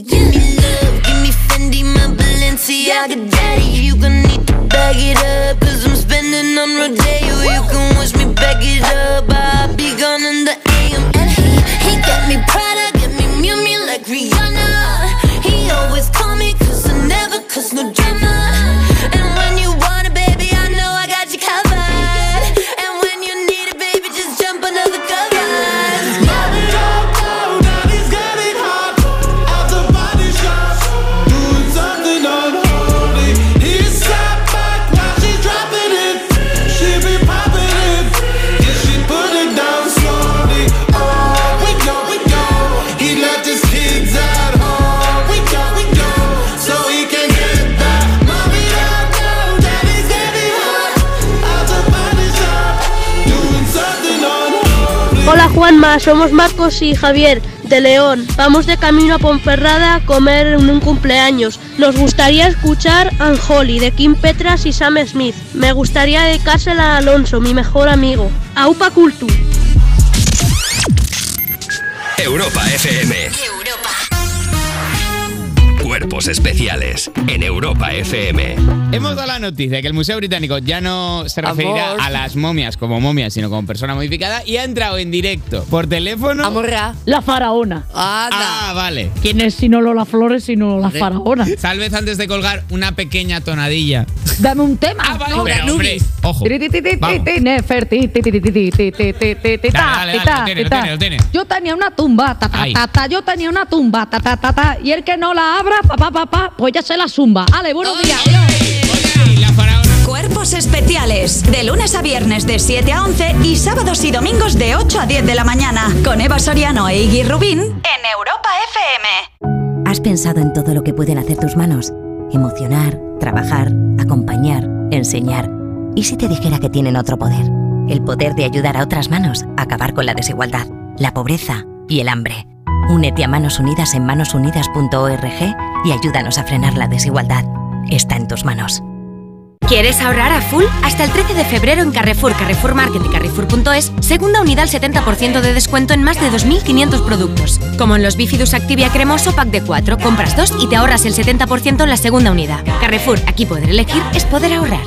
the give me love, give me Fendi, my Balenciaga, daddy. You gon' need to bag it up, Juanma, somos Marcos y Javier de León. Vamos de camino a Ponferrada a comer en un cumpleaños. Nos gustaría escuchar Unholy de Kim Petras y Sam Smith. Me gustaría dedicársela a Alonso, mi mejor amigo. Aupa Cultu. Europa FM. Cuerpos especiales en Europa FM. Hemos dado la noticia que el Museo Británico ya no se referirá Amor. a las momias como momias, sino como persona modificada y ha entrado en directo por teléfono. Amorra. La faraona. Ah, vale. ¿Quién es sino Lola Flores sino la faraona? Tal vez antes de colgar una pequeña tonadilla. Dame un tema. Ah, vale, pero, hombre, ojo. Yo tenía una tumba, ta ta ta ta, yo tenía una tumba, ta ta ta ta, y el que no la abra, pa pa pa pa, pues ya se la zumba. Ale, buenos días. Cuerpos especiales. De lunes a viernes de 7 a 11 y sábados y domingos de 8 a 10 de la mañana. Con Eva Soriano e Iggy Rubín en Europa FM. ¿Has pensado en todo lo que pueden hacer tus manos? Emocionar, trabajar, acompañar, enseñar. ¿Y si te dijera que tienen otro poder? El poder de ayudar a otras manos a acabar con la desigualdad, la pobreza y el hambre. Únete a Manos Unidas en manosunidas.org y ayúdanos a frenar la desigualdad. Está en tus manos. ¿Quieres ahorrar a full? Hasta el 13 de febrero en Carrefour, Carrefour Market y Carrefour.es, segunda unidad al 70% de descuento en más de 2.500 productos. Como en los Bifidus Activia Cremoso Pack de 4, compras dos y te ahorras el 70% en la segunda unidad. Carrefour, aquí poder elegir es poder ahorrar.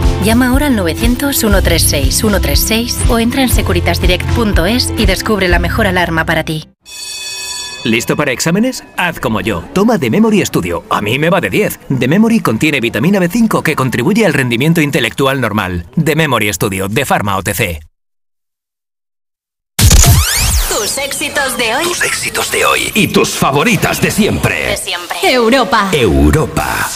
Llama ahora al 900-136-136 o entra en securitasdirect.es y descubre la mejor alarma para ti. ¿Listo para exámenes? Haz como yo. Toma The Memory Studio. A mí me va de 10. The Memory contiene vitamina B5 que contribuye al rendimiento intelectual normal. The Memory Studio de Pharma OTC. Tus éxitos de hoy. Tus éxitos de hoy y tus favoritas de siempre. De siempre. Europa. Europa.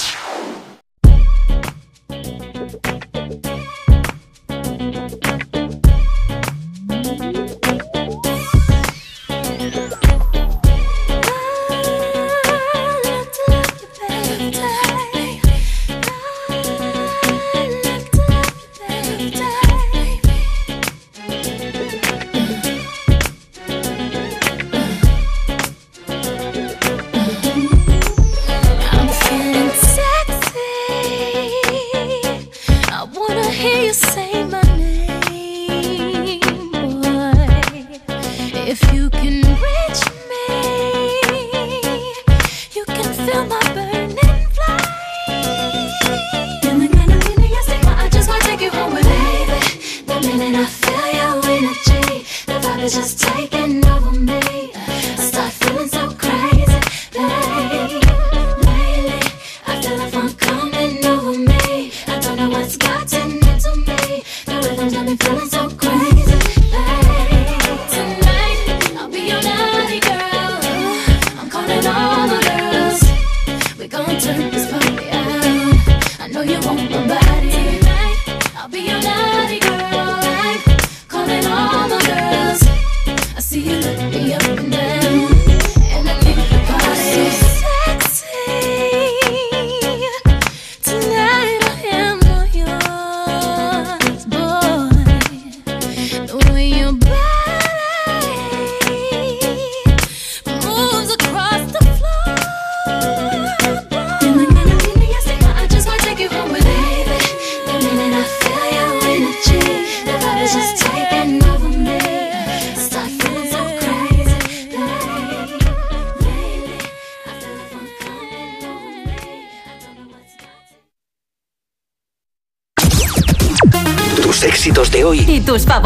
What's gotten into me. The rhythm's got me feeling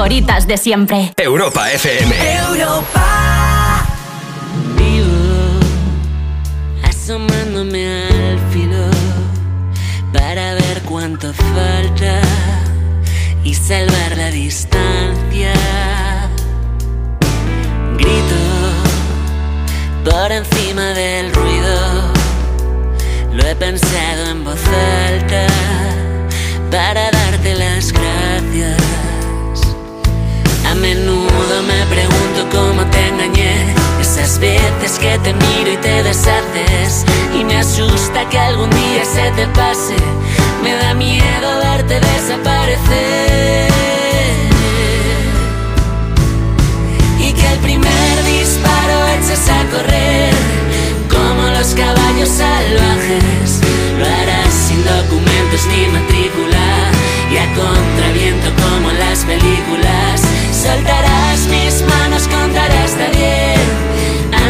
favoritas de siempre. Europa FM. Europa. Vivo asomándome al filo para ver cuánto falta y salvar la distancia. Te miro y te deshaces. Y me asusta que algún día se te pase. Me da miedo verte desaparecer. Y que el primer disparo eches a correr. Como los caballos salvajes. Lo harás sin documentos ni matrícula. Y a contraviento como en las películas. Soltarás mis manos, contaré hasta diez.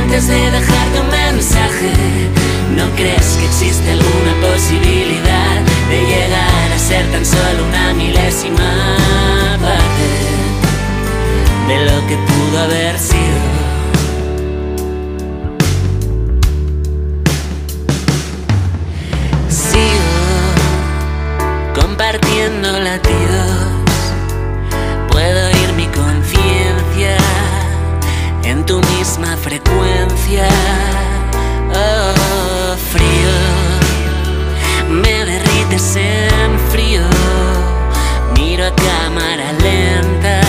Antes de dejarte un mensaje. ¿No crees que existe alguna posibilidad de llegar a ser tan solo una milésima parte de lo que pudo haber sido? Sigo compartiendo latidos. Frecuencia. Oh, frío, me derrites en frío. Miro a cámara lenta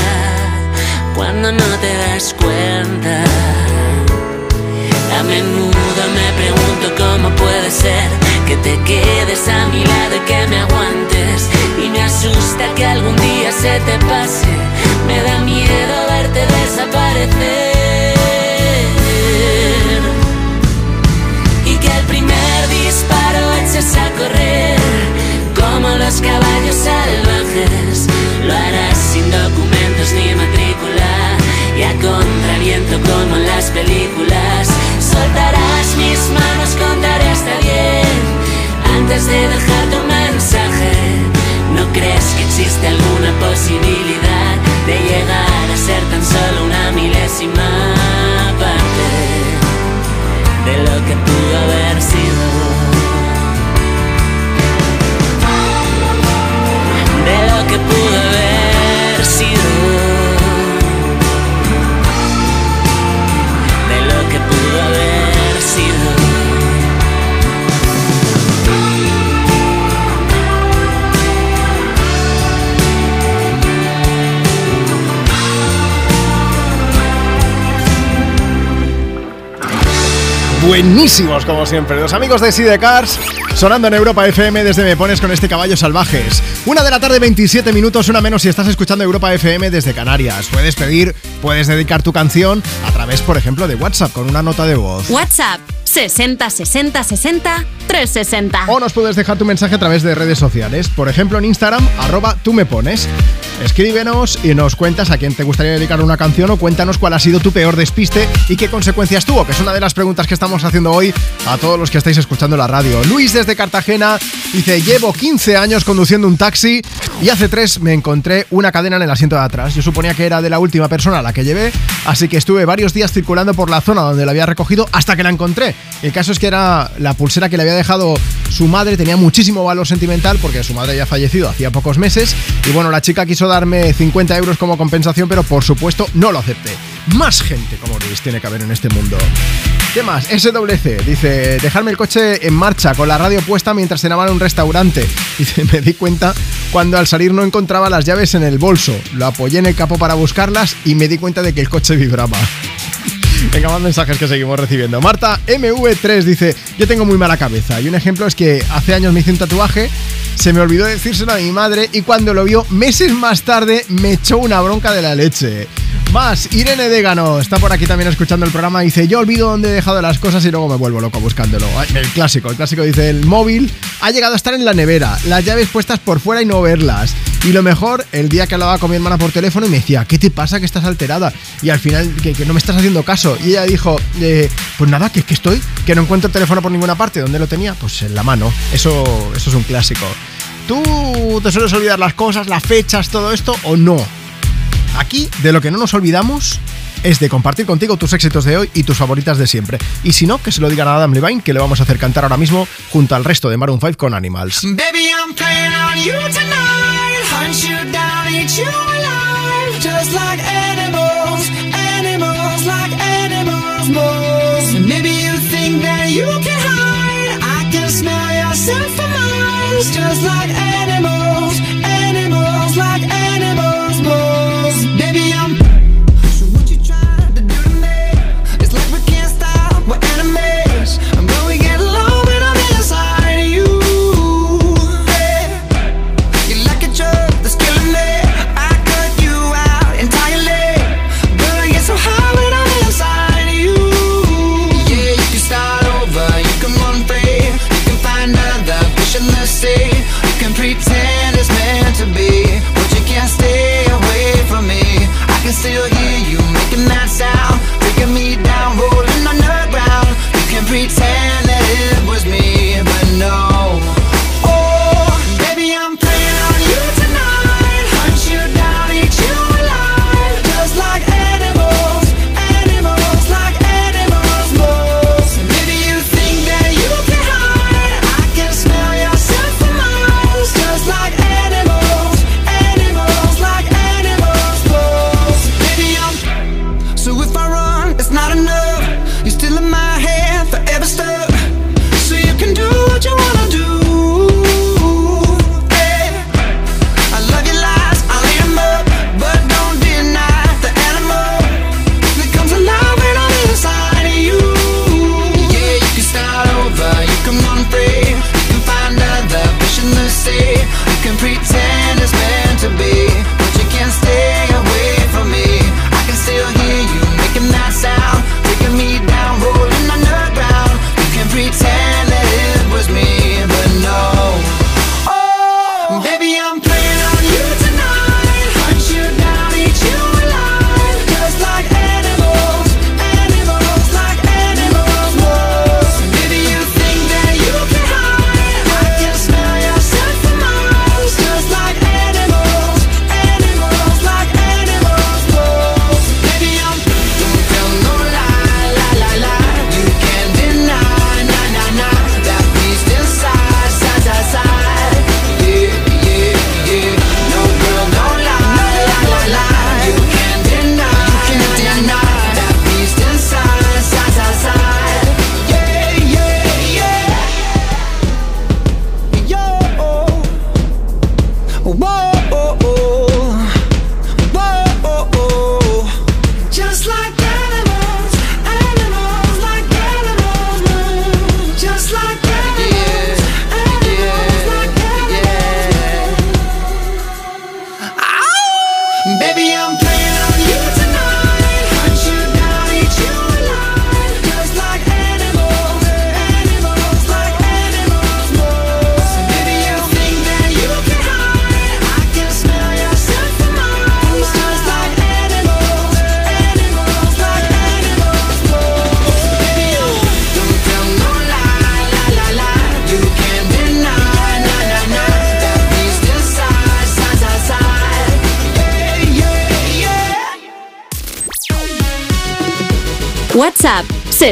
cuando no te das cuenta. A menudo me pregunto cómo puede ser que te quedes a mi lado y que me aguantes. Y me asusta que algún día se te pase. Me da miedo verte desaparecer. a correr como los caballos salvajes. Lo harás sin documentos ni matrícula y a contraviento como en las películas. Soltarás mis manos, contaré hasta bien antes de dejar tu mensaje. ¿No crees que existe alguna posibilidad de llegar a ser tan solo una milésima parte de lo que pudo haber sido? Que pudo haber sido. De lo que pudo haber sido. Buenísimos, como siempre. Los amigos de Sidecars sonando en Europa FM desde Me Pones con este caballo salvajes. Una de la tarde, 27 minutos, una menos si estás escuchando Europa FM desde Canarias. Puedes pedir, puedes dedicar tu canción a través, por ejemplo, de WhatsApp con una nota de voz. WhatsApp 60 60 60 360. O nos puedes dejar tu mensaje a través de redes sociales, por ejemplo en Instagram, arroba tú me pones. Escríbenos y nos cuentas a quién te gustaría dedicar una canción o cuéntanos cuál ha sido tu peor despiste y qué consecuencias tuvo, que es una de las preguntas que estamos haciendo hoy a todos los que estáis escuchando la radio. Luis desde Cartagena dice, llevo 15 años conduciendo un taxi y hace 3 me encontré una cadena en el asiento de atrás. Yo suponía que era de la última persona a la que llevé, así que estuve varios días circulando por la zona donde la había recogido hasta que la encontré. El caso es que era la pulsera que le había dejado su madre, tenía muchísimo valor sentimental porque su madre ya ha fallecido hacía pocos meses y bueno, la chica quiso darme 50 euros como compensación, pero por supuesto no lo acepté. Más gente como Luis tiene que haber en este mundo. ¿Qué más? SWC dice, dejarme el coche en marcha con la radio puesta mientras cenaba en un restaurante. Dice, me di cuenta cuando al salir no encontraba las llaves en el bolso. Lo apoyé en el capo para buscarlas y me di cuenta de que el coche vibraba. Venga, más mensajes que seguimos recibiendo. Marta MV3 dice, yo tengo muy mala cabeza. Y un ejemplo es que hace años me hice un tatuaje, se me olvidó decírselo a mi madre y cuando lo vio meses más tarde me echó una bronca de la leche. Más, Irene Dégano está por aquí también escuchando el programa. Dice: Yo olvido dónde he dejado las cosas y luego me vuelvo loco buscándolo. El clásico, el clásico dice: El móvil ha llegado a estar en la nevera, las llaves puestas por fuera y no verlas. Y lo mejor, el día que hablaba con mi hermana por teléfono y me decía: ¿Qué te pasa que estás alterada? Y al final, que, que no me estás haciendo caso. Y ella dijo: eh, Pues nada, que es que estoy, que no encuentro el teléfono por ninguna parte. ¿Dónde lo tenía? Pues en la mano. Eso, eso es un clásico. ¿Tú te sueles olvidar las cosas, las fechas, todo esto o no? Aquí, de lo que no nos olvidamos es de compartir contigo tus éxitos de hoy y tus favoritas de siempre. Y si no, que se lo digan a Adam Levine, que le vamos a hacer cantar ahora mismo junto al resto de Maroon 5 con Animals. Baby, I'm playing on you tonight. Hunt you down, eat you alive. Just like animals, animals, like animals, moles. Maybe you think that you can hide. I can smell yourself from miles. Just like animals, animals, like animals,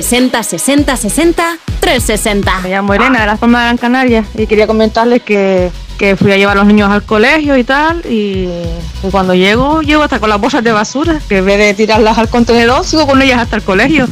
60 60 60 360. Me llamo Elena de la zona de Gran Canaria y quería comentarles que, que fui a llevar a los niños al colegio y tal y, y cuando llego, llego hasta con las bolsas de basura, que en vez de tirarlas al contenedor, sigo con ellas hasta el colegio.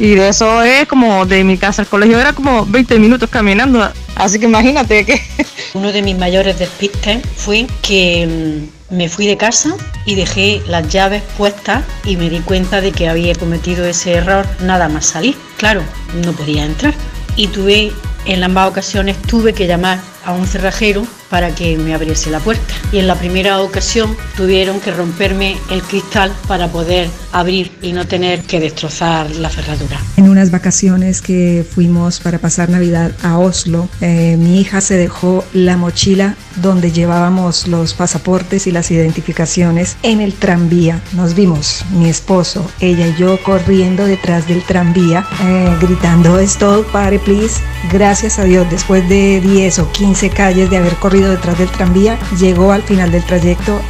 Y de eso es como de mi casa al colegio, era como 20 minutos caminando. Así que imagínate que... Uno de mis mayores despistes fue que mm, me fui de casa y dejé las llaves puestas y me di cuenta de que había cometido ese error nada más salir. Claro, no podía entrar. Y tuve, en ambas ocasiones, tuve que llamar a un cerrajero para que me abriese la puerta. Y en la primera ocasión tuvieron que romperme el cristal para poder abrir y no tener que destrozar la cerradura. En unas vacaciones que fuimos para pasar Navidad a Oslo, eh, mi hija se dejó la mochila donde llevábamos los pasaportes y las identificaciones en el tranvía. Nos vimos, mi esposo, ella y yo corriendo detrás del tranvía, eh, gritando stop, pare please. Gracias a Dios, después de 10 o 15 calles de haber corrido detrás del tranvía, llegó al final del trayecto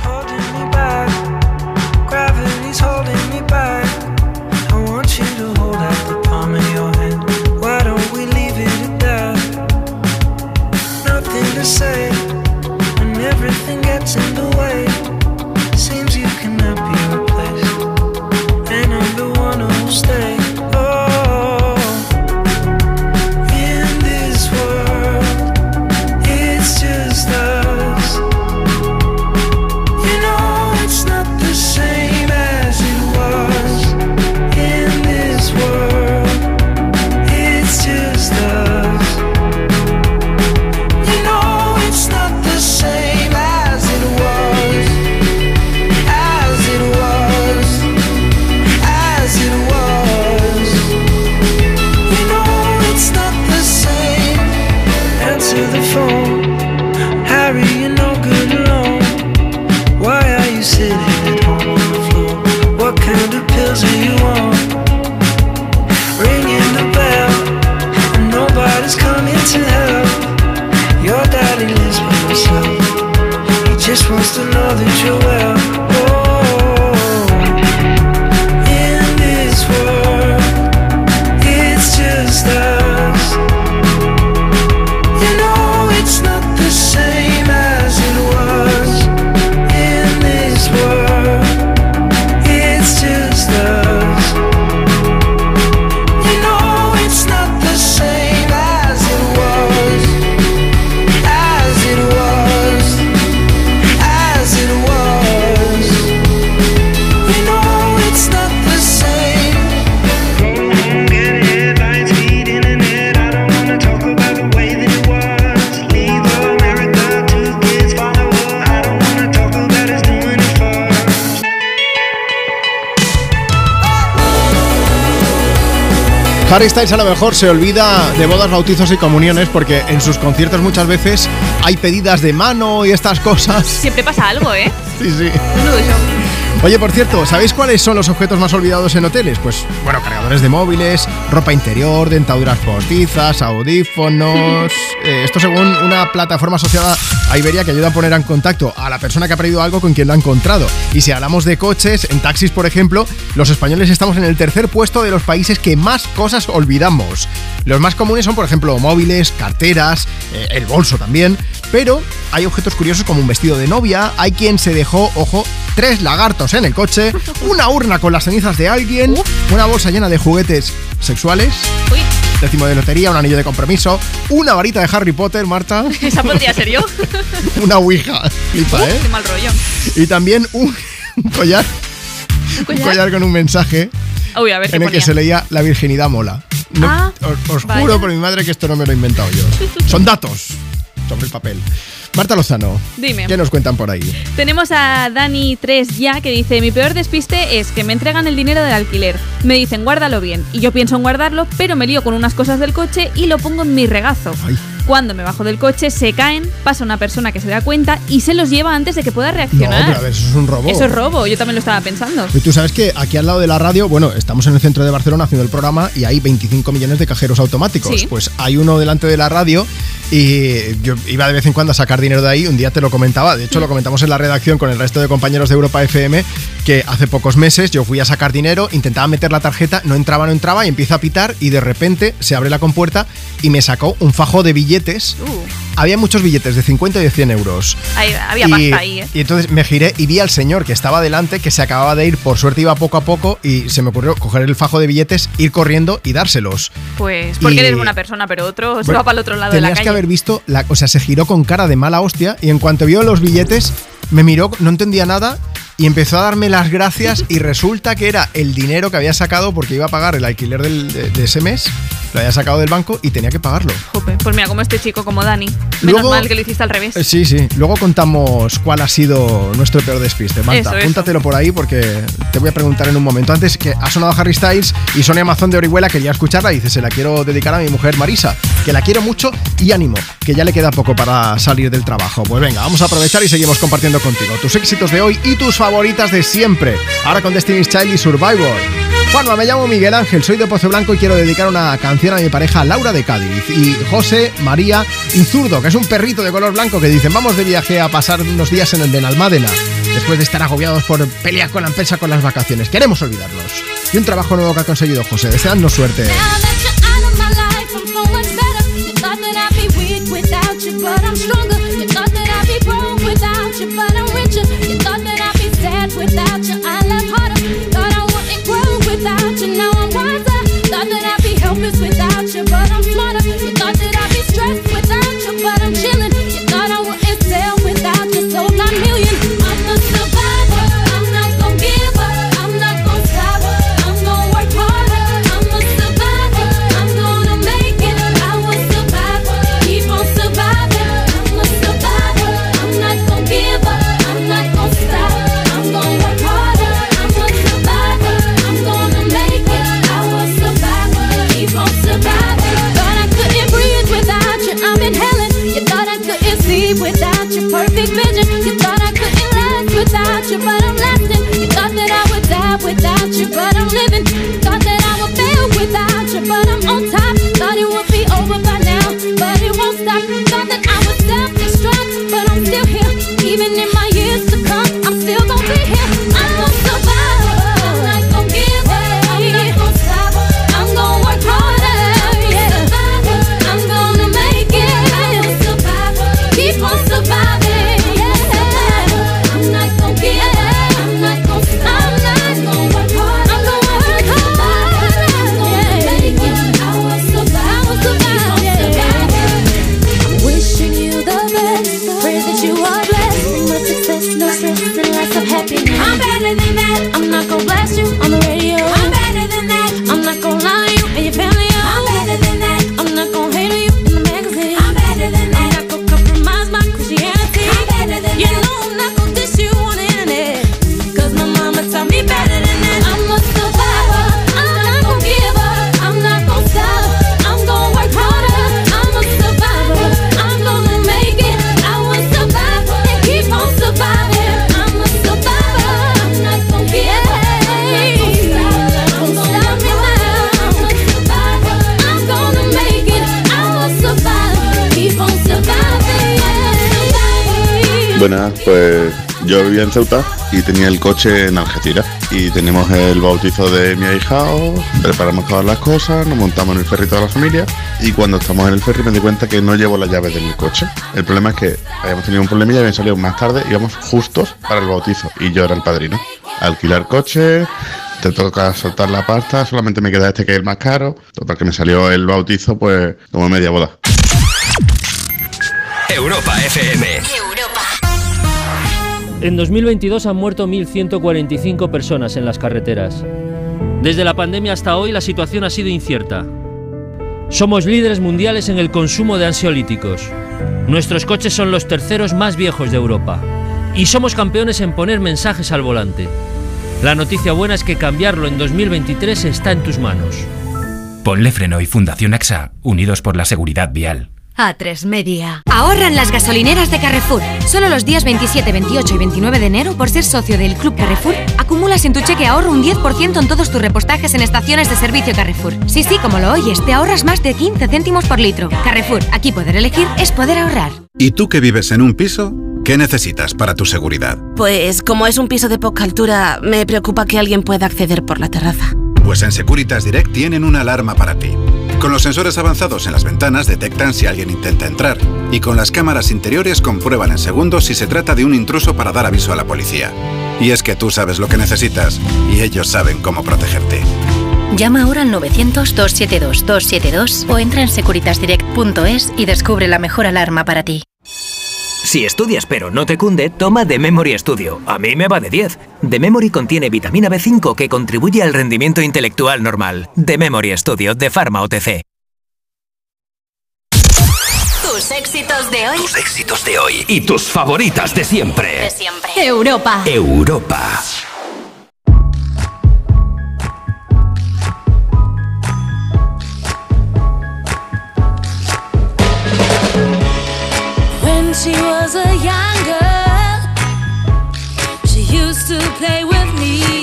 Harry Styles a lo mejor se olvida de bodas, bautizos y comuniones porque en sus conciertos muchas veces hay pedidas de mano y estas cosas. Siempre pasa algo, ¿eh? Sí, sí. Oye, por cierto, ¿sabéis cuáles son los objetos más olvidados en hoteles? Pues, bueno, cargadores de móviles, ropa interior, dentaduras postizas, audífonos. eh, esto según una plataforma asociada a Iberia que ayuda a poner en contacto a la persona que ha perdido algo con quien lo ha encontrado. Y si hablamos de coches, en taxis, por ejemplo, los españoles estamos en el tercer puesto de los países que más cosas olvidamos. Los más comunes son, por ejemplo, móviles, carteras, eh, el bolso también. Pero hay objetos curiosos como un vestido de novia, hay quien se dejó, ojo, tres lagartos en el coche, una urna con las cenizas de alguien, una bolsa llena de juguetes sexuales, décimo de lotería, un anillo de compromiso, una varita de Harry Potter, Marta, Esa podría ser yo. una ouija, flipa, ¿eh? Qué mal rollo. Y también un, un collar, un collar? con un mensaje Uy, a ver qué en el que se leía la virginidad mola. No, Ah, os juro por mi madre que esto no me lo he inventado yo. Son datos sobre el papel. Marta Lozano, Dime. ¿qué nos cuentan por ahí? Tenemos a Dani3 ya que dice, mi peor despiste es que me entregan el dinero del alquiler. Me dicen, guárdalo bien. Y yo pienso en guardarlo, pero me lío con unas cosas del coche y lo pongo en mi regazo. Cuando me bajo del coche, se caen, pasa una persona que se da cuenta y se los lleva antes de que pueda No, reaccionar. pero a ver, eso es un robo. Eso es robo, yo también lo estaba pensando. Y tú sabes que aquí al lado de la radio, bueno, estamos en el centro de Barcelona haciendo el programa y hay 25 millones de cajeros automáticos. Sí. Pues hay uno delante de la radio y yo iba de vez en cuando a sacar dinero de ahí. Un día te lo comentaba, de hecho lo comentamos en la redacción con el resto de compañeros de Europa FM, que hace pocos meses yo fui a sacar dinero, intentaba meter la tarjeta, no entraba, no entraba y empieza a pitar y de repente se abre la compuerta y me sacó un fajo de billetes. Había muchos billetes de 50 y de 100 euros. Ahí- había y, pasta ahí, ¿eh? y entonces me giré y vi al señor que estaba delante, que se acababa de ir, por suerte iba poco a poco, y se me ocurrió coger el fajo de billetes, ir corriendo y dárselos. Pues porque Y- eres buena persona, pero otro se Bueno, va para el otro lado de la Tenías calle. que haber visto, la, o sea, se giró con cara de mala hostia y en cuanto vio los billetes, me miró, no entendía nada y empezó a darme las gracias y resulta que era el dinero que había sacado porque iba a pagar el alquiler del- de, de ese mes, lo había sacado del banco y tenía que pagarlo. Jope, Pues mira, como este chico, como Dani. Menos Luego- mal que lo hiciste al revés. Eh, Sí, sí. Luego contamos cuál ha sido nuestro peor despiste. Marta, Eso, eso. apúntatelo por ahí porque te voy a preguntar en un momento. Antes que ha sonado Harry Styles y Sonia Amazon de Orihuela quería escucharla y dice, se la quiero dedicar a mi mujer Marisa, que la quiero mucho y ánimo, que ya le queda poco para salir del trabajo. Pues venga, vamos a aprovechar y seguimos compartiendo contigo tus éxitos de hoy y tus favoritas de siempre. Ahora con Destiny's Child y Survivor. Juanma, me llamo Miguel Ángel, soy de Pozo Blanco y quiero dedicar una canción a mi pareja Laura de Cádiz y José, María y Zurdo, que es un perrito de color blanco que dicen vamos de viaje a pasar unos días en el Benalmádena después de estar agobiados por pelear con la empresa con las vacaciones. Queremos olvidarnos. Y un trabajo nuevo que ha conseguido José. Deseadnos suerte. Pues yo vivía en Ceuta y tenía el coche en Algeciras. Y tenemos el bautizo de mi ahijado, preparamos todas las cosas, nos montamos en el ferry toda la familia. Y cuando estamos en el ferry me di cuenta que no llevo las llaves de mi coche. El problema es que habíamos tenido un problemilla, habían salido más tarde, íbamos justos para el bautizo y yo era el padrino. Alquilar coche, te toca soltar la pasta, solamente me queda este que es el más caro. Total que me salió el bautizo pues como media boda. Europa FM. En 2022 han muerto 1.145 personas en las carreteras. Desde la pandemia hasta hoy la situación ha sido incierta. Somos líderes mundiales en el consumo de ansiolíticos. Nuestros coches son los terceros más viejos de Europa. Y somos campeones en poner mensajes al volante. La noticia buena es que cambiarlo en 2023 está en tus manos. Ponle Freno y Fundación AXA, unidos por la seguridad vial. A3 Media. Ahorran las gasolineras de Carrefour. Solo los días 27, 28 y 29 de enero, por ser socio del Club Carrefour, acumulas en tu cheque ahorro un 10% en todos tus repostajes en estaciones de servicio Carrefour. Sí, sí, como lo oyes, te ahorras más de 15 céntimos por litro. Carrefour, aquí poder elegir es poder ahorrar. ¿Y tú que vives en un piso? ¿Qué necesitas para tu seguridad? Pues como es un piso de poca altura, me preocupa que alguien pueda acceder por la terraza. Pues en Securitas Direct tienen una alarma para ti. Con los sensores avanzados en las ventanas detectan si alguien intenta entrar y con las cámaras interiores comprueban en segundos si se trata de un intruso para dar aviso a la policía. Y es que tú sabes lo que necesitas y ellos saben cómo protegerte. Llama ahora al 900-272-272 o entra en securitasdirect.es y descubre la mejor alarma para ti. Si estudias pero no te cunde, toma The Memory Studio. A mí me va de 10. The Memory contiene vitamina B5 que contribuye al rendimiento intelectual normal. The Memory Studio de Pharma OTC. Tus éxitos de hoy. Tus éxitos de hoy y tus favoritas de siempre. De siempre. Europa. Europa. She was a young girl, she used to play with me.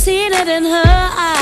Seen it in her eyes.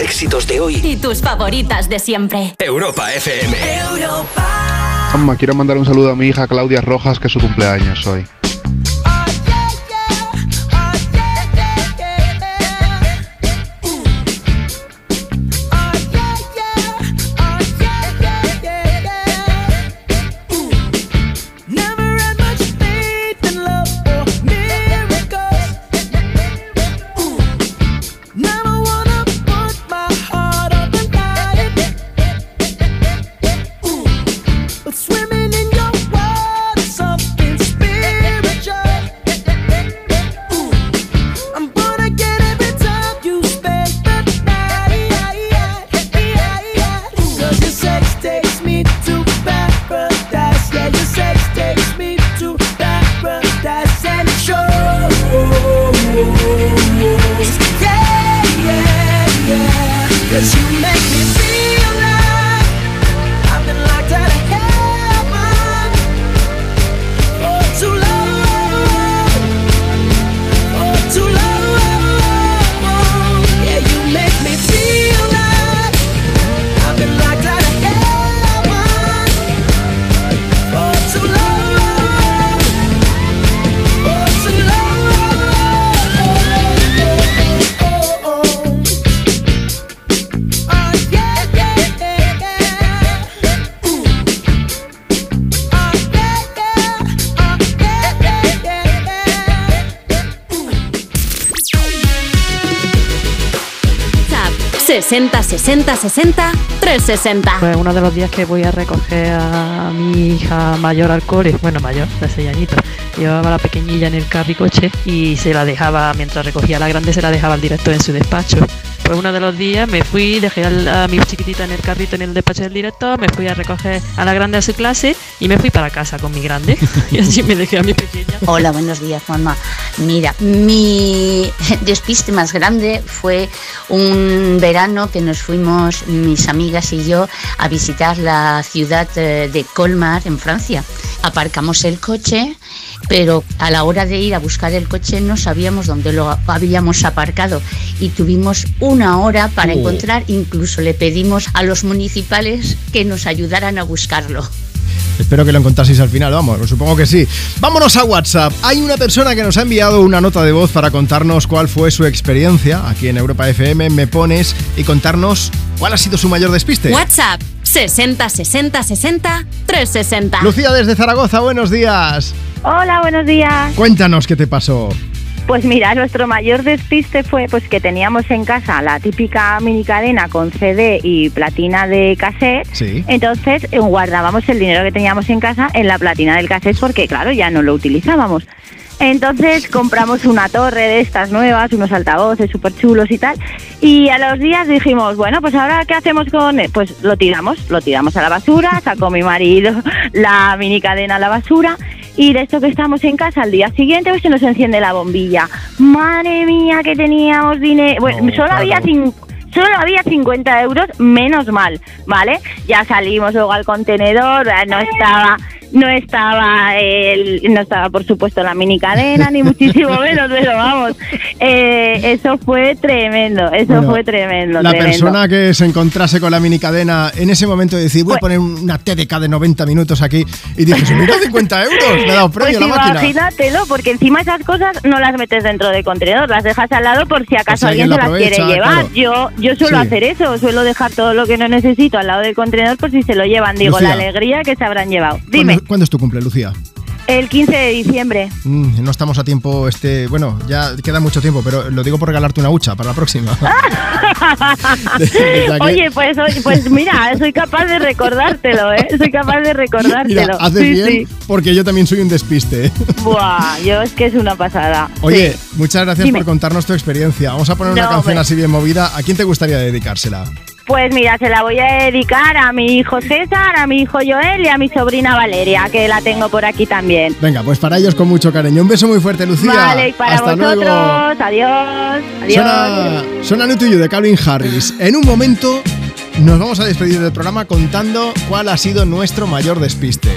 Éxitos de hoy. Y tus favoritas de siempre. Europa FM. Mamá, quiero mandar un saludo a mi hija Claudia Rojas, que es su cumpleaños hoy. 60 60 60 360. Pues uno de los días que voy a recoger a mi hija mayor al cole, bueno, mayor, de 6 añitos, llevaba la pequeñilla en el carricoche y se la dejaba, mientras recogía a la grande, se la dejaba al director en su despacho. Pues uno de los días me fui, dejé a, mi chiquitita en el carrito en el despacho del director, me fui a recoger a la grande a su clase y me fui para casa con mi grande. y así me dejé a mi pequeña. Hola, buenos días, Juanma. Mira, mi despiste más grande fue un verano que nos fuimos mis amigas y yo a visitar la ciudad eh, de Colmar, en Francia. Aparcamos el coche, pero a la hora de ir a buscar el coche no sabíamos dónde lo habíamos aparcado y tuvimos una hora para Oh. encontrar, incluso le pedimos a los municipales que nos ayudaran a buscarlo. Espero que lo encontraseis al final, vamos, supongo que sí. Vámonos a WhatsApp. Hay una persona que nos ha enviado una nota de voz para contarnos cuál fue su experiencia aquí en Europa FM. Me pones y contarnos cuál ha sido su mayor despiste. WhatsApp 60 60 60 360. Lucía desde Zaragoza, buenos días. Hola, buenos días. Cuéntanos qué te pasó. Pues mira, nuestro mayor despiste fue pues que teníamos en casa la típica mini cadena con CD y platina de cassette. Sí. Entonces eh, guardábamos el dinero que teníamos en casa en la platina del cassette porque claro, ya no lo utilizábamos. Entonces compramos una torre de estas nuevas, unos altavoces súper chulos y tal. Y a los días dijimos, bueno, pues ahora ¿qué hacemos con...? él? Pues lo tiramos, lo tiramos a la basura, sacó mi marido la mini cadena a la basura. Y de esto que estamos en casa, al día siguiente pues se nos enciende la bombilla. Madre mía, que teníamos dinero. Bueno, No, solo claro. había cin- Solo había 50 euros, menos mal, ¿vale? Ya salimos luego al contenedor, eh, no estaba, no estaba, el, no estaba por supuesto la mini cadena, ni muchísimo menos, pero vamos, eh, eso fue tremendo, eso Bueno, fue tremendo, La tremendo. persona que se encontrase con la mini cadena en ese momento de decir, voy a Pues- poner una TDK de 90 minutos aquí y mira 50 euros, me ha dado premio Pues la máquina. imagínatelo, porque encima esas cosas no las metes dentro del contenedor, las dejas al lado por si acaso si alguien se las quiere llevar. Yo yo suelo Sí. hacer eso, suelo dejar todo lo que no necesito al lado del contenedor por si se lo llevan. Digo, Lucía. la alegría que se habrán llevado. Dime, ¿Cuándo, es tu cumple, Lucía? el 15 de diciembre. Mm, no estamos a tiempo, este, bueno, ya queda mucho tiempo, pero lo digo por regalarte una hucha para la próxima. Aquí- Oye, pues, pues mira, soy capaz de recordártelo, ¿eh? Soy capaz de recordártelo. Mira, haces Sí, bien sí. porque yo también soy un despiste. Buah, yo es que es una pasada. Oye, Sí. muchas gracias Dime. por contarnos tu experiencia. Vamos a poner una No, canción hombre. así bien movida. ¿A quién te gustaría dedicársela? Pues mira, se la voy a dedicar a mi hijo César, a mi hijo Joel y a mi sobrina Valeria, que la tengo por aquí también. Venga, pues para ellos con mucho cariño. Un beso muy fuerte, Lucía. Vale, y para Hasta vosotros, luego. adiós, adiós. Suena, suena You de Calvin Harris. En un momento nos vamos a despedir del programa contando cuál ha sido nuestro mayor despiste.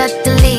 Got to leave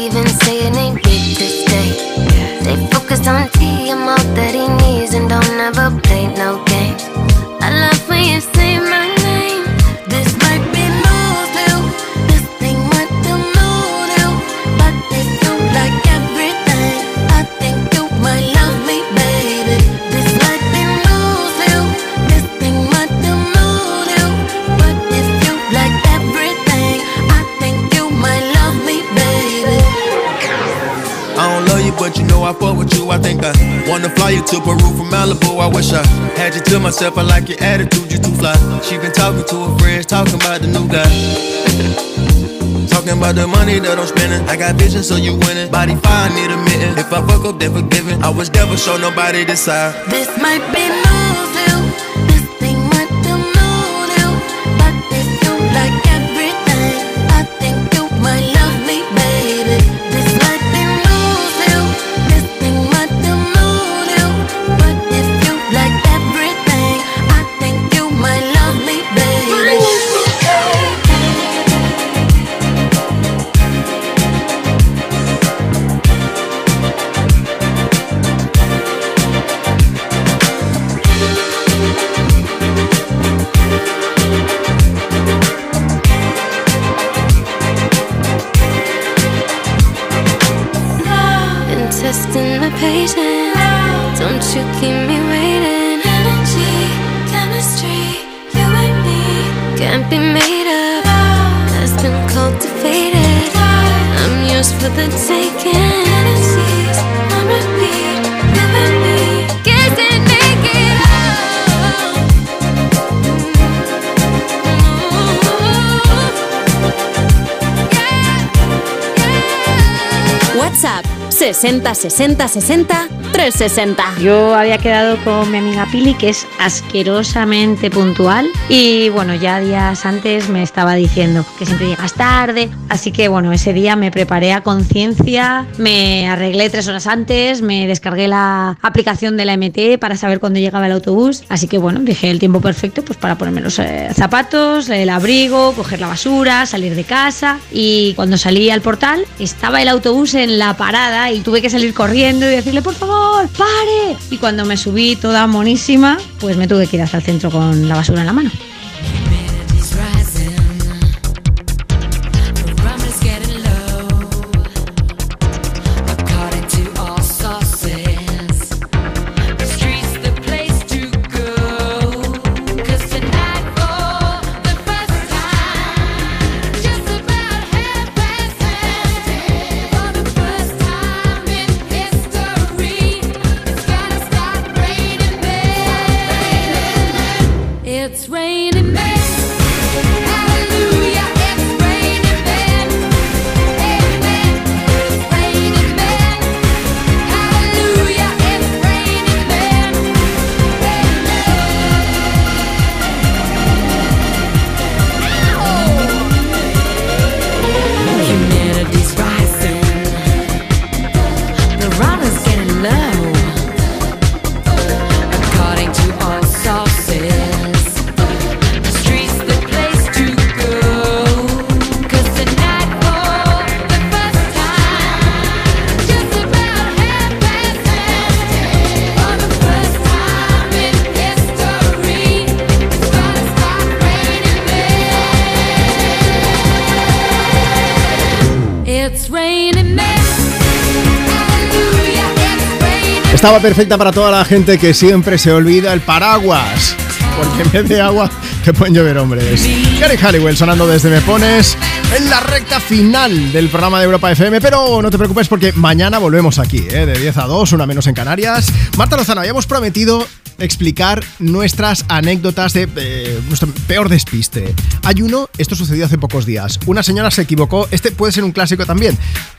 you to Peru from Malibu. I wish I had you to myself. I like your attitude, you too fly. She been talking to her friends, talking about the new guy. talking about the money that I'm spending. I got vision, so you winning. Body fine, need a mitten. If I fuck up, then forgiven. I was never show nobody this side. This might be new testing my patience. Don't you keep me waiting. Energy, chemistry, you and me can't be made up. Has been cultivated. I'm yours for the taking. 60 60 60 360. Yo había quedado con mi amiga Pili, que es asquerosamente puntual. Y bueno, ya días antes me estaba diciendo que siempre llegas tarde. Así que bueno, ese día me preparé a conciencia, me arreglé tres horas antes, me descargué la aplicación de la MT para saber cuándo llegaba el autobús. Así que bueno, dije el tiempo perfecto pues para ponerme los eh, zapatos, el abrigo, coger la basura, salir de casa. Y cuando salí al portal, estaba el autobús en la parada y tuve que salir corriendo y decirle, por favor, pare. Y cuando me subí toda monísima, pues me tuve que ir hasta el centro con la basura en la mano. Estaba perfecta para toda la gente que siempre se olvida el paraguas. Porque en vez de agua te pueden llover hombres. Gary Halliwell sonando desde Me Pones en la recta final del programa de Europa FM. Pero no te preocupes porque mañana volvemos aquí, ¿eh? de 10 a 2, una menos en Canarias. Marta Lozano, habíamos prometido explicar nuestras anécdotas de nuestro peor despiste. Hay uno, esto sucedió hace pocos días. Una señora se equivocó, este puede ser un clásico también,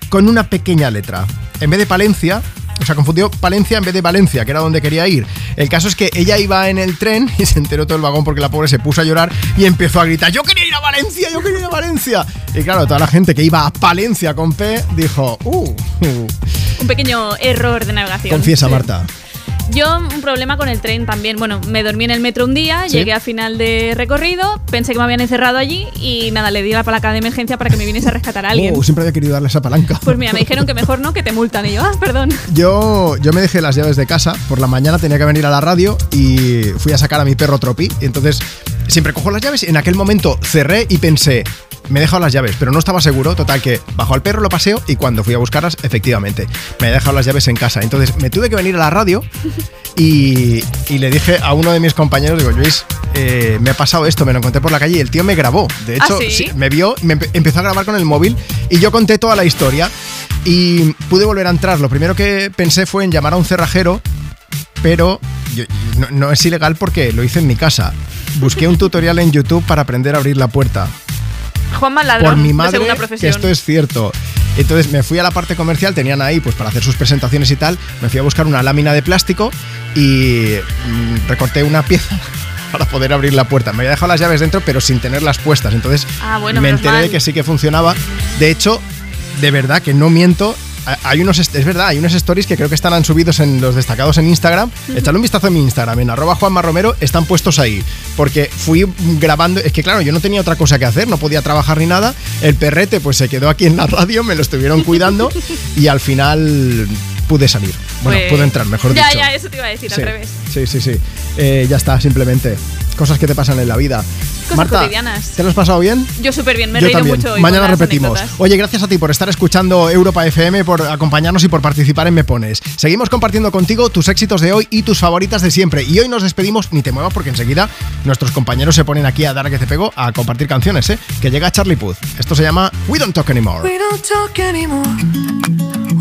con una pequeña letra. En vez de Palencia, o sea, confundió Palencia en vez de Valencia, que era donde quería ir. El caso es que ella iba en el tren y se enteró todo el vagón porque la pobre se puso a llorar y empezó a gritar, yo quería ir a Valencia, yo quería ir a Valencia. Y claro, toda la gente que iba a Palencia con P dijo, uh, uh. Un pequeño error de navegación. confiesa. Marta. Yo un problema con el tren también. Bueno, me dormí en el metro un día, ¿Sí? llegué a final de recorrido, pensé que me habían encerrado allí y nada, le di la palanca de emergencia para que me viniese a rescatar a alguien. Uh, siempre había querido darle esa palanca. Pues mira, me dijeron que mejor no, que te multan. Y yo, ah, perdón. Yo, yo me dejé las llaves de casa, por la mañana tenía que venir a la radio y fui a sacar a mi perro Tropi. Entonces, siempre cojo las llaves. En aquel momento cerré y pensé, me he dejado las llaves, pero no estaba seguro. Total, que bajo al perro lo paseo y cuando fui a buscarlas, efectivamente, me he dejado las llaves en casa. Entonces, me tuve que venir a la radio y, y le dije a uno de mis compañeros, digo, Luis, eh, me ha pasado esto, me lo encontré por la calle y el tío me grabó. De ¿Ah, hecho, sí? me vio, me empe- empezó a grabar con el móvil y yo conté toda la historia y pude volver a entrar. Lo primero que pensé fue en llamar a un cerrajero, pero yo- no, no es ilegal porque lo hice en mi casa. Busqué un tutorial en YouTube para aprender a abrir la puerta. Juanma Ladrón, por mi madre que esto es cierto. Entonces me fui a la parte comercial, tenían ahí pues para hacer sus presentaciones y tal, me fui a buscar una lámina de plástico y mm, recorté una pieza para poder abrir la puerta. Me había dejado las llaves dentro pero sin tenerlas puestas, entonces Ah, bueno, me enteré mal. de que sí que funcionaba. De hecho, de verdad que no miento. Hay unos, es verdad, hay unos stories que creo que estarán subidos en los destacados en Instagram. Echadle un vistazo en mi Instagram, en arroba Juanma Romero, están puestos ahí. Porque fui grabando, es que claro, yo no tenía otra cosa que hacer, no podía trabajar ni nada. El perrete pues se quedó aquí en la radio, me lo estuvieron cuidando y al final pude salir. Bueno, Pues- pude entrar, mejor ya, dicho. Ya, eso te iba a decir, Sí, al revés. sí, sí, sí. Eh, ya está, simplemente. Cosas que te pasan en la vida. Cosas Marta, cotidianas. ¿te lo has pasado bien? Yo súper bien, me he Yo reído también. mucho hoy Mañana repetimos. anécdotas. Oye, gracias a ti por estar escuchando Europa FM, por acompañarnos y por participar en Me Pones. Seguimos compartiendo contigo tus éxitos de hoy y tus favoritas de siempre. Y hoy nos despedimos, ni te muevas porque enseguida nuestros compañeros se ponen aquí a dar a que te pego a compartir canciones, ¿eh? Que llega Charlie Puth. Esto se llama We Don't Talk Anymore. We don't talk anymore.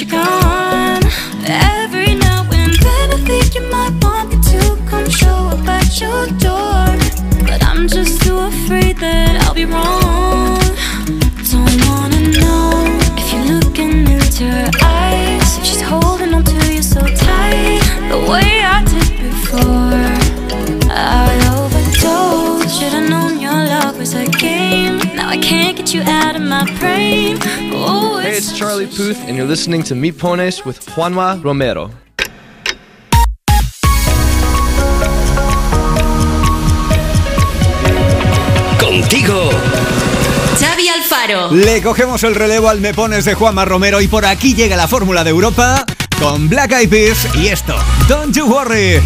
You're gone. Every now and then I think you might want me to come show up at your door. But I'm just too afraid that I'll be wrong. Don't wanna know if you're looking into her eyes. If she's holding on to you so tight, the way I did before. I overdosed. Should've known your love was a game. I can't get you out of my brain. Oh, Hey, it's Charlie Puth, and you're listening to Me Pones with Juanma Romero. Contigo. Xavi Alfaro. Le cogemos el relevo al Me Pones de Juanma Romero y por aquí llega la fórmula de Europa con Black Eyed Peas y esto, Don't You Worry.